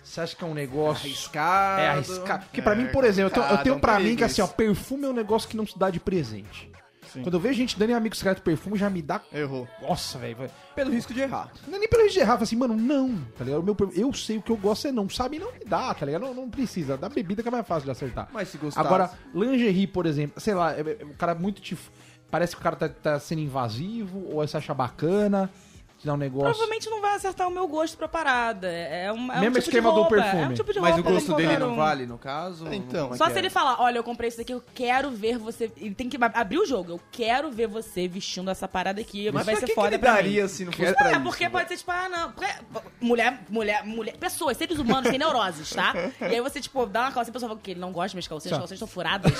[SPEAKER 1] Você acha que é um negócio...
[SPEAKER 4] Arriscado.
[SPEAKER 1] É arriscado. Porque pra mim, por exemplo, eu tenho, eu tenho
[SPEAKER 6] é um
[SPEAKER 1] pra mim que assim, ó, perfume é um negócio que não se dá de presente.
[SPEAKER 6] Sim.
[SPEAKER 1] Quando eu vejo gente dando em amigo secreto perfume, já me dá.
[SPEAKER 6] Errou.
[SPEAKER 1] Nossa, velho.
[SPEAKER 4] Pelo risco de errar.
[SPEAKER 1] Não é nem pelo risco de errar, fala assim, mano, não. Tá ligado? O meu, per- eu sei o que eu gosto é não. Sabe, não me dá, tá ligado? Não, não precisa. Da bebida que é mais fácil de acertar.
[SPEAKER 4] Mas se gostasse...
[SPEAKER 1] Agora, lingerie, por exemplo, sei lá, é- é- o cara é muito te. Parece que o cara tá, tá sendo invasivo, ou você acha bacana, te dá um negócio.
[SPEAKER 5] Provavelmente não vai acertar o meu gosto pra parada. É um, é um
[SPEAKER 1] Mesmo
[SPEAKER 5] tipo
[SPEAKER 1] esquema
[SPEAKER 5] de
[SPEAKER 1] do perfume.
[SPEAKER 5] É um tipo de
[SPEAKER 4] Mas o gosto dele não
[SPEAKER 5] um.
[SPEAKER 4] vale, no caso?
[SPEAKER 6] Então.
[SPEAKER 4] É
[SPEAKER 5] Só
[SPEAKER 4] que
[SPEAKER 5] se
[SPEAKER 4] é?
[SPEAKER 5] ele falar, olha, eu comprei isso daqui, eu quero ver você. Ele tem que abrir o jogo. Eu quero ver você vestindo essa parada aqui.
[SPEAKER 4] Mas
[SPEAKER 5] vai ser
[SPEAKER 4] que que
[SPEAKER 5] foda pra mim.
[SPEAKER 4] daria se não fosse pra
[SPEAKER 5] É,
[SPEAKER 4] isso?
[SPEAKER 5] porque pode ser tipo, ah, não. porque- mulher, mulher, mulher. Pessoas, seres humanos têm neuroses, tá? E aí você, tipo, dá uma calcinha e a pessoa fala que ele não gosta de minhas calcinhas, as calcinhas estão furadas.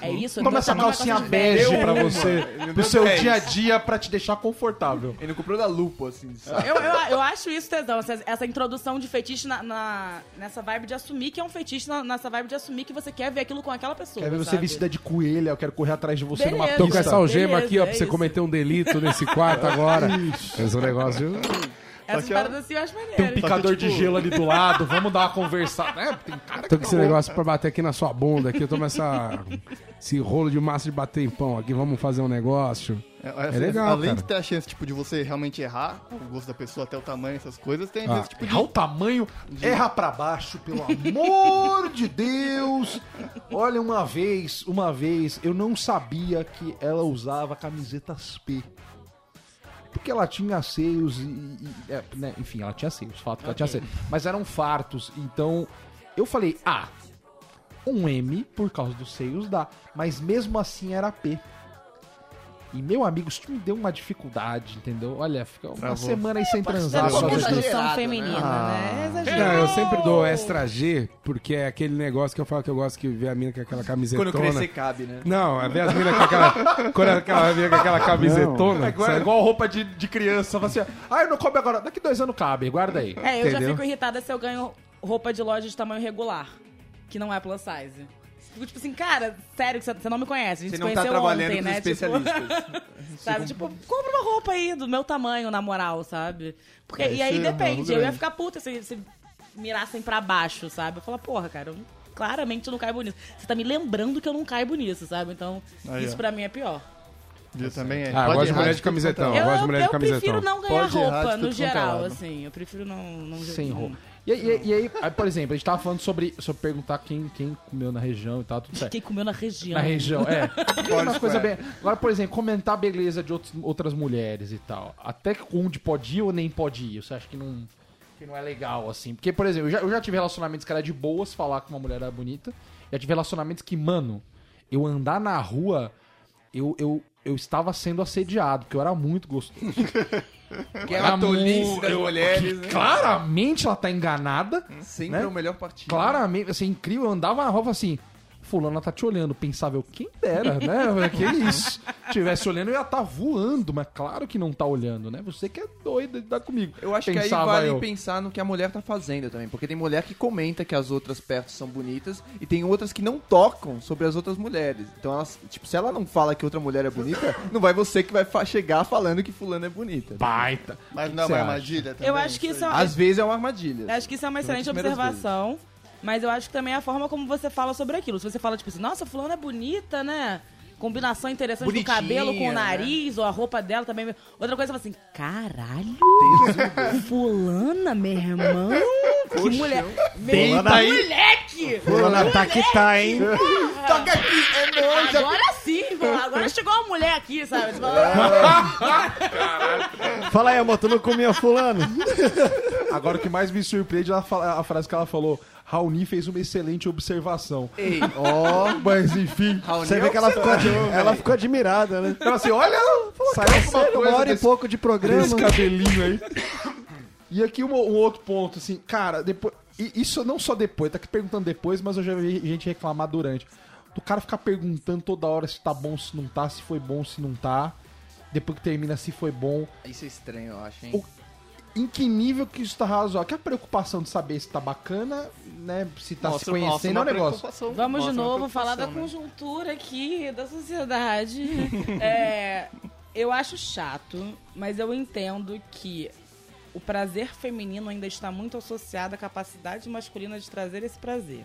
[SPEAKER 5] É isso?
[SPEAKER 1] Toma
[SPEAKER 5] Então
[SPEAKER 1] essa
[SPEAKER 5] tá
[SPEAKER 1] calcinha bege pra você, pro seu dia a dia, pra te deixar confortável.
[SPEAKER 4] Ele não comprou da lupa, assim, sabe?
[SPEAKER 5] Eu, eu, eu acho isso tesão, essa, essa introdução de fetiche na, na- nessa vibe de assumir que é um fetiche, na- nessa vibe de assumir que você quer ver aquilo com aquela pessoa.
[SPEAKER 1] Quer ver você
[SPEAKER 5] sabe?
[SPEAKER 1] vestida de coelha, eu quero correr atrás de você numa
[SPEAKER 5] Beleza.
[SPEAKER 3] Tô com
[SPEAKER 1] pista.
[SPEAKER 3] essa algema
[SPEAKER 5] Beleza,
[SPEAKER 3] aqui, ó,
[SPEAKER 5] é
[SPEAKER 3] pra você
[SPEAKER 5] isso.
[SPEAKER 3] cometer um delito nesse quarto agora. Esse é um negócio.
[SPEAKER 5] Essas
[SPEAKER 6] que, ó,
[SPEAKER 5] paradas assim eu acho
[SPEAKER 1] Tem um
[SPEAKER 5] maneiro.
[SPEAKER 1] picador
[SPEAKER 6] tipo-
[SPEAKER 1] de gelo ali do lado, vamos dar uma conversada. É, tem cara que
[SPEAKER 3] Tô com esse negócio pra bater aqui na sua bunda aqui. Eu tomo essa, esse rolo de massa de bater em pão aqui. Vamos fazer um negócio.
[SPEAKER 6] É,
[SPEAKER 3] legal,
[SPEAKER 6] Além
[SPEAKER 3] cara.
[SPEAKER 6] de ter a chance, tipo, de você realmente errar o gosto da pessoa, até o tamanho, essas coisas, tem
[SPEAKER 3] Ah,
[SPEAKER 6] vezes, tipo, de...
[SPEAKER 1] Errar o tamanho, erra pra baixo, pelo amor de Deus. Olha, uma vez, uma vez, eu não sabia que ela usava camisetas P. Porque ela tinha seios e. e- é, né, enfim, ela tinha seios, fato que ela tinha seios. Mas eram fartos. Então, eu falei, ah, um M por causa dos seios dá. Mas mesmo assim era P. E meu amigo, isso me deu uma dificuldade, entendeu? Olha, fica uma semana aí sem transar.
[SPEAKER 5] É
[SPEAKER 1] causa disso.
[SPEAKER 5] construção feminina,
[SPEAKER 1] Ah.
[SPEAKER 5] né? É
[SPEAKER 3] Não, eu sempre dou extra G, porque é aquele negócio que eu falo que eu gosto que ver a mina com aquela camisetona.
[SPEAKER 4] Quando crescer, cabe, né?
[SPEAKER 3] Não, é ver as minas com aquela. Quando aquela mina com aquela camisetona.
[SPEAKER 1] É igual, é igual roupa de, de criança. Fala assim, ah, não coube agora. Daqui dois anos cabe, guarda aí.
[SPEAKER 5] É, eu já
[SPEAKER 3] Entendeu?
[SPEAKER 5] fico irritada se eu ganho roupa de loja de tamanho regular, que não é plus size. Fico tipo assim, cara, sério que você- não me conhece. A gente
[SPEAKER 4] Você
[SPEAKER 5] se
[SPEAKER 4] não tá
[SPEAKER 5] conheceu
[SPEAKER 4] trabalhando
[SPEAKER 5] ontem,
[SPEAKER 4] com
[SPEAKER 5] né?
[SPEAKER 4] os especialistas.
[SPEAKER 5] Tipo, sabe? Tipo, compra uma roupa aí do meu tamanho, na moral, sabe? Porque,
[SPEAKER 6] É,
[SPEAKER 5] e aí
[SPEAKER 6] é
[SPEAKER 5] depende.
[SPEAKER 6] algo
[SPEAKER 5] Eu ia ficar puta se, se mirassem pra baixo, sabe? Eu falo, porra, cara, eu claramente não caibo nisso. Você tá me lembrando que eu não caibo nisso, sabe? Então,
[SPEAKER 6] Aí,
[SPEAKER 5] isso
[SPEAKER 6] ó.
[SPEAKER 5] pra mim é pior.
[SPEAKER 6] Eu também é.
[SPEAKER 3] Ah, eu gosto de
[SPEAKER 6] errar,
[SPEAKER 3] mulher de camisetão. Eu
[SPEAKER 5] Eu,
[SPEAKER 3] gosto de mulher de
[SPEAKER 5] eu
[SPEAKER 3] camisetão.
[SPEAKER 5] prefiro não ganhar
[SPEAKER 6] Pode errar de
[SPEAKER 5] roupa,
[SPEAKER 6] tudo
[SPEAKER 5] no
[SPEAKER 6] é
[SPEAKER 5] geral, assim. Eu prefiro não... não
[SPEAKER 1] Sem roupa. E, e- e aí, aí, por exemplo, a gente tava falando sobre, sobre perguntar quem, quem comeu na região e tal, tudo certo.
[SPEAKER 5] Quem comeu na região.
[SPEAKER 1] Na região, é. Uma coisa bem. Agora, por exemplo, comentar a beleza de outros- outras mulheres e tal. Até que onde pode ir ou nem pode ir? Você acha que não, que não é legal, assim? Porque, por exemplo, eu já, eu já tive relacionamentos que era de boas falar que uma mulher era bonita. Já tive relacionamentos que, mano, eu andar na rua, eu, eu, eu estava sendo assediado, porque eu era muito gostoso.
[SPEAKER 4] Que
[SPEAKER 1] Era
[SPEAKER 4] a tolice das mulheres, né?
[SPEAKER 1] Claramente ela tá enganada.
[SPEAKER 4] Sempre
[SPEAKER 1] né?
[SPEAKER 4] é o melhor partido.
[SPEAKER 1] Claramente, assim, incrível. Eu andava na falava assim. Fulana tá te olhando. Pensava eu, quem dera, né? Que isso. Tivesse olhando, eu ia estar voando, mas claro que não tá olhando, né? Você que é doido de dar comigo.
[SPEAKER 4] Eu acho que aí
[SPEAKER 1] Pensava
[SPEAKER 4] vale
[SPEAKER 1] eu.
[SPEAKER 4] pensar no que a mulher tá fazendo também. Porque tem mulher que comenta que as outras perto são bonitas e tem outras que não tocam sobre as outras mulheres. Então, elas, tipo, se ela não fala que outra mulher é bonita, não vai você que vai chegar falando que fulano é bonita.
[SPEAKER 1] Baita.
[SPEAKER 6] Mas não é uma armadilha também?
[SPEAKER 5] Eu acho que isso é,
[SPEAKER 4] Às vezes é uma armadilha.
[SPEAKER 5] acho que isso é uma excelente observação. Mas eu acho que também é a forma como você fala sobre aquilo. Se você fala, tipo assim, nossa, fulana é bonita, né? Combinação interessante do
[SPEAKER 4] Bonitinha,
[SPEAKER 5] cabelo com o
[SPEAKER 4] né?
[SPEAKER 5] nariz, ou a roupa dela também. Outra coisa, você fala assim, caralho, fulana, meu irmão, que mulher. Meu
[SPEAKER 2] Fulana aí.
[SPEAKER 5] moleque!
[SPEAKER 2] Fulana tá que tá, hein?
[SPEAKER 4] Toca aqui, é nóis.
[SPEAKER 5] Agora sim, agora chegou uma mulher aqui, sabe? Você fala,
[SPEAKER 2] Fala aí, amor, tu não comia fulano?
[SPEAKER 1] Agora o que mais me surpreende é a, a frase que ela falou. Raoni fez uma excelente observação.
[SPEAKER 4] Ei,
[SPEAKER 2] Ó,
[SPEAKER 1] Mas enfim.
[SPEAKER 4] Raoni
[SPEAKER 2] você
[SPEAKER 4] é
[SPEAKER 2] vê que ela ficou, ela ficou admirada, né?
[SPEAKER 1] Ela assim, olha, saiu alguma
[SPEAKER 2] Sério, uma hora e
[SPEAKER 1] desse,
[SPEAKER 2] pouco de programa.
[SPEAKER 1] desse cabelinho aí. E aqui um, um outro ponto, assim, cara, depois. e Isso não só depois, tá aqui perguntando depois, mas eu já vi gente reclamar durante. Do cara ficar perguntando toda hora se tá bom, se não tá, se foi bom, se não tá. Depois que termina, se foi bom.
[SPEAKER 4] Isso é estranho, eu acho, hein?
[SPEAKER 1] O- Em que nível que isso tá razoável? Que a preocupação de saber se tá bacana, né? Se tá se
[SPEAKER 6] Mostra- mostra
[SPEAKER 1] conhecendo é um negócio.
[SPEAKER 5] Vamos de novo falar da
[SPEAKER 6] né?
[SPEAKER 5] conjuntura aqui, da sociedade. É, eu acho chato, mas eu entendo que o prazer feminino ainda está muito associado à capacidade masculina de trazer esse prazer.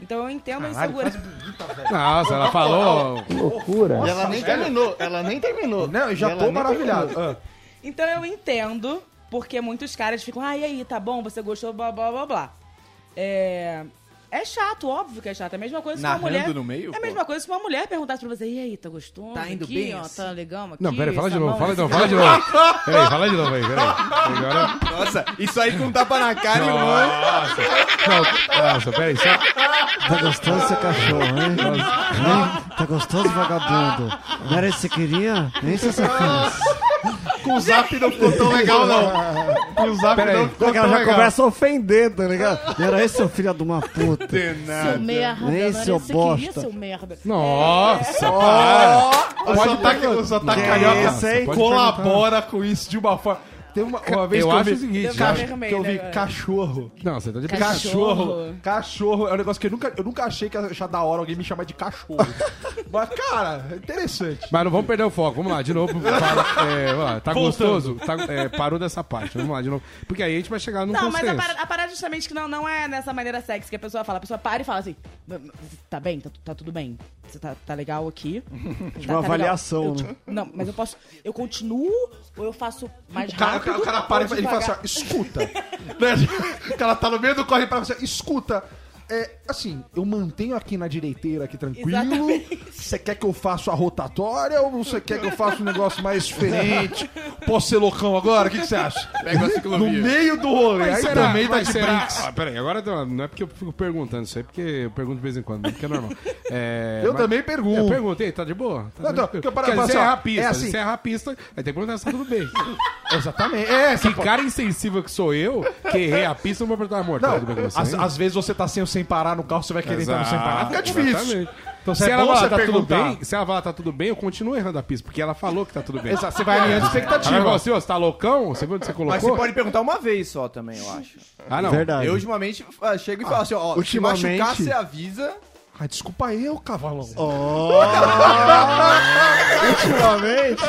[SPEAKER 5] Então eu entendo a insegurança.
[SPEAKER 3] Nossa, ela falou.
[SPEAKER 2] Loucura.
[SPEAKER 6] E ela nem terminou, ela nem terminou.
[SPEAKER 1] Não, eu já
[SPEAKER 6] E
[SPEAKER 1] tô maravilhado. Ah.
[SPEAKER 5] Então eu entendo, porque muitos caras ficam, ah, e aí, tá bom, você gostou, blá blá blá blá. É. É chato, óbvio que é chato. É a mesma coisa que uma
[SPEAKER 4] Narrando
[SPEAKER 5] mulher.
[SPEAKER 4] no meio,
[SPEAKER 5] É a
[SPEAKER 4] pô?
[SPEAKER 5] mesma coisa que uma mulher perguntasse pra você, e aí, tá gostoso?
[SPEAKER 4] Tá indo
[SPEAKER 5] aqui,
[SPEAKER 4] bem
[SPEAKER 5] ó,
[SPEAKER 4] assim?"
[SPEAKER 5] Tá legal aqui?
[SPEAKER 3] Não, pera, fala de
[SPEAKER 5] essa
[SPEAKER 3] novo, fala,
[SPEAKER 5] esse
[SPEAKER 3] não, fala de novo. Peraí, fala de novo aí, peraí. Agora.
[SPEAKER 4] Nossa, isso aí com tapa na cara, irmão.
[SPEAKER 3] Nossa. Não, nossa, peraí, só.
[SPEAKER 2] Tá gostoso seu cachorro, hein? Hein? Tá gostoso, vagabundo? Não era isso que você queria? Nem se você fez.
[SPEAKER 1] Com o zap não ficou tão legal, não. Com o zap
[SPEAKER 3] Pera aí.
[SPEAKER 1] não ficou
[SPEAKER 2] Porque ela
[SPEAKER 1] tão
[SPEAKER 2] já
[SPEAKER 1] legal.
[SPEAKER 2] começa a ofender, tá ligado? Era esse seu filho de uma puta.
[SPEAKER 5] Seu merda,
[SPEAKER 2] Nem
[SPEAKER 5] não era
[SPEAKER 2] seu
[SPEAKER 5] isso que você queria,
[SPEAKER 2] bosta.
[SPEAKER 5] seu merda.
[SPEAKER 3] Nossa, para.
[SPEAKER 1] O sotaque, o sotaque
[SPEAKER 2] Que
[SPEAKER 1] carioca
[SPEAKER 2] isso, hein?
[SPEAKER 3] Pode
[SPEAKER 1] colabora com isso de uma forma. Tem uma, uma vez
[SPEAKER 3] Eu
[SPEAKER 1] que eu
[SPEAKER 3] acho
[SPEAKER 1] vi,
[SPEAKER 3] o seguinte,
[SPEAKER 1] cach-
[SPEAKER 5] vermelha
[SPEAKER 1] que eu vi
[SPEAKER 5] agora.
[SPEAKER 1] cachorro.
[SPEAKER 3] Não, você tá de
[SPEAKER 5] Cachorro.
[SPEAKER 1] Cachorro. Cachorro é um negócio que eu nunca, eu nunca achei que ia achar da hora alguém me chamar de cachorro. Mas, cara, é interessante.
[SPEAKER 3] Mas não vamos perder o foco. Vamos lá, de novo. Para- é, ó, tá
[SPEAKER 1] Voltando.
[SPEAKER 3] gostoso? Tá- é, parou dessa parte. Vamos lá, de novo. Porque aí a gente vai chegar num
[SPEAKER 5] Não, mas a
[SPEAKER 3] consenso.
[SPEAKER 5] parada, a parada justamente que não, não é nessa maneira sexy que a pessoa fala. A pessoa para e fala assim: tá bem, tá, tá tudo bem. Você tá, tá legal aqui. Tá,
[SPEAKER 2] Tipo uma
[SPEAKER 5] tá
[SPEAKER 2] avaliação,
[SPEAKER 5] Eu-
[SPEAKER 2] né?
[SPEAKER 5] Não, mas eu posso. Eu continuo ou eu faço mais
[SPEAKER 1] O cara,
[SPEAKER 5] rápido?
[SPEAKER 1] o cara para e ele fala assim, ó, escuta. Né? O cara tá no meio do corre para você, escuta. É, assim, eu mantenho aqui na direiteira, aqui tranquilo. Você quer que eu faça a rotatória ou você quer que eu faça um negócio mais diferente? Posso ser loucão agora? O que, você acha?
[SPEAKER 4] Pega a
[SPEAKER 1] No
[SPEAKER 4] ciclovia.
[SPEAKER 1] meio do rolê. Aí também tá de
[SPEAKER 3] será-
[SPEAKER 1] brinks.
[SPEAKER 3] Ah, peraí, agora não é porque eu fico perguntando isso aí, porque eu pergunto de vez em quando, porque é normal. É,
[SPEAKER 1] Eu
[SPEAKER 3] mas-
[SPEAKER 1] também
[SPEAKER 3] Eu
[SPEAKER 1] pergunto.
[SPEAKER 3] perguntei, tá de boa? Tá
[SPEAKER 1] Não, não, porque eu paro-
[SPEAKER 3] às vezes
[SPEAKER 1] falo
[SPEAKER 3] você
[SPEAKER 1] assim,
[SPEAKER 3] a pista,
[SPEAKER 1] é assim.
[SPEAKER 3] você erra a pista, aí tem que perguntar se tá tudo bem.
[SPEAKER 1] Exatamente. É,
[SPEAKER 3] Que cara insensível que sou eu, que errei a pista, não vou perguntar, com você?
[SPEAKER 1] às, vezes você tá sem, sem parar no carro, você vai querer entrar no sem parar, fica difícil.
[SPEAKER 3] Exatamente.
[SPEAKER 1] Então
[SPEAKER 3] Se
[SPEAKER 1] se é
[SPEAKER 3] ela falar tá tudo bem, se ela falar tá tudo bem, eu continuo errando a pista, porque ela falou que tá tudo bem.
[SPEAKER 1] Exato, você vai alinhando expectativa.
[SPEAKER 3] assim, ó, você tá loucão? Você viu onde você colocou?
[SPEAKER 4] Mas você pode perguntar uma vez só também, eu acho.
[SPEAKER 3] Ah, não.
[SPEAKER 2] Verdade.
[SPEAKER 4] Eu ultimamente ah, chego e falo assim, ó,
[SPEAKER 2] ultimamente-
[SPEAKER 4] se machucar, você avisa
[SPEAKER 1] Ah, desculpa eu, cavalão.
[SPEAKER 2] Ultimamente,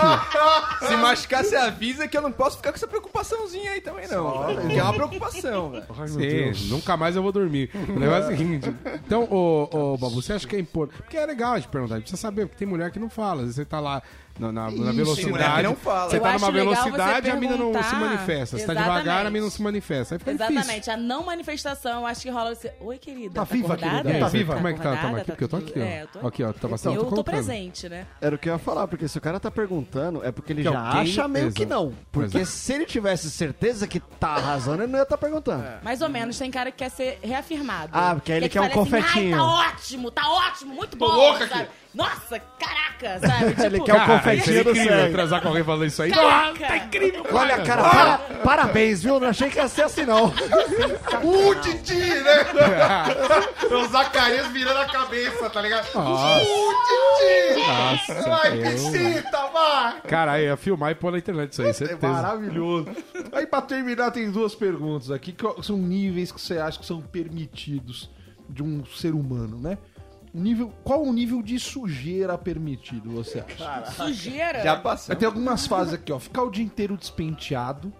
[SPEAKER 4] Se machucar, você avisa que eu não posso ficar com essa preocupaçãozinha aí também, não. velho. Que é uma preocupação, velho.
[SPEAKER 1] Ai, meu
[SPEAKER 3] Sim,
[SPEAKER 1] Deus.
[SPEAKER 3] nunca mais eu vou dormir. O negócio é o seguinte. Então, ô, ô Babu, você acha que é importante? Porque é legal a gente perguntar, a gente precisa saber, porque tem mulher que não fala. Às vezes você tá lá na, na- na
[SPEAKER 1] Isso,
[SPEAKER 4] tem mulher
[SPEAKER 3] velocidade.
[SPEAKER 4] não fala.
[SPEAKER 3] Você
[SPEAKER 5] Eu
[SPEAKER 3] tá numa velocidade e a mina não se manifesta. Você tá devagar, a mina não se manifesta. Aí fica difícil.
[SPEAKER 5] Exatamente, a não manifestação, eu acho que rola você. Oi, querida.
[SPEAKER 1] Tá viva,
[SPEAKER 5] acordada?
[SPEAKER 1] querida?
[SPEAKER 3] É,
[SPEAKER 1] Tá viva?
[SPEAKER 3] Como é que tá? Tamo
[SPEAKER 5] acordada?
[SPEAKER 3] aqui, porque eu tô aqui, ó.
[SPEAKER 5] É, eu tô
[SPEAKER 3] Aqui, ó, tá bastante.
[SPEAKER 5] Eu tô
[SPEAKER 3] colocando.
[SPEAKER 5] presente, né?
[SPEAKER 2] era o que eu ia falar, porque se o cara tá perguntando, é porque ele
[SPEAKER 3] Que
[SPEAKER 2] já
[SPEAKER 3] alguém-
[SPEAKER 2] acha meio que não. Porque
[SPEAKER 3] Exato.
[SPEAKER 2] se ele tivesse certeza que tá arrasando, ele não ia estar perguntando.
[SPEAKER 5] Mais ou menos, tem cara que quer ser reafirmado.
[SPEAKER 2] Ah, porque aí ele quer um
[SPEAKER 5] assim,
[SPEAKER 2] confetinho.
[SPEAKER 5] Ai, tá ótimo, tá ótimo, muito bom. Nossa, caraca, sabe? Tipo,
[SPEAKER 2] Ele quer o
[SPEAKER 3] Cara,
[SPEAKER 2] confetinho
[SPEAKER 3] seria
[SPEAKER 2] do
[SPEAKER 3] incrível
[SPEAKER 2] sangue.
[SPEAKER 3] transar com alguém falando isso aí.
[SPEAKER 5] Caraca.
[SPEAKER 3] tá incrível,
[SPEAKER 2] Olha, cara, para- parabéns, viu? Não achei que ia ser assim, não.
[SPEAKER 1] O Didi, né? o Zacarias virando a cabeça, tá ligado?
[SPEAKER 3] Nossa.
[SPEAKER 1] O Didi!
[SPEAKER 3] Nossa,
[SPEAKER 1] Vai,
[SPEAKER 3] eu-
[SPEAKER 1] piscita, vai!
[SPEAKER 3] Caralho, ia filmar e pôr na internet isso aí,
[SPEAKER 1] É
[SPEAKER 3] certeza.
[SPEAKER 1] maravilhoso. Aí, pra terminar, tem duas perguntas aqui, que são níveis que você acha que são permitidos de um ser humano, né? Nível, qual o nível de sujeira permitido, você acha?
[SPEAKER 5] sujeira.
[SPEAKER 4] Já passou.
[SPEAKER 1] Tem algumas fases aqui, ó. Ficar o dia inteiro despenteado,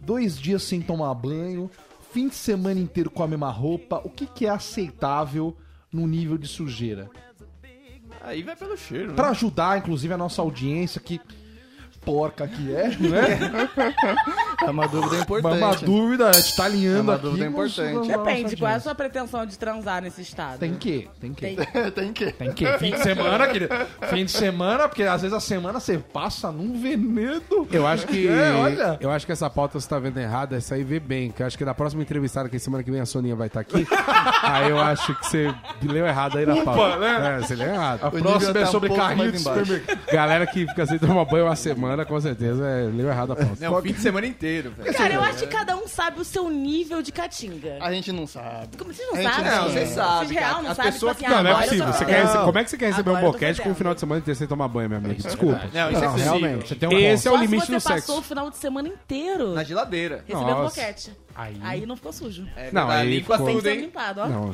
[SPEAKER 1] dois dias sem tomar banho, fim de semana inteiro com a mesma roupa. O que, que é aceitável no nível de sujeira?
[SPEAKER 4] Aí vai pelo cheiro, né?
[SPEAKER 1] Pra ajudar, inclusive, a nossa audiência, que porca que é, né?
[SPEAKER 6] É uma dúvida
[SPEAKER 1] Mas
[SPEAKER 6] importante.
[SPEAKER 1] uma dúvida, a gente tá alinhando
[SPEAKER 6] É uma
[SPEAKER 1] aqui.
[SPEAKER 6] dúvida
[SPEAKER 1] os-
[SPEAKER 6] importante.
[SPEAKER 5] Depende, qual é a sua pretensão de transar nesse estado?
[SPEAKER 1] Tem que, tem que.
[SPEAKER 5] Tem.
[SPEAKER 6] Tem que.
[SPEAKER 1] Tem que. Fim de semana, querido. Fim de semana, porque às vezes a semana você passa num veneno.
[SPEAKER 3] Eu acho que.
[SPEAKER 1] É, olha.
[SPEAKER 3] Eu acho que essa pauta você tá vendo errada, essa aí vê bem. Que eu acho que na próxima entrevistada, que semana que vem a Soninha vai estar aqui. aí eu acho que você leu errado aí na pauta.
[SPEAKER 1] né?
[SPEAKER 3] É, você leu errado.
[SPEAKER 1] A
[SPEAKER 6] nível
[SPEAKER 1] próxima
[SPEAKER 6] tá
[SPEAKER 1] é
[SPEAKER 6] um
[SPEAKER 1] sobre
[SPEAKER 6] pouco
[SPEAKER 1] carrinho de
[SPEAKER 6] embaixo.
[SPEAKER 1] supermercado.
[SPEAKER 3] Galera que fica sem tomar banho uma semana, com certeza, é, leu errado a pauta.
[SPEAKER 4] É o fim de semana inteiro, velho.
[SPEAKER 5] Cara, eu acho que cada um sabe o seu nível de caatinga.
[SPEAKER 6] A gente não sabe.
[SPEAKER 5] Como vocês não sabem?
[SPEAKER 6] não,
[SPEAKER 4] vocês sabem,
[SPEAKER 5] Vocês real não sabem,
[SPEAKER 4] pessoas
[SPEAKER 5] tipo
[SPEAKER 4] que-
[SPEAKER 5] assim,
[SPEAKER 3] Não, não é
[SPEAKER 5] agora eu
[SPEAKER 3] possível. Você quer, rece- como é que você quer receber um
[SPEAKER 5] Agora eu tô
[SPEAKER 3] boquete com um
[SPEAKER 5] fedendo.
[SPEAKER 3] final de semana inteiro sem tomar banho, meu amigo? Desculpa.
[SPEAKER 4] Não, isso é
[SPEAKER 2] Não,
[SPEAKER 4] possível.
[SPEAKER 2] realmente.
[SPEAKER 1] Você tem um
[SPEAKER 3] Esse é o
[SPEAKER 5] Só se
[SPEAKER 3] limite
[SPEAKER 5] você
[SPEAKER 3] do
[SPEAKER 5] passou
[SPEAKER 3] sexo.
[SPEAKER 5] o final de semana inteiro
[SPEAKER 4] Na geladeira.
[SPEAKER 5] recebendo
[SPEAKER 3] Nossa.
[SPEAKER 5] boquete.
[SPEAKER 1] Aí.
[SPEAKER 5] Aí não ficou sujo.
[SPEAKER 4] É
[SPEAKER 3] Não, aí
[SPEAKER 4] limpa
[SPEAKER 3] ficou-
[SPEAKER 4] tudo,
[SPEAKER 5] ser
[SPEAKER 4] hein?
[SPEAKER 5] limpado, ó.
[SPEAKER 3] Não,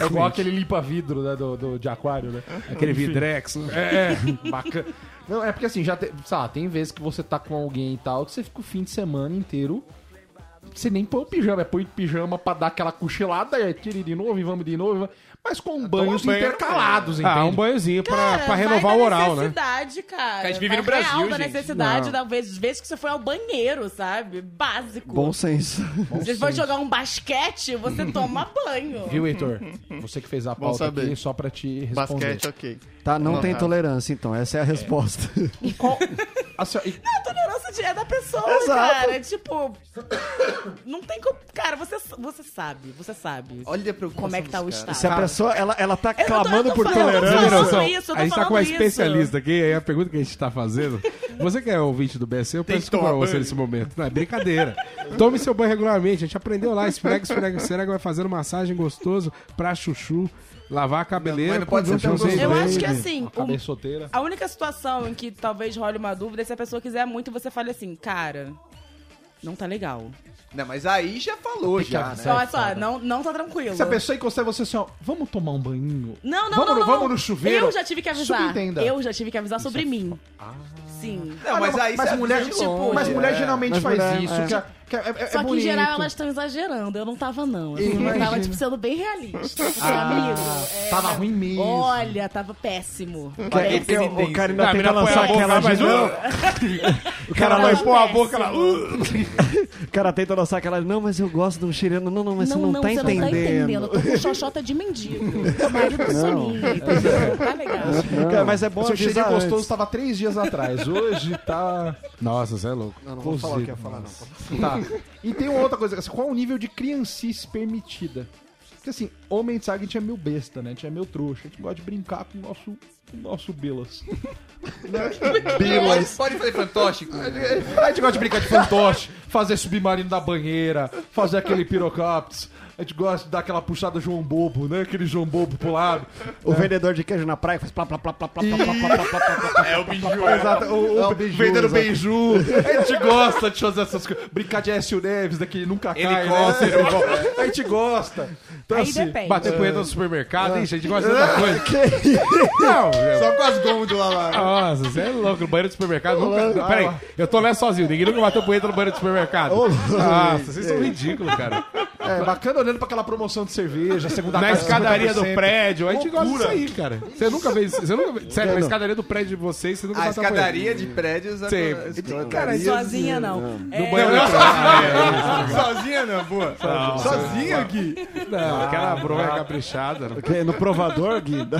[SPEAKER 1] É igual aquele limpa-vidro né, do, do- de aquário, né?
[SPEAKER 3] Aquele vidrex. né?
[SPEAKER 1] É, é, bacana. Não, é porque assim, já tem, sabe, tem vezes que você tá com alguém e tal, que você fica o fim de semana inteiro. Você nem põe o pijama, é põe o pijama pra dar aquela cochilada, é tira de novo e vamos de novo. Mas com banhos
[SPEAKER 4] banho,
[SPEAKER 1] intercalados, entende?
[SPEAKER 3] Ah, um banhozinho pra,
[SPEAKER 5] Cara,
[SPEAKER 3] pra renovar
[SPEAKER 5] da
[SPEAKER 3] o oral, né?
[SPEAKER 5] necessidade, cara.
[SPEAKER 4] Que a gente vive
[SPEAKER 5] Vai
[SPEAKER 4] no Brasil,
[SPEAKER 5] real da
[SPEAKER 4] gente.
[SPEAKER 5] necessidade,
[SPEAKER 3] Não.
[SPEAKER 5] da vez, vezes que você foi ao banheiro, sabe? Básico.
[SPEAKER 2] Bom senso.
[SPEAKER 5] Se você for jogar um basquete, você toma banho.
[SPEAKER 1] Viu, Heitor? Você que fez a
[SPEAKER 6] Bom
[SPEAKER 1] pauta aqui, só pra te responder.
[SPEAKER 6] Basquete, ok.
[SPEAKER 2] Tá, não
[SPEAKER 6] Não,
[SPEAKER 2] tem
[SPEAKER 6] tá.
[SPEAKER 2] tolerância, então. Essa é a resposta.
[SPEAKER 1] E qual... Assim, ó, e-
[SPEAKER 5] A tolerância de- é da pessoa,
[SPEAKER 2] Exato.
[SPEAKER 5] cara. Tipo, não tem como... Cara, você, você sabe, você sabe
[SPEAKER 4] Olha a preocupação
[SPEAKER 5] como é que tá o estado.
[SPEAKER 2] Se a pessoa, ela, ela tá
[SPEAKER 5] Eu
[SPEAKER 2] clamando
[SPEAKER 5] tô
[SPEAKER 2] por
[SPEAKER 5] falando,
[SPEAKER 2] tolerância.
[SPEAKER 5] isso,
[SPEAKER 3] a gente tá com uma
[SPEAKER 5] isso.
[SPEAKER 3] especialista aqui, aí a pergunta que a gente tá fazendo. Você que é ouvinte do BSC, eu peço
[SPEAKER 4] que
[SPEAKER 3] desculpa pra você nesse momento. Não, é brincadeira. Tome seu banho regularmente. A gente aprendeu lá, esfrega, esfrega, esfrega, vai fazendo massagem gostoso pra chuchu, lavar a cabeleira.
[SPEAKER 4] Mas não pode ser tão.
[SPEAKER 5] Eu acho que assim,
[SPEAKER 1] solteira.
[SPEAKER 5] a única situação em que talvez role uma dúvida é se a pessoa quiser muito e você fale assim, cara, não tá legal.
[SPEAKER 4] Não, mas aí já falou, já, né?
[SPEAKER 1] avisar.
[SPEAKER 5] Só, só, não, não tá tranquilo.
[SPEAKER 1] Se a pessoa encostar em você assim, ó, vamos tomar um banhinho?
[SPEAKER 5] Não, não,
[SPEAKER 1] vamos
[SPEAKER 5] não,
[SPEAKER 1] no,
[SPEAKER 5] não.
[SPEAKER 1] Vamos no chuveiro?
[SPEAKER 5] Eu já tive que avisar.
[SPEAKER 1] Subentenda.
[SPEAKER 5] Eu já tive que avisar sobre mim. Sim.
[SPEAKER 4] Não, mas aí
[SPEAKER 1] mas
[SPEAKER 4] você
[SPEAKER 1] mulher,
[SPEAKER 5] tipo,
[SPEAKER 4] longe,
[SPEAKER 1] mas mulher
[SPEAKER 4] é.
[SPEAKER 1] geralmente
[SPEAKER 2] Mas
[SPEAKER 1] faz
[SPEAKER 2] mulher,
[SPEAKER 1] isso,
[SPEAKER 2] é.
[SPEAKER 1] Que é, que é, é
[SPEAKER 5] Só que
[SPEAKER 1] bonito.
[SPEAKER 5] em geral elas estão exagerando. Eu não tava, não. Eu
[SPEAKER 1] Imagina.
[SPEAKER 5] tava, tipo, sendo bem realista.
[SPEAKER 1] Ah,
[SPEAKER 5] amigo. é,
[SPEAKER 1] tava ruim mesmo.
[SPEAKER 5] Olha, tava péssimo.
[SPEAKER 2] Que-
[SPEAKER 5] Péssimo.
[SPEAKER 2] que o- o cara ainda
[SPEAKER 3] Não,
[SPEAKER 2] tenta lançar aquela de
[SPEAKER 3] mas-
[SPEAKER 2] não.
[SPEAKER 3] O cara
[SPEAKER 5] Não,
[SPEAKER 3] vai pôr a boca lá. uh.
[SPEAKER 2] O cara tenta lançar aquela. Não, mas eu gosto de um chileno. Não, não, mas você não, tá
[SPEAKER 5] você
[SPEAKER 2] entendendo.
[SPEAKER 5] não tá entendendo. Eu tô com xoxota de mendigo. O marido do entendeu? Tá legal.
[SPEAKER 2] Cara, mas é bom
[SPEAKER 1] O seu cheirinho gostoso tava três dias atrás. Hoje tá.
[SPEAKER 3] Nossa, você é louco.
[SPEAKER 2] Não, não vou falar o que ia falar, não.
[SPEAKER 1] Tá. E tem uma outra coisa, assim, qual o nível de criancice permitida? Porque assim, homem sabe que a gente é meio besta, né? A gente é meio trouxa. A gente gosta de brincar com o nosso, com o nosso Belas.
[SPEAKER 4] Pode, pode fazer fantóstico.
[SPEAKER 1] A gente gosta de brincar de fantoche, fazer submarino da banheira, fazer aquele pirocóptero. A gente gosta de dar aquela puxada João Bobo, né? Aquele João Bobo pro lado.
[SPEAKER 2] O vendedor de queijo na praia faz plá, plá, plá, plá, plá, plá, plá, plá, plá, plá, plá, plá.
[SPEAKER 4] É o biju.
[SPEAKER 1] Exato, o,
[SPEAKER 2] É beiju,
[SPEAKER 1] vendendo beiju. A gente gosta de fazer essas coisas. Brincar de Écio Neves, daquele nunca cai, né? A gente gosta.
[SPEAKER 5] Aí
[SPEAKER 1] assim,
[SPEAKER 5] depende.
[SPEAKER 3] Bater punheta no supermercado, ixi, a gente gosta de outra coisa. Não, é-
[SPEAKER 4] Só com as gôndolas lá.
[SPEAKER 3] Nossa, você é louco. No banheiro do supermercado nunca. Peraí, eu tô lá sozinho. Ninguém nunca bateu punheta no banheiro do supermercado. Nossa, vocês são ridículos, cara.
[SPEAKER 1] É, bacana olhando pra aquela promoção de cerveja, segunda
[SPEAKER 3] Na escadaria do
[SPEAKER 1] 50%.
[SPEAKER 3] prédio, a gente gosta disso aí, cara. Você nunca fez. Você nunca. Sério, na escadaria do prédio de vocês, você nunca
[SPEAKER 4] A
[SPEAKER 3] bateu
[SPEAKER 4] escadaria de prédios.
[SPEAKER 3] Sim.
[SPEAKER 4] agora-
[SPEAKER 3] Cara, isso-
[SPEAKER 5] Sozinha não. É.
[SPEAKER 4] Sozinha não, boa. Sozinha aqui.
[SPEAKER 3] Não, aquela bronha caprichada. não.
[SPEAKER 2] Que No provador, Gui. da-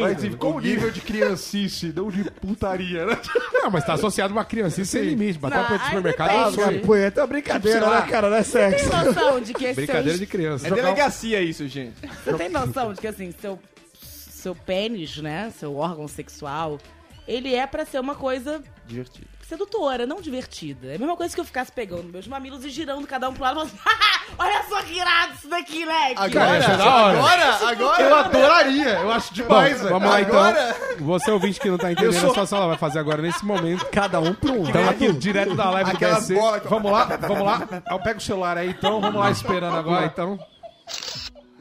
[SPEAKER 1] Mas enfim, com o nível de criancice, não de putaria, né?
[SPEAKER 3] Não, mas tá associado a uma criancinha sem limite. Bater
[SPEAKER 5] Não,
[SPEAKER 3] uma punheta no
[SPEAKER 5] aí
[SPEAKER 3] supermercado
[SPEAKER 5] depende.
[SPEAKER 3] é um.
[SPEAKER 2] Punheta é uma brincadeira, né, cara? Não é sexo.
[SPEAKER 5] Tem noção de que esse
[SPEAKER 3] Brincadeira
[SPEAKER 5] seu,
[SPEAKER 3] de criança.
[SPEAKER 4] É delegacia isso, gente.
[SPEAKER 5] Você tem noção de que assim, seu, seu pênis, né? Seu órgão sexual, ele é pra ser uma coisa
[SPEAKER 4] Divertido.
[SPEAKER 5] sedutora, não divertida. É a mesma coisa que eu ficasse pegando meus mamilos e girando cada um pro lado e falando assim, olha só que irado isso daqui, leque.
[SPEAKER 4] Agora,
[SPEAKER 3] é hora.
[SPEAKER 4] agora, agora.
[SPEAKER 1] Eu adoraria, eu acho demais, velho.
[SPEAKER 3] Vamos lá
[SPEAKER 4] Agora-
[SPEAKER 3] então. Você ouvinte que não tá entendendo,
[SPEAKER 1] sou-
[SPEAKER 3] a sua sala vai fazer agora nesse momento.
[SPEAKER 2] Cada um pra um.
[SPEAKER 3] Então aqui direto da live do
[SPEAKER 4] Aquela
[SPEAKER 3] BSC.
[SPEAKER 4] bola que
[SPEAKER 1] Vamos lá, vamos lá. Eu pego o celular aí então, vamos lá esperando
[SPEAKER 3] Agora
[SPEAKER 1] agora.
[SPEAKER 3] então.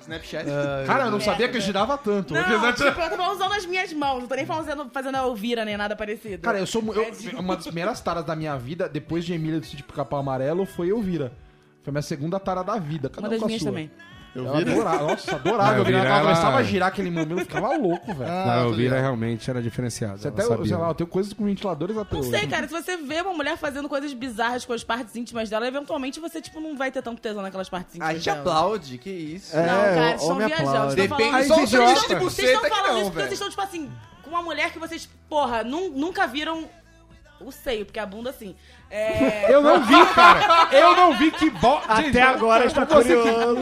[SPEAKER 4] Snapchat.
[SPEAKER 1] Cara, eu não sabia que girava tanto.
[SPEAKER 5] Não, tipo, eu tô usando as minhas mãos, não tô nem fazendo, fazendo a Elvira nem nada parecido.
[SPEAKER 1] Cara, eu sou mu- eu- uma das primeiras taras da minha vida, depois de Emília do Sítio Capão Amarelo, foi Elvira. Foi minha segunda tara da vida. Cada
[SPEAKER 5] Uma
[SPEAKER 1] um
[SPEAKER 5] das
[SPEAKER 1] com a
[SPEAKER 5] minhas
[SPEAKER 1] sua.
[SPEAKER 5] também.
[SPEAKER 1] Eu adorava, nossa, adorava.
[SPEAKER 3] Não,
[SPEAKER 1] Eu virava,
[SPEAKER 3] Elvira,
[SPEAKER 1] ela começava a girar aquele momento, eu ficava louco, velho.
[SPEAKER 3] Não, eu vi, realmente era diferenciado.
[SPEAKER 1] Você até,
[SPEAKER 3] sabia.
[SPEAKER 1] sei lá, eu tenho coisas com ventiladores até
[SPEAKER 5] Não
[SPEAKER 1] hoje.
[SPEAKER 5] sei, cara, se você vê uma mulher fazendo coisas bizarras com as partes íntimas dela, eventualmente você, tipo, não vai ter tanto tesão naquelas partes íntimas
[SPEAKER 4] A gente
[SPEAKER 5] dela.
[SPEAKER 4] aplaude, que isso.
[SPEAKER 2] É,
[SPEAKER 5] Não, cara, vocês estão viajando. Vocês
[SPEAKER 4] Depende do
[SPEAKER 5] Vocês
[SPEAKER 4] de buceta
[SPEAKER 5] Vocês estão falando isso porque vocês estão, tipo assim, com uma mulher que vocês, porra, nun- nunca viram o seio, porque a bunda, assim... É...
[SPEAKER 3] Eu não vi, cara. Eu não vi que bo...
[SPEAKER 2] Até agora está
[SPEAKER 3] você que-
[SPEAKER 2] curioso.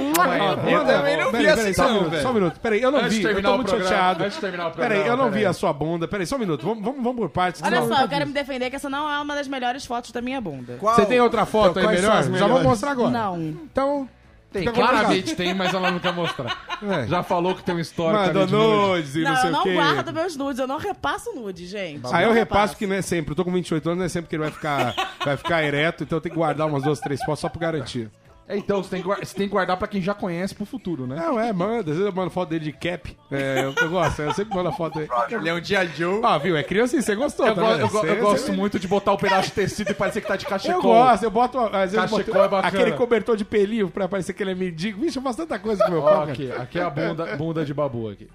[SPEAKER 4] Eu também não vi
[SPEAKER 3] Peraí,
[SPEAKER 4] assim,
[SPEAKER 3] só um
[SPEAKER 4] não,
[SPEAKER 3] minuto,
[SPEAKER 4] velho.
[SPEAKER 3] Só um minuto. Peraí, eu não
[SPEAKER 1] Antes
[SPEAKER 3] vi. Eu tô muito
[SPEAKER 1] programa,
[SPEAKER 3] chateado.
[SPEAKER 1] antes de terminar o programa,
[SPEAKER 3] Peraí, eu não vi a sua bunda. Peraí, só um minuto. Vamos, vamos, vamos por partes.
[SPEAKER 5] Olha só, eu quero me defender que essa não é uma das melhores fotos da minha bunda.
[SPEAKER 3] Você tem outra foto aí
[SPEAKER 2] Quais são
[SPEAKER 3] melhor? Já vou mostrar agora.
[SPEAKER 5] Não.
[SPEAKER 3] Então,
[SPEAKER 1] Tem, claramente tem, mas ela não quer mostrar.
[SPEAKER 3] É.
[SPEAKER 1] Já falou que tem um histórico
[SPEAKER 3] mandou
[SPEAKER 1] ali de nude.
[SPEAKER 3] nudes e não,
[SPEAKER 5] Não,
[SPEAKER 3] sei
[SPEAKER 5] eu não
[SPEAKER 3] o quê.
[SPEAKER 5] guardo meus nudes, eu não repasso nude, gente.
[SPEAKER 3] Aí eu
[SPEAKER 5] Não
[SPEAKER 3] repasso que não é sempre. Eu tô com 28 anos, não é sempre que ele vai ficar, vai ficar ereto, então eu tenho que guardar umas duas, três fotos só por garantia.
[SPEAKER 1] É, então, você tem, que guardar, você tem que guardar pra quem já conhece pro futuro, né?
[SPEAKER 3] Não, é, manda. Às vezes eu mando foto dele de cap. É, eu, eu gosto, eu sempre mando a foto dele.
[SPEAKER 4] Ele é um dia Joe.
[SPEAKER 3] Ah, viu? É criança e você gostou,
[SPEAKER 1] Eu,
[SPEAKER 3] tá
[SPEAKER 1] go-
[SPEAKER 3] vendo?
[SPEAKER 1] eu go- eu
[SPEAKER 3] Você-
[SPEAKER 1] gosto
[SPEAKER 3] você-
[SPEAKER 1] muito de botar o pedaço de tecido e parecer que tá de cachecol.
[SPEAKER 3] Eu gosto, eu boto, às vezes, eu
[SPEAKER 1] Cachecol
[SPEAKER 3] boto
[SPEAKER 1] é bacana.
[SPEAKER 3] aquele cobertor de pelinho pra parecer que ele é mendigo. Vixe, eu faço tanta coisa com meu pau.
[SPEAKER 1] Ó,
[SPEAKER 3] cara.
[SPEAKER 1] aqui, aqui é a bunda, bunda de babu aqui.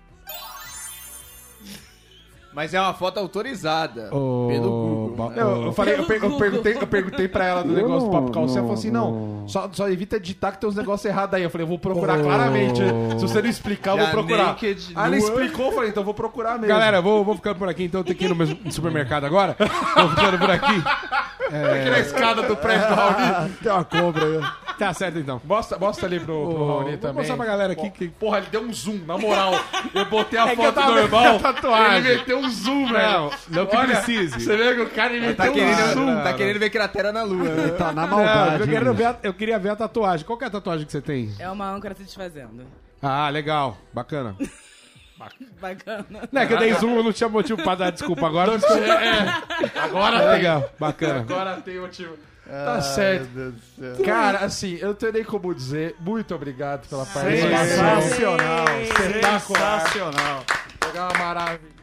[SPEAKER 4] Mas é uma foto autorizada.
[SPEAKER 3] Ô,
[SPEAKER 4] Pelo Google. né?
[SPEAKER 1] Eu, eu falei, eu, per- eu perguntei, eu perguntei pra ela do negócio do papo calcinha, ela falou assim, não, só, só evita editar que tem uns negócios errados aí. Eu falei, eu vou procurar claramente. Se você não explicar, eu vou procurar.
[SPEAKER 4] naked,
[SPEAKER 1] Aí ela explicou, eu falei, então eu vou procurar mesmo.
[SPEAKER 3] Galera, vou, vou ficando por aqui, então eu tenho que ir no meu supermercado agora. Vou ficando por aqui.
[SPEAKER 1] aqui na escada do prédio do Raoni.
[SPEAKER 2] Tem uma cobra aí.
[SPEAKER 3] Tá certo, então.
[SPEAKER 1] Mostra, mostra ali pro, pro Raoni
[SPEAKER 3] Vou
[SPEAKER 1] também.
[SPEAKER 3] mostrar pra galera aqui que...
[SPEAKER 1] Porra, ele deu um zoom, na moral. Eu botei a
[SPEAKER 3] É
[SPEAKER 1] foto
[SPEAKER 3] tava
[SPEAKER 1] normal. Ele meteu um zoom, velho.
[SPEAKER 3] Não, não que
[SPEAKER 1] Olha,
[SPEAKER 3] precise.
[SPEAKER 1] Você vê que o cara ele
[SPEAKER 4] Tá
[SPEAKER 1] um
[SPEAKER 4] querendo,
[SPEAKER 1] zoom.
[SPEAKER 4] tá querendo ver cratera na lua. né?
[SPEAKER 2] Tá na
[SPEAKER 3] Não,
[SPEAKER 2] maldade.
[SPEAKER 3] eu, quero ver a- eu queria ver a tatuagem. Qual que é a tatuagem que você tem?
[SPEAKER 5] É uma âncora se desfazendo.
[SPEAKER 3] Ah, legal. Bacana.
[SPEAKER 5] Bacana.
[SPEAKER 3] Não, é que eu dei zoom, eu não tinha motivo pra dar desculpa agora.
[SPEAKER 1] É, agora tem.
[SPEAKER 3] Legal, bacana.
[SPEAKER 1] Agora tem motivo. Tá certo. Cara, assim, eu não tenho nem como dizer. Muito obrigado pela participação.
[SPEAKER 2] Sensacional.
[SPEAKER 1] Sensacional. Legal, maravilha.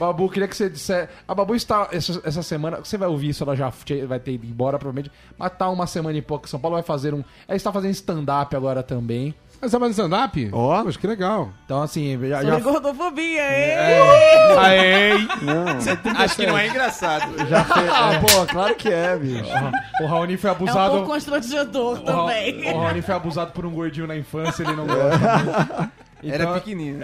[SPEAKER 1] Babu, queria que você dissesse. A Babu está. Essa, essa semana. Você vai ouvir isso, ela já vai ter ido embora, provavelmente. Mas tá uma semana e pouco. São Paulo vai fazer um. Ela está fazendo stand-up agora também.
[SPEAKER 3] Você tá fazendo stand-up?
[SPEAKER 2] Ó.
[SPEAKER 3] Poxa, que legal.
[SPEAKER 1] Então, assim, já. Já
[SPEAKER 5] gordofobia, hein?
[SPEAKER 3] Aê!
[SPEAKER 4] Acho que não é engraçado.
[SPEAKER 2] Ah, pô, claro que é, bicho.
[SPEAKER 1] o Raoni foi
[SPEAKER 5] É um
[SPEAKER 1] abusado.
[SPEAKER 5] pouco constrangedor
[SPEAKER 1] o, Ra-
[SPEAKER 5] também.
[SPEAKER 1] o Raoni foi abusado por um gordinho na infância, ele não gosta. muito.
[SPEAKER 4] Era
[SPEAKER 1] Então,
[SPEAKER 4] pequenininho.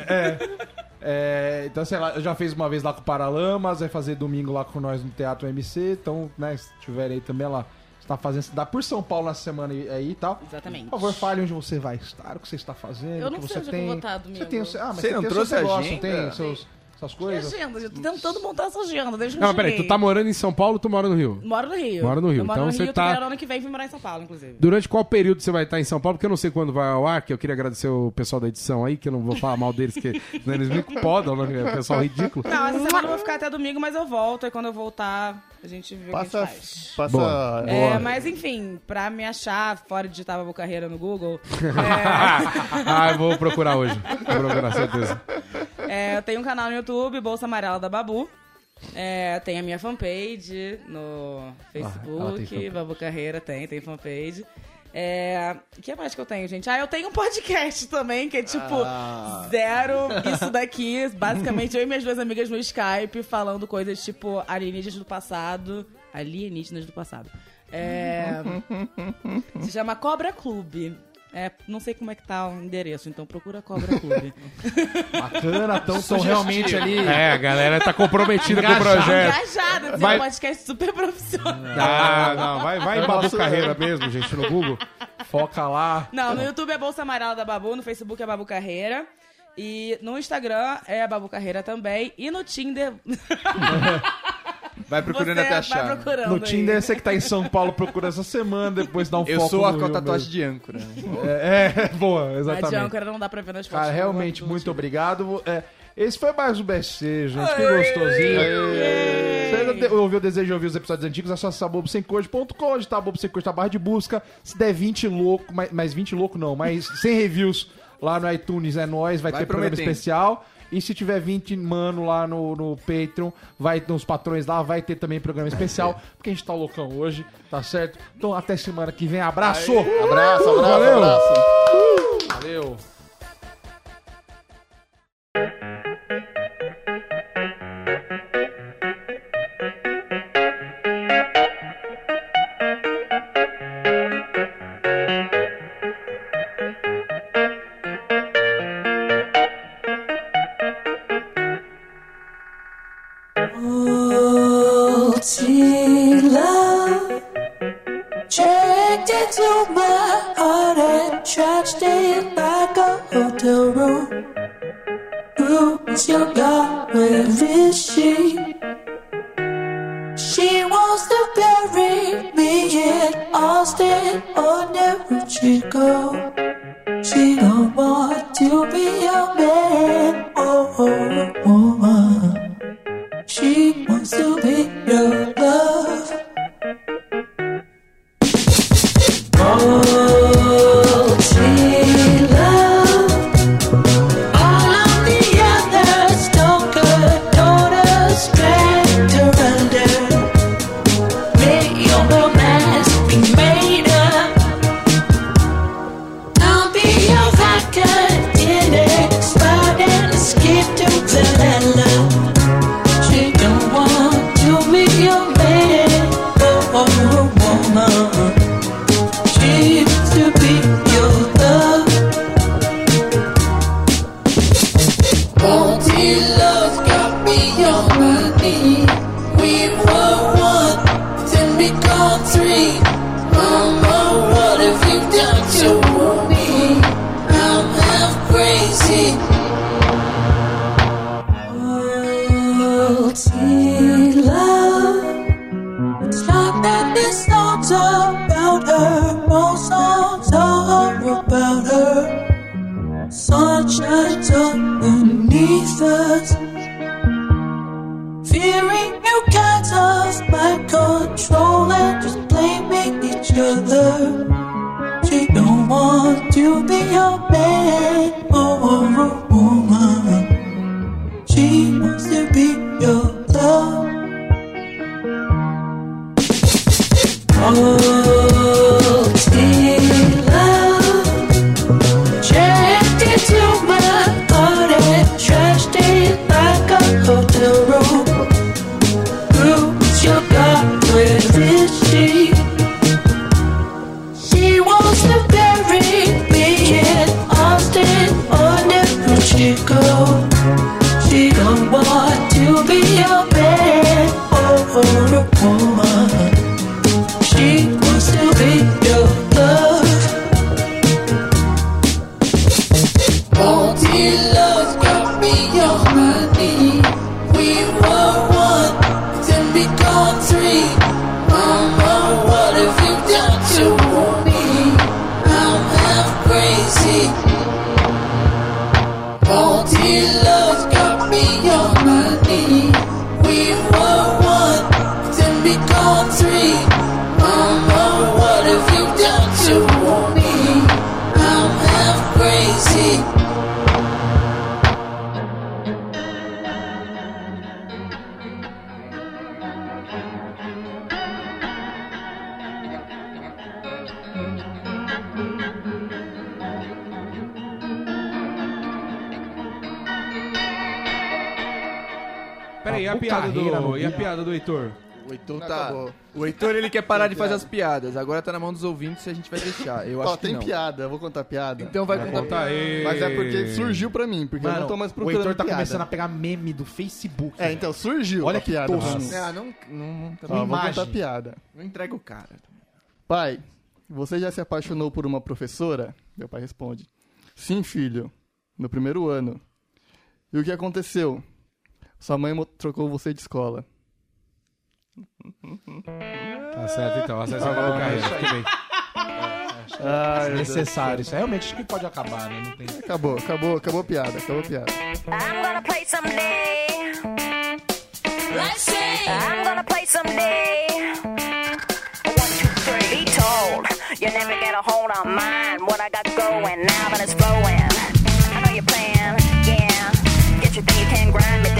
[SPEAKER 1] É, então, sei lá, eu já fiz uma vez lá com o Paralamas, vai fazer domingo lá com nós no Teatro MC. Então, né, se tiverem aí também lá, você tá fazendo dá por São Paulo nessa semana aí aí e tal.
[SPEAKER 5] Exatamente.
[SPEAKER 1] Por favor, fale onde você vai estar, o que você está fazendo.
[SPEAKER 5] Eu
[SPEAKER 1] o
[SPEAKER 5] não
[SPEAKER 1] que
[SPEAKER 5] sei
[SPEAKER 1] você
[SPEAKER 5] onde é que eu
[SPEAKER 1] tem.
[SPEAKER 5] vou estar domingo.
[SPEAKER 1] Você tem, o seu- ah, mas
[SPEAKER 4] Você não
[SPEAKER 1] tem o
[SPEAKER 4] trouxe
[SPEAKER 1] seu
[SPEAKER 4] a agenda?
[SPEAKER 1] tem seus, essas
[SPEAKER 5] Que
[SPEAKER 1] coisas.
[SPEAKER 5] agenda? Eu tô tentando montar essa agenda desde que
[SPEAKER 3] Não,
[SPEAKER 5] eu
[SPEAKER 3] peraí, tu tá morando em São Paulo, tu mora no Rio?
[SPEAKER 5] Moro no Rio.
[SPEAKER 3] Mora no Rio,
[SPEAKER 5] Eu moro
[SPEAKER 3] então
[SPEAKER 5] no
[SPEAKER 3] você
[SPEAKER 5] Rio,
[SPEAKER 3] tá-
[SPEAKER 5] ano que vem vir morar em São Paulo, inclusive.
[SPEAKER 3] Durante qual período você vai estar em São Paulo? Porque eu não sei quando vai ao ar, que eu queria agradecer o pessoal da edição aí, que eu não vou falar mal deles, que né, eles me podam, né? que é o pessoal ridículo.
[SPEAKER 5] Não, essa semana eu vou ficar até domingo, mas eu volto. E quando eu voltar, A gente vê o que
[SPEAKER 6] Passa.
[SPEAKER 5] a gente faz.
[SPEAKER 6] Passa.
[SPEAKER 5] É, mas enfim, pra me achar fora de digitar Babu Carreira no Google,
[SPEAKER 3] ah, eu vou procurar hoje. Vou procurar, certeza.
[SPEAKER 5] É, eu tenho um canal no YouTube, Bolsa Amarela da Babu. É, tem a minha fanpage no
[SPEAKER 1] ela
[SPEAKER 5] Facebook,
[SPEAKER 1] fanpage.
[SPEAKER 5] Babu Carreira tem, tem fanpage. É, o que mais que eu tenho, gente? Ah, eu tenho um podcast também, que é tipo zero isso daqui. Basicamente, eu e minhas duas amigas no Skype falando coisas tipo alienígenas do passado. Alienígenas do passado. É, se chama Cobra Clube. É, não sei como é que tá o endereço, então procura Cobra Clube.
[SPEAKER 1] Bacana, tão, tão realmente ali.
[SPEAKER 3] É, a galera tá comprometida com o projeto.
[SPEAKER 5] Engajada,
[SPEAKER 3] Vai-
[SPEAKER 5] um podcast super profissional.
[SPEAKER 3] Ah, não, vai, vai em Babu Carreira mesmo, gente, no Google.
[SPEAKER 1] Foca lá.
[SPEAKER 5] Não, no YouTube é Bolsa Amarela da Babu, no Facebook é Babu Carreira. E no Instagram é Babu Carreira também. E no Tinder.
[SPEAKER 4] Vai procurando
[SPEAKER 5] você
[SPEAKER 4] até achar.
[SPEAKER 5] Vai procurando.
[SPEAKER 1] No
[SPEAKER 5] aí.
[SPEAKER 1] Tinder, você que tá em São Paulo procura essa semana, depois dá um
[SPEAKER 4] Eu
[SPEAKER 1] foco
[SPEAKER 4] sou a
[SPEAKER 1] no
[SPEAKER 4] com a
[SPEAKER 1] Rio
[SPEAKER 4] tatuagem
[SPEAKER 1] mesmo.
[SPEAKER 4] de âncora.
[SPEAKER 1] É, é, boa,
[SPEAKER 5] A de
[SPEAKER 1] exatamente.
[SPEAKER 5] âncora não dá pra ver nas fotos.
[SPEAKER 1] Cara, realmente, muito
[SPEAKER 5] Tinder.
[SPEAKER 1] obrigado. É, esse foi mais um BSC, gente. Que gostosinho. Se ainda ouviu o desejo de ouvir os episódios antigos, acesse sabobsemcojo.com, onde tá Bobo Sem Cojo, tá barra de busca. Se der 20 louco, mais, mais 20 louco não, mas 100 reviews lá no iTunes é nóis, vai,
[SPEAKER 4] Vai
[SPEAKER 1] ter programa
[SPEAKER 4] prometendo.
[SPEAKER 1] especial. E se tiver 20 mano lá no, no Patreon, vai nos patrões lá, vai ter também programa especial, porque a gente tá loucão hoje, tá certo? Então até semana que vem, abraço!
[SPEAKER 6] Abraço, abraço,
[SPEAKER 1] Valeu.
[SPEAKER 6] abraço.
[SPEAKER 1] Valeu!
[SPEAKER 7] this you.
[SPEAKER 1] see.
[SPEAKER 3] Piada do Heitor?
[SPEAKER 4] O Heitor tá.
[SPEAKER 6] acabou.
[SPEAKER 4] O Heitor ele quer parar de fazer as piadas. Agora tá na mão dos ouvintes se a gente vai deixar. Eu
[SPEAKER 6] Ó,
[SPEAKER 4] acho que
[SPEAKER 6] tem
[SPEAKER 4] não.
[SPEAKER 6] piada, eu vou contar piada.
[SPEAKER 4] Então vai
[SPEAKER 3] Vai
[SPEAKER 4] contar
[SPEAKER 3] contar aí.
[SPEAKER 6] Mas é porque surgiu pra mim, porque eu
[SPEAKER 1] Mano,
[SPEAKER 6] não tô mais
[SPEAKER 1] o
[SPEAKER 6] procurando
[SPEAKER 1] Heitor tá
[SPEAKER 6] piada.
[SPEAKER 1] começando a pegar meme do Facebook.
[SPEAKER 6] É, então surgiu
[SPEAKER 1] Olha
[SPEAKER 6] a
[SPEAKER 1] que
[SPEAKER 6] piada.
[SPEAKER 1] tosco.
[SPEAKER 6] mim.
[SPEAKER 4] Ah, não, não, não, tá
[SPEAKER 6] Ó, vou
[SPEAKER 1] imagem.
[SPEAKER 6] contar piada.
[SPEAKER 4] não entrega o cara.
[SPEAKER 6] Pai, você já se apaixonou por uma professora? Meu pai responde: Sim, filho, no primeiro ano. E o que aconteceu? Sua mãe mo- trocou você de escola.
[SPEAKER 3] Tá certo, então. É a sessão vai carreira. Que bem.
[SPEAKER 6] Ah,
[SPEAKER 1] necessário. Isso é realmente acho que pode acabar, né? Não tem...
[SPEAKER 6] Acabou, acabou, acabou a piada, acabou a piada.
[SPEAKER 8] I'm gonna play someday. Let's
[SPEAKER 7] see.
[SPEAKER 8] I'm gonna play someday. One, two, three. Be told, you never get a hold on mine. What I got going now, but it's flowing. I know your plan, yeah. Get your thing, you can grind it.